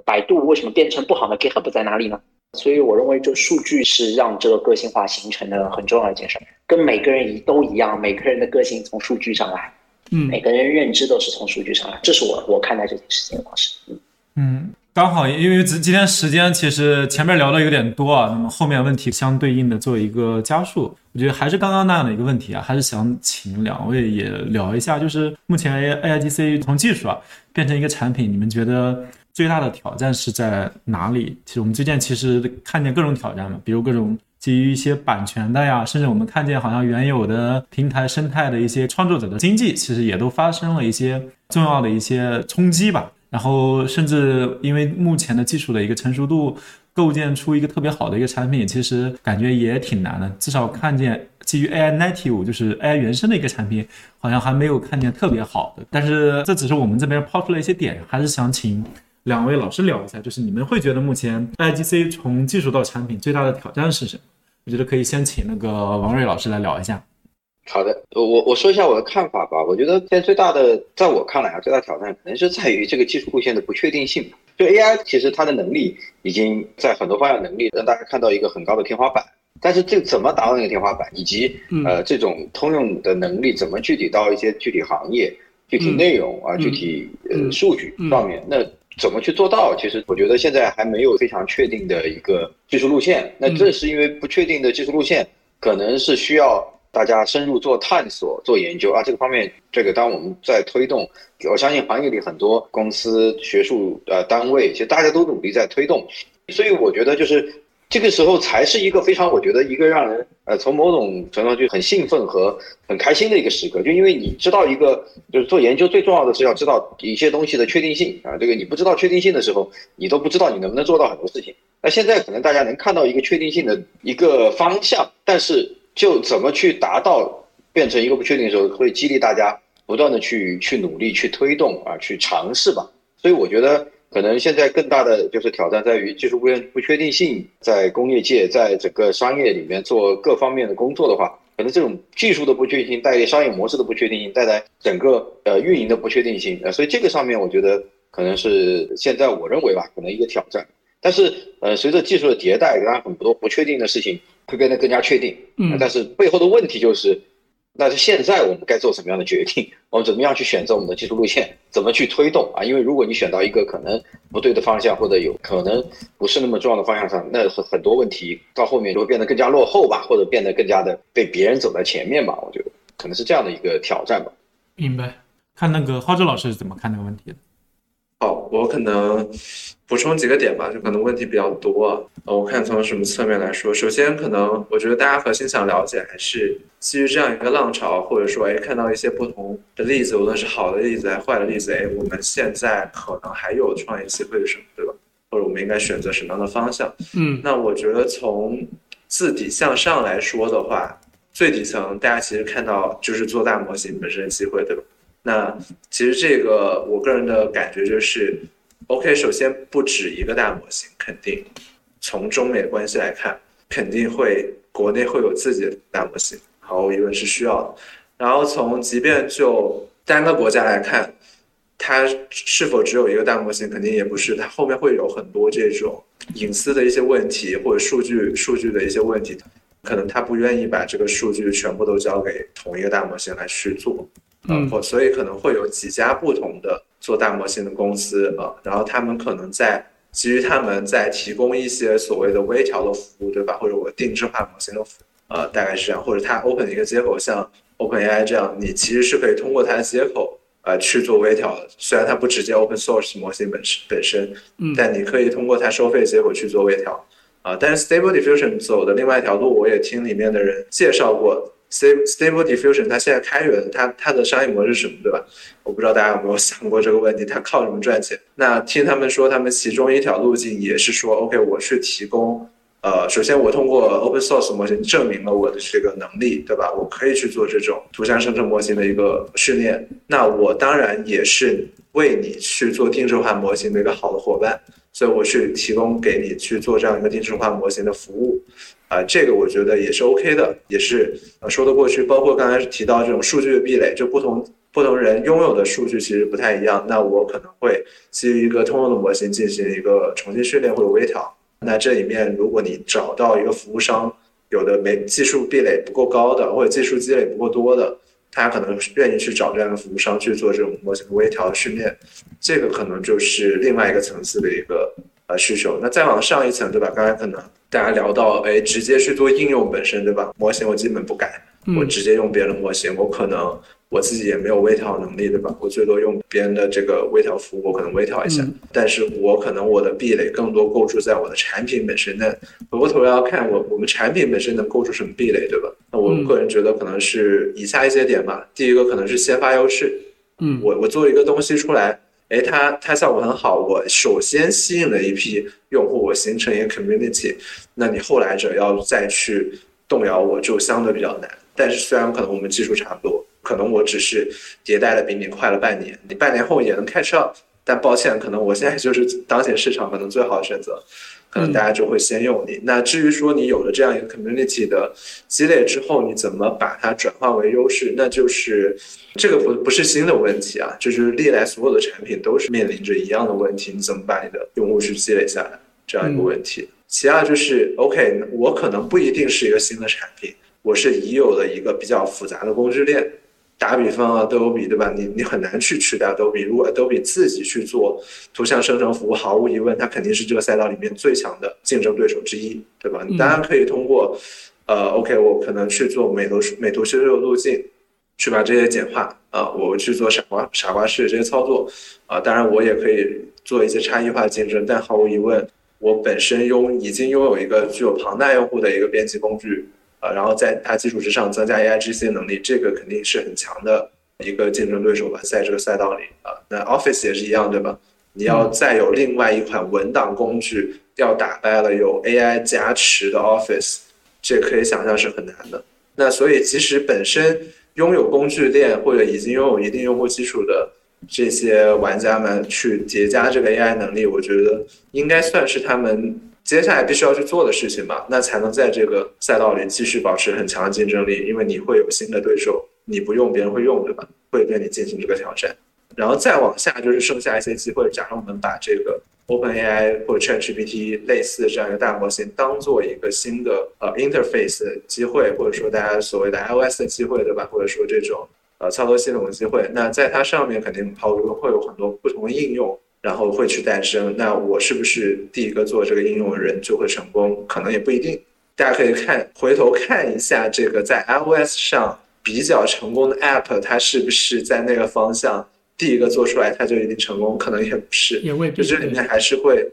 百度为什么编程不好呢？GitHub 在哪里呢？所以我认为，就数据是让这个个性化形成的很重要一件事，跟每个人一都一样，每个人的个性从数据上来，嗯，每个人认知都是从数据上来，这是我我看待这件事情的方式。嗯嗯，刚好因为今今天时间其实前面聊的有点多啊，那么后面问题相对应的做一个加速，我觉得还是刚刚那样的一个问题啊，还是想请两位也聊一下，就是目前 A I G C 从技术啊变成一个产品，你们觉得？最大的挑战是在哪里？其实我们最近其实看见各种挑战嘛，比如各种基于一些版权的呀，甚至我们看见好像原有的平台生态的一些创作者的经济，其实也都发生了一些重要的一些冲击吧。然后甚至因为目前的技术的一个成熟度，构建出一个特别好的一个产品，其实感觉也挺难的。至少看见基于 AI native 就是 AI 原生的一个产品，好像还没有看见特别好的。但是这只是我们这边抛出了一些点，还是想请。两位老师聊一下，就是你们会觉得目前 I G C 从技术到产品最大的挑战是什么？我觉得可以先请那个王瑞老师来聊一下。好的，我我说一下我的看法吧。我觉得现在最大的，在我看来啊，最大挑战可能是在于这个技术路线的不确定性。就 A I 其实它的能力已经在很多方向能力让大家看到一个很高的天花板，但是这怎么达到那个天花板，以及呃这种通用的能力怎么具体到一些具体行业、具体内容啊、具体呃数据上面，那。怎么去做到？其实我觉得现在还没有非常确定的一个技术路线。那正是因为不确定的技术路线，可能是需要大家深入做探索、做研究啊。这个方面，这个当我们在推动，我相信行业里很多公司、学术呃单位，其实大家都努力在推动。所以我觉得就是。这个时候才是一个非常，我觉得一个让人呃从某种程度上就很兴奋和很开心的一个时刻，就因为你知道一个就是做研究最重要的是要知道一些东西的确定性啊，这个你不知道确定性的时候，你都不知道你能不能做到很多事情。那现在可能大家能看到一个确定性的一个方向，但是就怎么去达到变成一个不确定的时候，会激励大家不断的去去努力去推动啊，去尝试吧。所以我觉得可能现在更大的就是挑战在于技术不不确定性，在工业界，在整个商业里面做各方面的工作的话，可能这种技术的不确定性带来商业模式的不确定性，带来整个呃运营的不确定性，呃，所以这个上面我觉得可能是现在我认为吧，可能一个挑战。但是呃，随着技术的迭代，当然很多不确定的事情会变得更加确定。嗯，但是背后的问题就是。那是现在我们该做什么样的决定？我们怎么样去选择我们的技术路线？怎么去推动啊？因为如果你选到一个可能不对的方向，或者有可能不是那么重要的方向上，那很很多问题到后面就会变得更加落后吧，或者变得更加的被别人走在前面吧。我觉得可能是这样的一个挑战吧。明白。看那个浩志老师是怎么看这个问题的？好，我可能补充几个点吧，就可能问题比较多。呃，我看从什么侧面来说，首先可能我觉得大家核心想了解还是基于这样一个浪潮，或者说哎看到一些不同的例子，无论是好的例子还是坏的例子，哎，我们现在可能还有创业机会是什么，对吧？或者我们应该选择什么样的方向？嗯，那我觉得从自底向上来说的话，最底层大家其实看到就是做大模型本身的机会，对吧？那其实这个我个人的感觉就是，OK，首先不止一个大模型，肯定从中美关系来看，肯定会国内会有自己的大模型，毫无疑问是需要的。然后从即便就单个国家来看，它是否只有一个大模型，肯定也不是，它后面会有很多这种隐私的一些问题或者数据数据的一些问题，可能他不愿意把这个数据全部都交给同一个大模型来去做。嗯，或所以可能会有几家不同的做大模型的公司啊，然后他们可能在基于他们在提供一些所谓的微调的服务，对吧？或者我定制化模型的服务，呃，大概是这样，或者它 open 一个接口，像 OpenAI 这样，你其实是可以通过它的接口呃去做微调的。虽然它不直接 open source 模型本身本身，嗯，但你可以通过它收费接口去做微调啊。但是 Stable Diffusion 走的另外一条路，我也听里面的人介绍过。Stable Diffusion 它现在开源，它它的商业模式是什么，对吧？我不知道大家有没有想过这个问题，它靠什么赚钱？那听他们说，他们其中一条路径也是说，OK，我去提供，呃，首先我通过 Open Source 模型证明了我的这个能力，对吧？我可以去做这种图像生成模型的一个训练。那我当然也是为你去做定制化模型的一个好的伙伴，所以我去提供给你去做这样一个定制化模型的服务。啊，这个我觉得也是 OK 的，也是呃说得过去。包括刚才提到这种数据的壁垒，就不同不同人拥有的数据其实不太一样。那我可能会基于一个通用的模型进行一个重新训练或者微调。那这里面如果你找到一个服务商，有的没技术壁垒不够高的，或者技术积累不够多的，他可能愿意去找这样的服务商去做这种模型的微调训练。这个可能就是另外一个层次的一个呃需求。那再往上一层，对吧？刚才可能。大家聊到，哎，直接去做应用本身，对吧？模型我基本不改，我直接用别人的模型，我可能我自己也没有微调能力，对吧？我最多用别人的这个微调服务，我可能微调一下，但是我可能我的壁垒更多构筑在我的产品本身。那回过头来要看我我们产品本身能构筑什么壁垒，对吧？那我个人觉得可能是以下一些点吧。第一个可能是先发优势，嗯，我我做一个东西出来。哎，它它效果很好，我首先吸引了一批用户，我形成一个 community，那你后来者要再去动摇我就相对比较难。但是虽然可能我们技术差不多，可能我只是迭代的比你快了半年，你半年后也能 catch up，但抱歉，可能我现在就是当前市场可能最好的选择。可能大家就会先用你。那至于说你有了这样一个 community 的积累之后，你怎么把它转化为优势？那就是这个不不是新的问题啊，就是历来所有的产品都是面临着一样的问题。你怎么把你的用户去积累下来这样一个问题？其二就是 OK，我可能不一定是一个新的产品，我是已有的一个比较复杂的工具链。打比方啊，Adobe 对吧？你你很难去取代 Adobe。如果 Adobe 自己去做图像生成服务，毫无疑问，它肯定是这个赛道里面最强的竞争对手之一，对吧？你当然可以通过，呃，OK，我可能去做美图美图秀秀路径，去把这些简化啊，我去做傻瓜傻瓜式这些操作啊。当然，我也可以做一些差异化竞争，但毫无疑问，我本身拥已经拥有一个具有庞大用户的一个编辑工具。呃，然后在它基础之上增加 AI GC 能力，这个肯定是很强的一个竞争对手吧，在这个赛道里啊。那 Office 也是一样，对吧？你要再有另外一款文档工具，要打败了有 AI 加持的 Office，这可以想象是很难的。那所以，其实本身拥有工具链或者已经拥有一定用户基础的这些玩家们去叠加这个 AI 能力，我觉得应该算是他们接下来必须要去做的事情吧。那才能在这个赛道里继续保持很强的竞争力，因为你会有新的对手，你不用别人会用，对吧？会对你进行这个挑战。然后再往下就是剩下一些机会。假如我们把这个 OpenAI 或者 ChatGPT 类似的这样一个大模型当做一个新的呃 interface 的机会，或者说大家所谓的 iOS 的机会，对吧？或者说这种呃操作系统的机会，那在它上面肯定抛会有很多不同的应用，然后会去诞生。那我是不是第一个做这个应用的人就会成功？可能也不一定。大家可以看回头看一下这个在 iOS 上比较成功的 App，它是不是在那个方向？第一个做出来，它就一定成功，可能也不是，也未必。就这里面还是会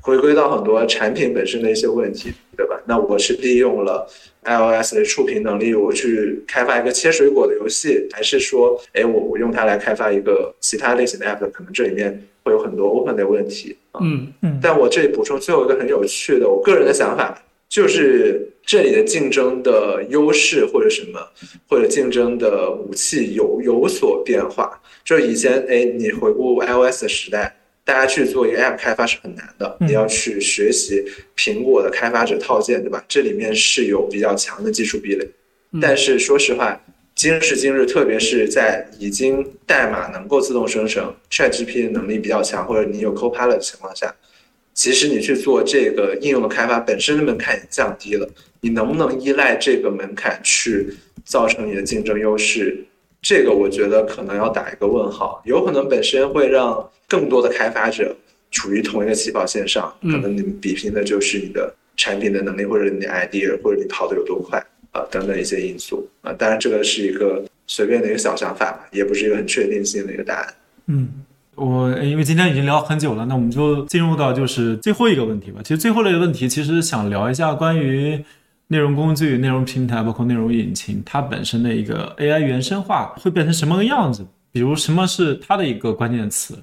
回归到很多产品本身的一些问题，对吧？那我是利用了 iOS 的触屏能力，我去开发一个切水果的游戏，还是说，哎，我我用它来开发一个其他类型的 app？可能这里面会有很多 open 的问题。嗯嗯。但我这里补充最后一个很有趣的，我个人的想法就是，这里的竞争的优势或者什么，或者竞争的武器有有所变化。就以前，哎，你回顾 iOS 的时代，大家去做一个 App 开发是很难的，你要去学习苹果的开发者套件，对吧？这里面是有比较强的技术壁垒。但是说实话，今时今日，特别是在已经代码能够自动生成，ChatGPT 能力比较强，或者你有 Copilot 的情况下，其实你去做这个应用的开发，本身的门槛也降低了。你能不能依赖这个门槛去造成你的竞争优势？这个我觉得可能要打一个问号，有可能本身会让更多的开发者处于同一个起跑线上，可能你们比拼的就是你的产品的能力，或者你的 idea，或者你跑得有多快啊等等一些因素啊。当然这个是一个随便的一个小想法，也不是一个很确定性的一个答案。嗯，我因为今天已经聊很久了，那我们就进入到就是最后一个问题吧。其实最后的一个问题，其实想聊一下关于。内容工具、内容平台，包括内容引擎，它本身的一个 AI 原生化会变成什么个样子？比如什么是它的一个关键词？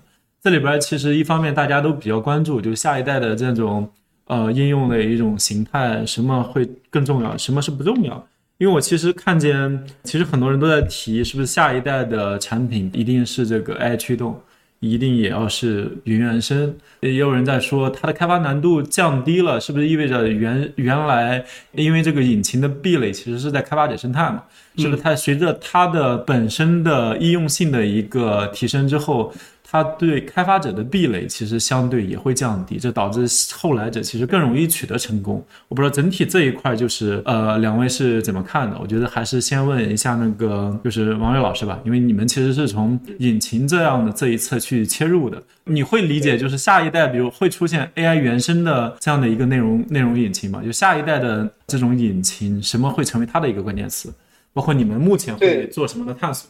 这里边其实一方面大家都比较关注，就下一代的这种呃应用的一种形态，什么会更重要，什么是不重要？因为我其实看见，其实很多人都在提，是不是下一代的产品一定是这个 AI 驱动？一定也要是云原生，也有人在说它的开发难度降低了，是不是意味着原原来因为这个引擎的壁垒其实是在开发者生态嘛？是不是它随着它的本身的易用性的一个提升之后？它对开发者的壁垒其实相对也会降低，这导致后来者其实更容易取得成功。我不知道整体这一块就是呃两位是怎么看的？我觉得还是先问一下那个就是王悦老师吧，因为你们其实是从引擎这样的这一侧去切入的，你会理解就是下一代比如会出现 AI 原生的这样的一个内容内容引擎吗？就下一代的这种引擎什么会成为它的一个关键词？包括你们目前会做什么的探索？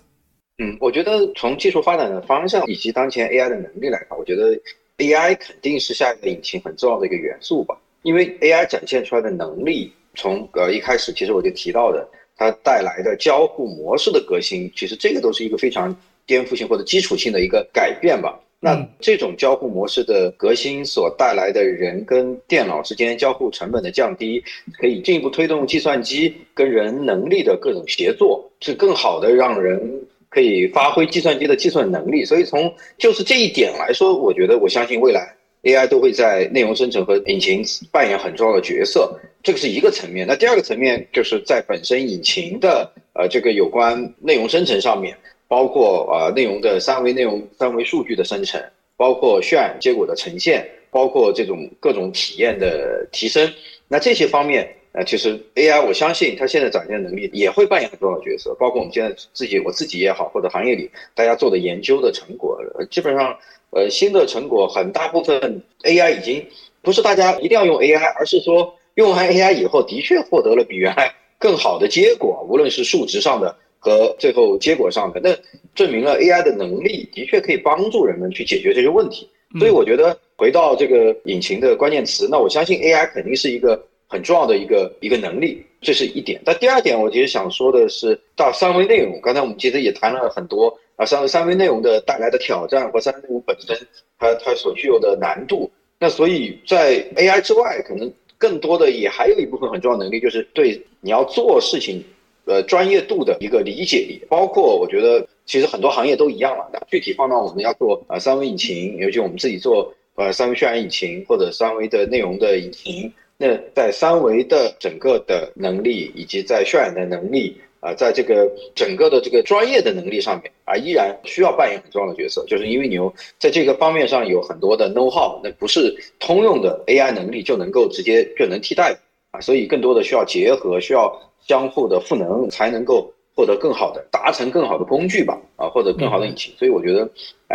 嗯，我觉得从技术发展的方向以及当前 AI 的能力来看，我觉得 AI 肯定是下一个引擎很重要的一个元素吧。因为 AI 展现出来的能力，从呃一开始其实我就提到的，它带来的交互模式的革新，其实这个都是一个非常颠覆性或者基础性的一个改变吧。那这种交互模式的革新所带来的人跟电脑之间交互成本的降低，可以进一步推动计算机跟人能力的各种协作，是更好的让人。可以发挥计算机的计算能力，所以从就是这一点来说，我觉得我相信未来 AI 都会在内容生成和引擎扮演很重要的角色，这个是一个层面。那第二个层面就是在本身引擎的呃这个有关内容生成上面，包括呃内容的三维内容三维数据的生成，包括渲染结果的呈现，包括这种各种体验的提升，那这些方面。呃，其实 AI，我相信它现在展现的能力也会扮演很重要的角色，包括我们现在自己，我自己也好，或者行业里大家做的研究的成果，基本上，呃，新的成果很大部分 AI 已经不是大家一定要用 AI，而是说用完 AI 以后，的确获得了比原来更好的结果，无论是数值上的和最后结果上的，那证明了 AI 的能力的确可以帮助人们去解决这些问题。所以我觉得回到这个引擎的关键词，那我相信 AI 肯定是一个。很重要的一个一个能力，这是一点。但第二点，我其实想说的是，到三维内容，刚才我们其实也谈了很多啊，三三维内容的带来的挑战和三维内容本身它它所具有的难度。那所以在 AI 之外，可能更多的也还有一部分很重要能力，就是对你要做事情，呃，专业度的一个理解力。包括我觉得其实很多行业都一样了。那具体放到我们要做呃三维引擎，尤其我们自己做呃三维渲染引擎或者三维的内容的引擎，那在三维的整个的能力以及在渲染的能力。啊，在这个整个的这个专业的能力上面啊，依然需要扮演很重要的角色，就是因为你有在这个方面上有很多的 know how，那不是通用的 AI 能力就能够直接就能替代的啊，所以更多的需要结合，需要相互的赋能，才能够。获得更好的，达成更好的工具吧，啊，或者更好的引擎。所以我觉得，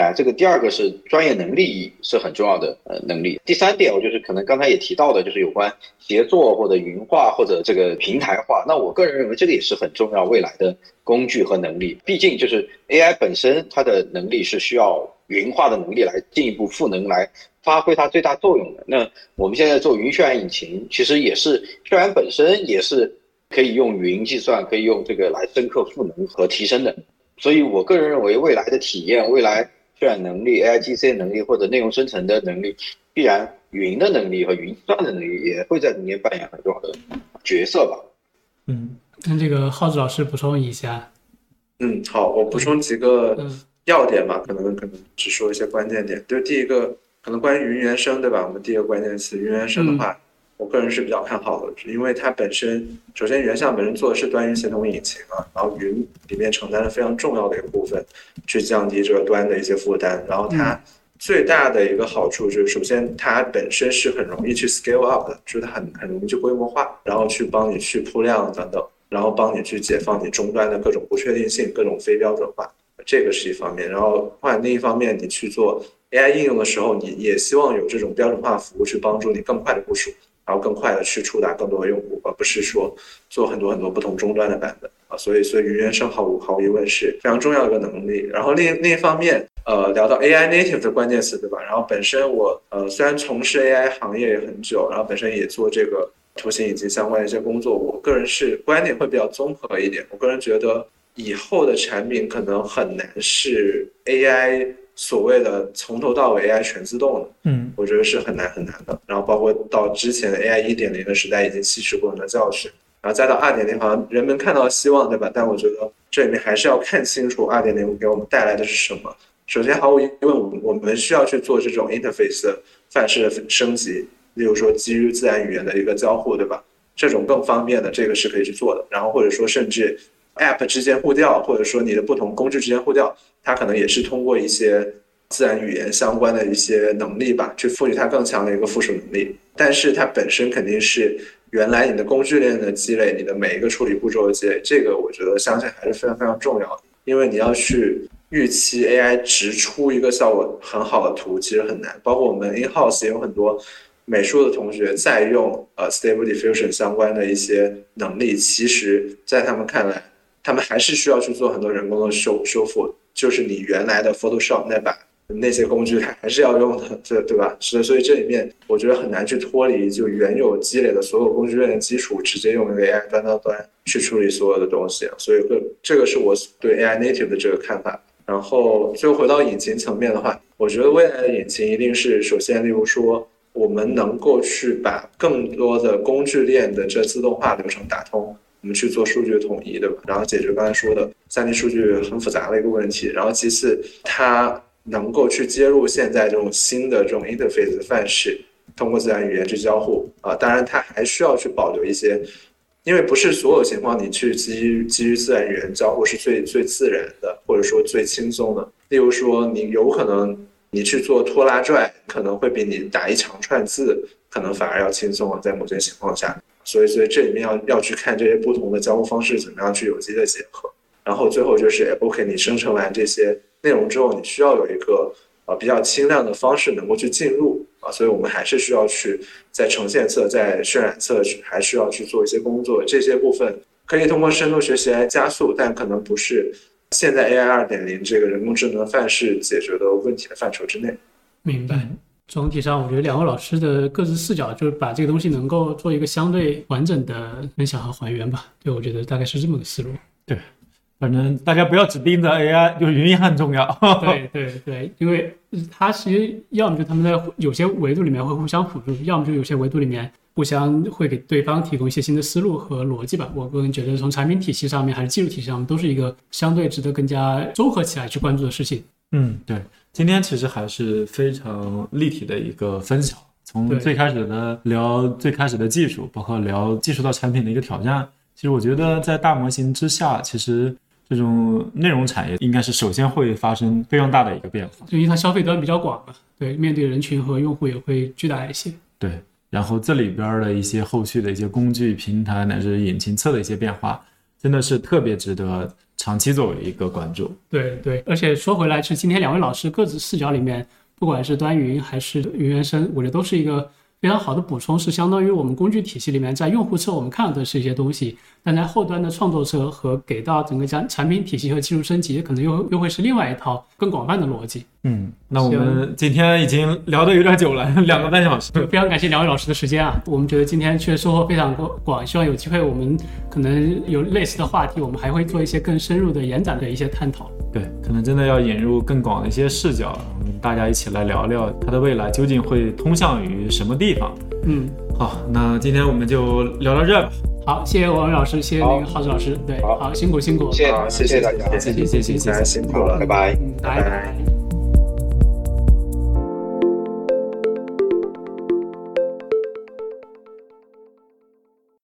哎，这个第二个是专业能力是很重要的呃能力。第三点，我就是可能刚才也提到的，就是有关协作或者云化或者这个平台化。那我个人认为这个也是很重要未来的工具和能力。毕竟就是 AI 本身它的能力是需要云化的能力来进一步赋能来发挥它最大作用的。那我们现在做云渲染引擎，其实也是渲染本身也是。可以用云计算，可以用这个来深刻赋能和提升的，所以我个人认为，未来的体验、未来渲染能力、AIGC 能力或者内容生成的能力，必然云的能力和云计算的能力也会在里面扮演很重要的角色吧。嗯，跟这个浩子老师补充一下。嗯，好，我补充几个要点吧，可能可能只说一些关键点。就第一个，可能关于云原生，对吧？我们第一个关键词，云原生的话。我个人是比较看好的，因为它本身，首先原相本身做的是端云协同引擎啊，然后云里面承担了非常重要的一个部分，去降低这个端的一些负担。然后它最大的一个好处就是，首先它本身是很容易去 scale up 的，就是它很很容易去规模化，然后去帮你去铺量等等，然后帮你去解放你终端的各种不确定性、各种非标准化，这个是一方面。然后换另一方面，你去做 AI 应用的时候，你也希望有这种标准化服务去帮助你更快的部署。然后更快的去触达更多的用户，而不是说做很多很多不同终端的版本啊。所以，所以云原生毫无毫无疑问是非常重要的一个能力。然后另另一方面，呃，聊到 AI native 的关键词，对吧？然后本身我呃虽然从事 AI 行业也很久，然后本身也做这个图形以及相关的一些工作，我个人是观点会比较综合一点。我个人觉得以后的产品可能很难是 AI。所谓的从头到尾 AI 全自动的，嗯，我觉得是很难很难的。然后包括到之前的 AI 一点零的时代已经吸取过很多教训，然后再到二点零，好像人们看到希望，对吧？但我觉得这里面还是要看清楚二点零给我们带来的是什么。首先，毫无疑问，我们我们需要去做这种 interface 的范式的升级，例如说基于自然语言的一个交互，对吧？这种更方便的，这个是可以去做的。然后或者说甚至 app 之间互调，或者说你的不同工具之间互调。它可能也是通过一些自然语言相关的一些能力吧，去赋予它更强的一个附属能力。但是它本身肯定是原来你的工具链的积累，你的每一个处理步骤的积累，这个我觉得相信还是非常非常重要的。因为你要去预期 AI 直出一个效果很好的图，其实很难。包括我们 in house 也有很多美术的同学在用呃 Stable Diffusion 相关的一些能力，其实在他们看来，他们还是需要去做很多人工的修修复。就是你原来的 Photoshop 那版那些工具，它还是要用的，对对吧？所以所以这里面我觉得很难去脱离就原有积累的所有工具链的基础，直接用 AI 端到端去处理所有的东西。所以这这个是我对 AI native 的这个看法。然后最后回到引擎层面的话，我觉得未来的引擎一定是首先，例如说我们能够去把更多的工具链的这自动化流程打通。我们去做数据的统一，对吧？然后解决刚才说的三 D 数据很复杂的一个问题。然后其次，它能够去接入现在这种新的这种 interface 的范式，通过自然语言去交互啊。当然，它还需要去保留一些，因为不是所有情况你去基于基于自然语言交互是最最自然的，或者说最轻松的。例如说，你有可能你去做拖拉拽，可能会比你打一长串字可能反而要轻松啊，在某些情况下。所以，所以这里面要要去看这些不同的交互方式怎么样去有机的结合，然后最后就是，OK，你生成完这些内容之后，你需要有一个呃比较轻量的方式能够去进入啊，所以我们还是需要去在呈现侧、在渲染侧还需要去做一些工作，这些部分可以通过深度学习来加速，但可能不是现在 AI 二点零这个人工智能范式解决的问题的范畴之内。明白。总体上，我觉得两位老师的各自视角，就是把这个东西能够做一个相对完整的分享和还原吧。对，我觉得大概是这么个思路。对，反正大家不要只盯着 AI，就是云很重要。对对对，因为它其实要么就他们在有些维度里面会互相辅助，要么就有些维度里面互相会给对方提供一些新的思路和逻辑吧。我个人觉得，从产品体系上面还是技术体系上面，都是一个相对值得更加综合起来去关注的事情。嗯，对，今天其实还是非常立体的一个分享，从最开始的聊最开始的技术，包括聊技术到产品的一个挑战。其实我觉得在大模型之下，其实这种内容产业应该是首先会发生非常大的一个变化。就因为它消费端比较广嘛，对，面对人群和用户也会巨大一些。对，然后这里边儿的一些后续的一些工具、平台乃至引擎侧的一些变化，真的是特别值得长期作为一个关注。对对，而且说回来，是今天两位老师各自视角里面，不管是端云还是云原生，我觉得都是一个非常好的补充，是相当于我们工具体系里面，在用户侧我们看到的是一些东西，但在后端的创作侧和给到整个产产品体系和技术升级，可能又又会是另外一套更广泛的逻辑。嗯，那我们今天已经聊得有点久了，两个半小时。非常感谢两位老师的时间啊！我们觉得今天确实收获非常广广，希望有机会我们可能有类似的话题，我们还会做一些更深入的延展的一些探讨。对，可能真的要引入更广的一些视角，我们大家一起来聊聊它的未来究竟会通向于什么地方。嗯，好，那今天我们就聊到这儿吧。好，谢谢王伟老师，谢谢那个浩子老师，对，好好，辛苦辛苦，谢谢好，谢谢大家，谢谢谢谢谢谢谢大家辛苦了，拜拜。嗯，拜拜拜。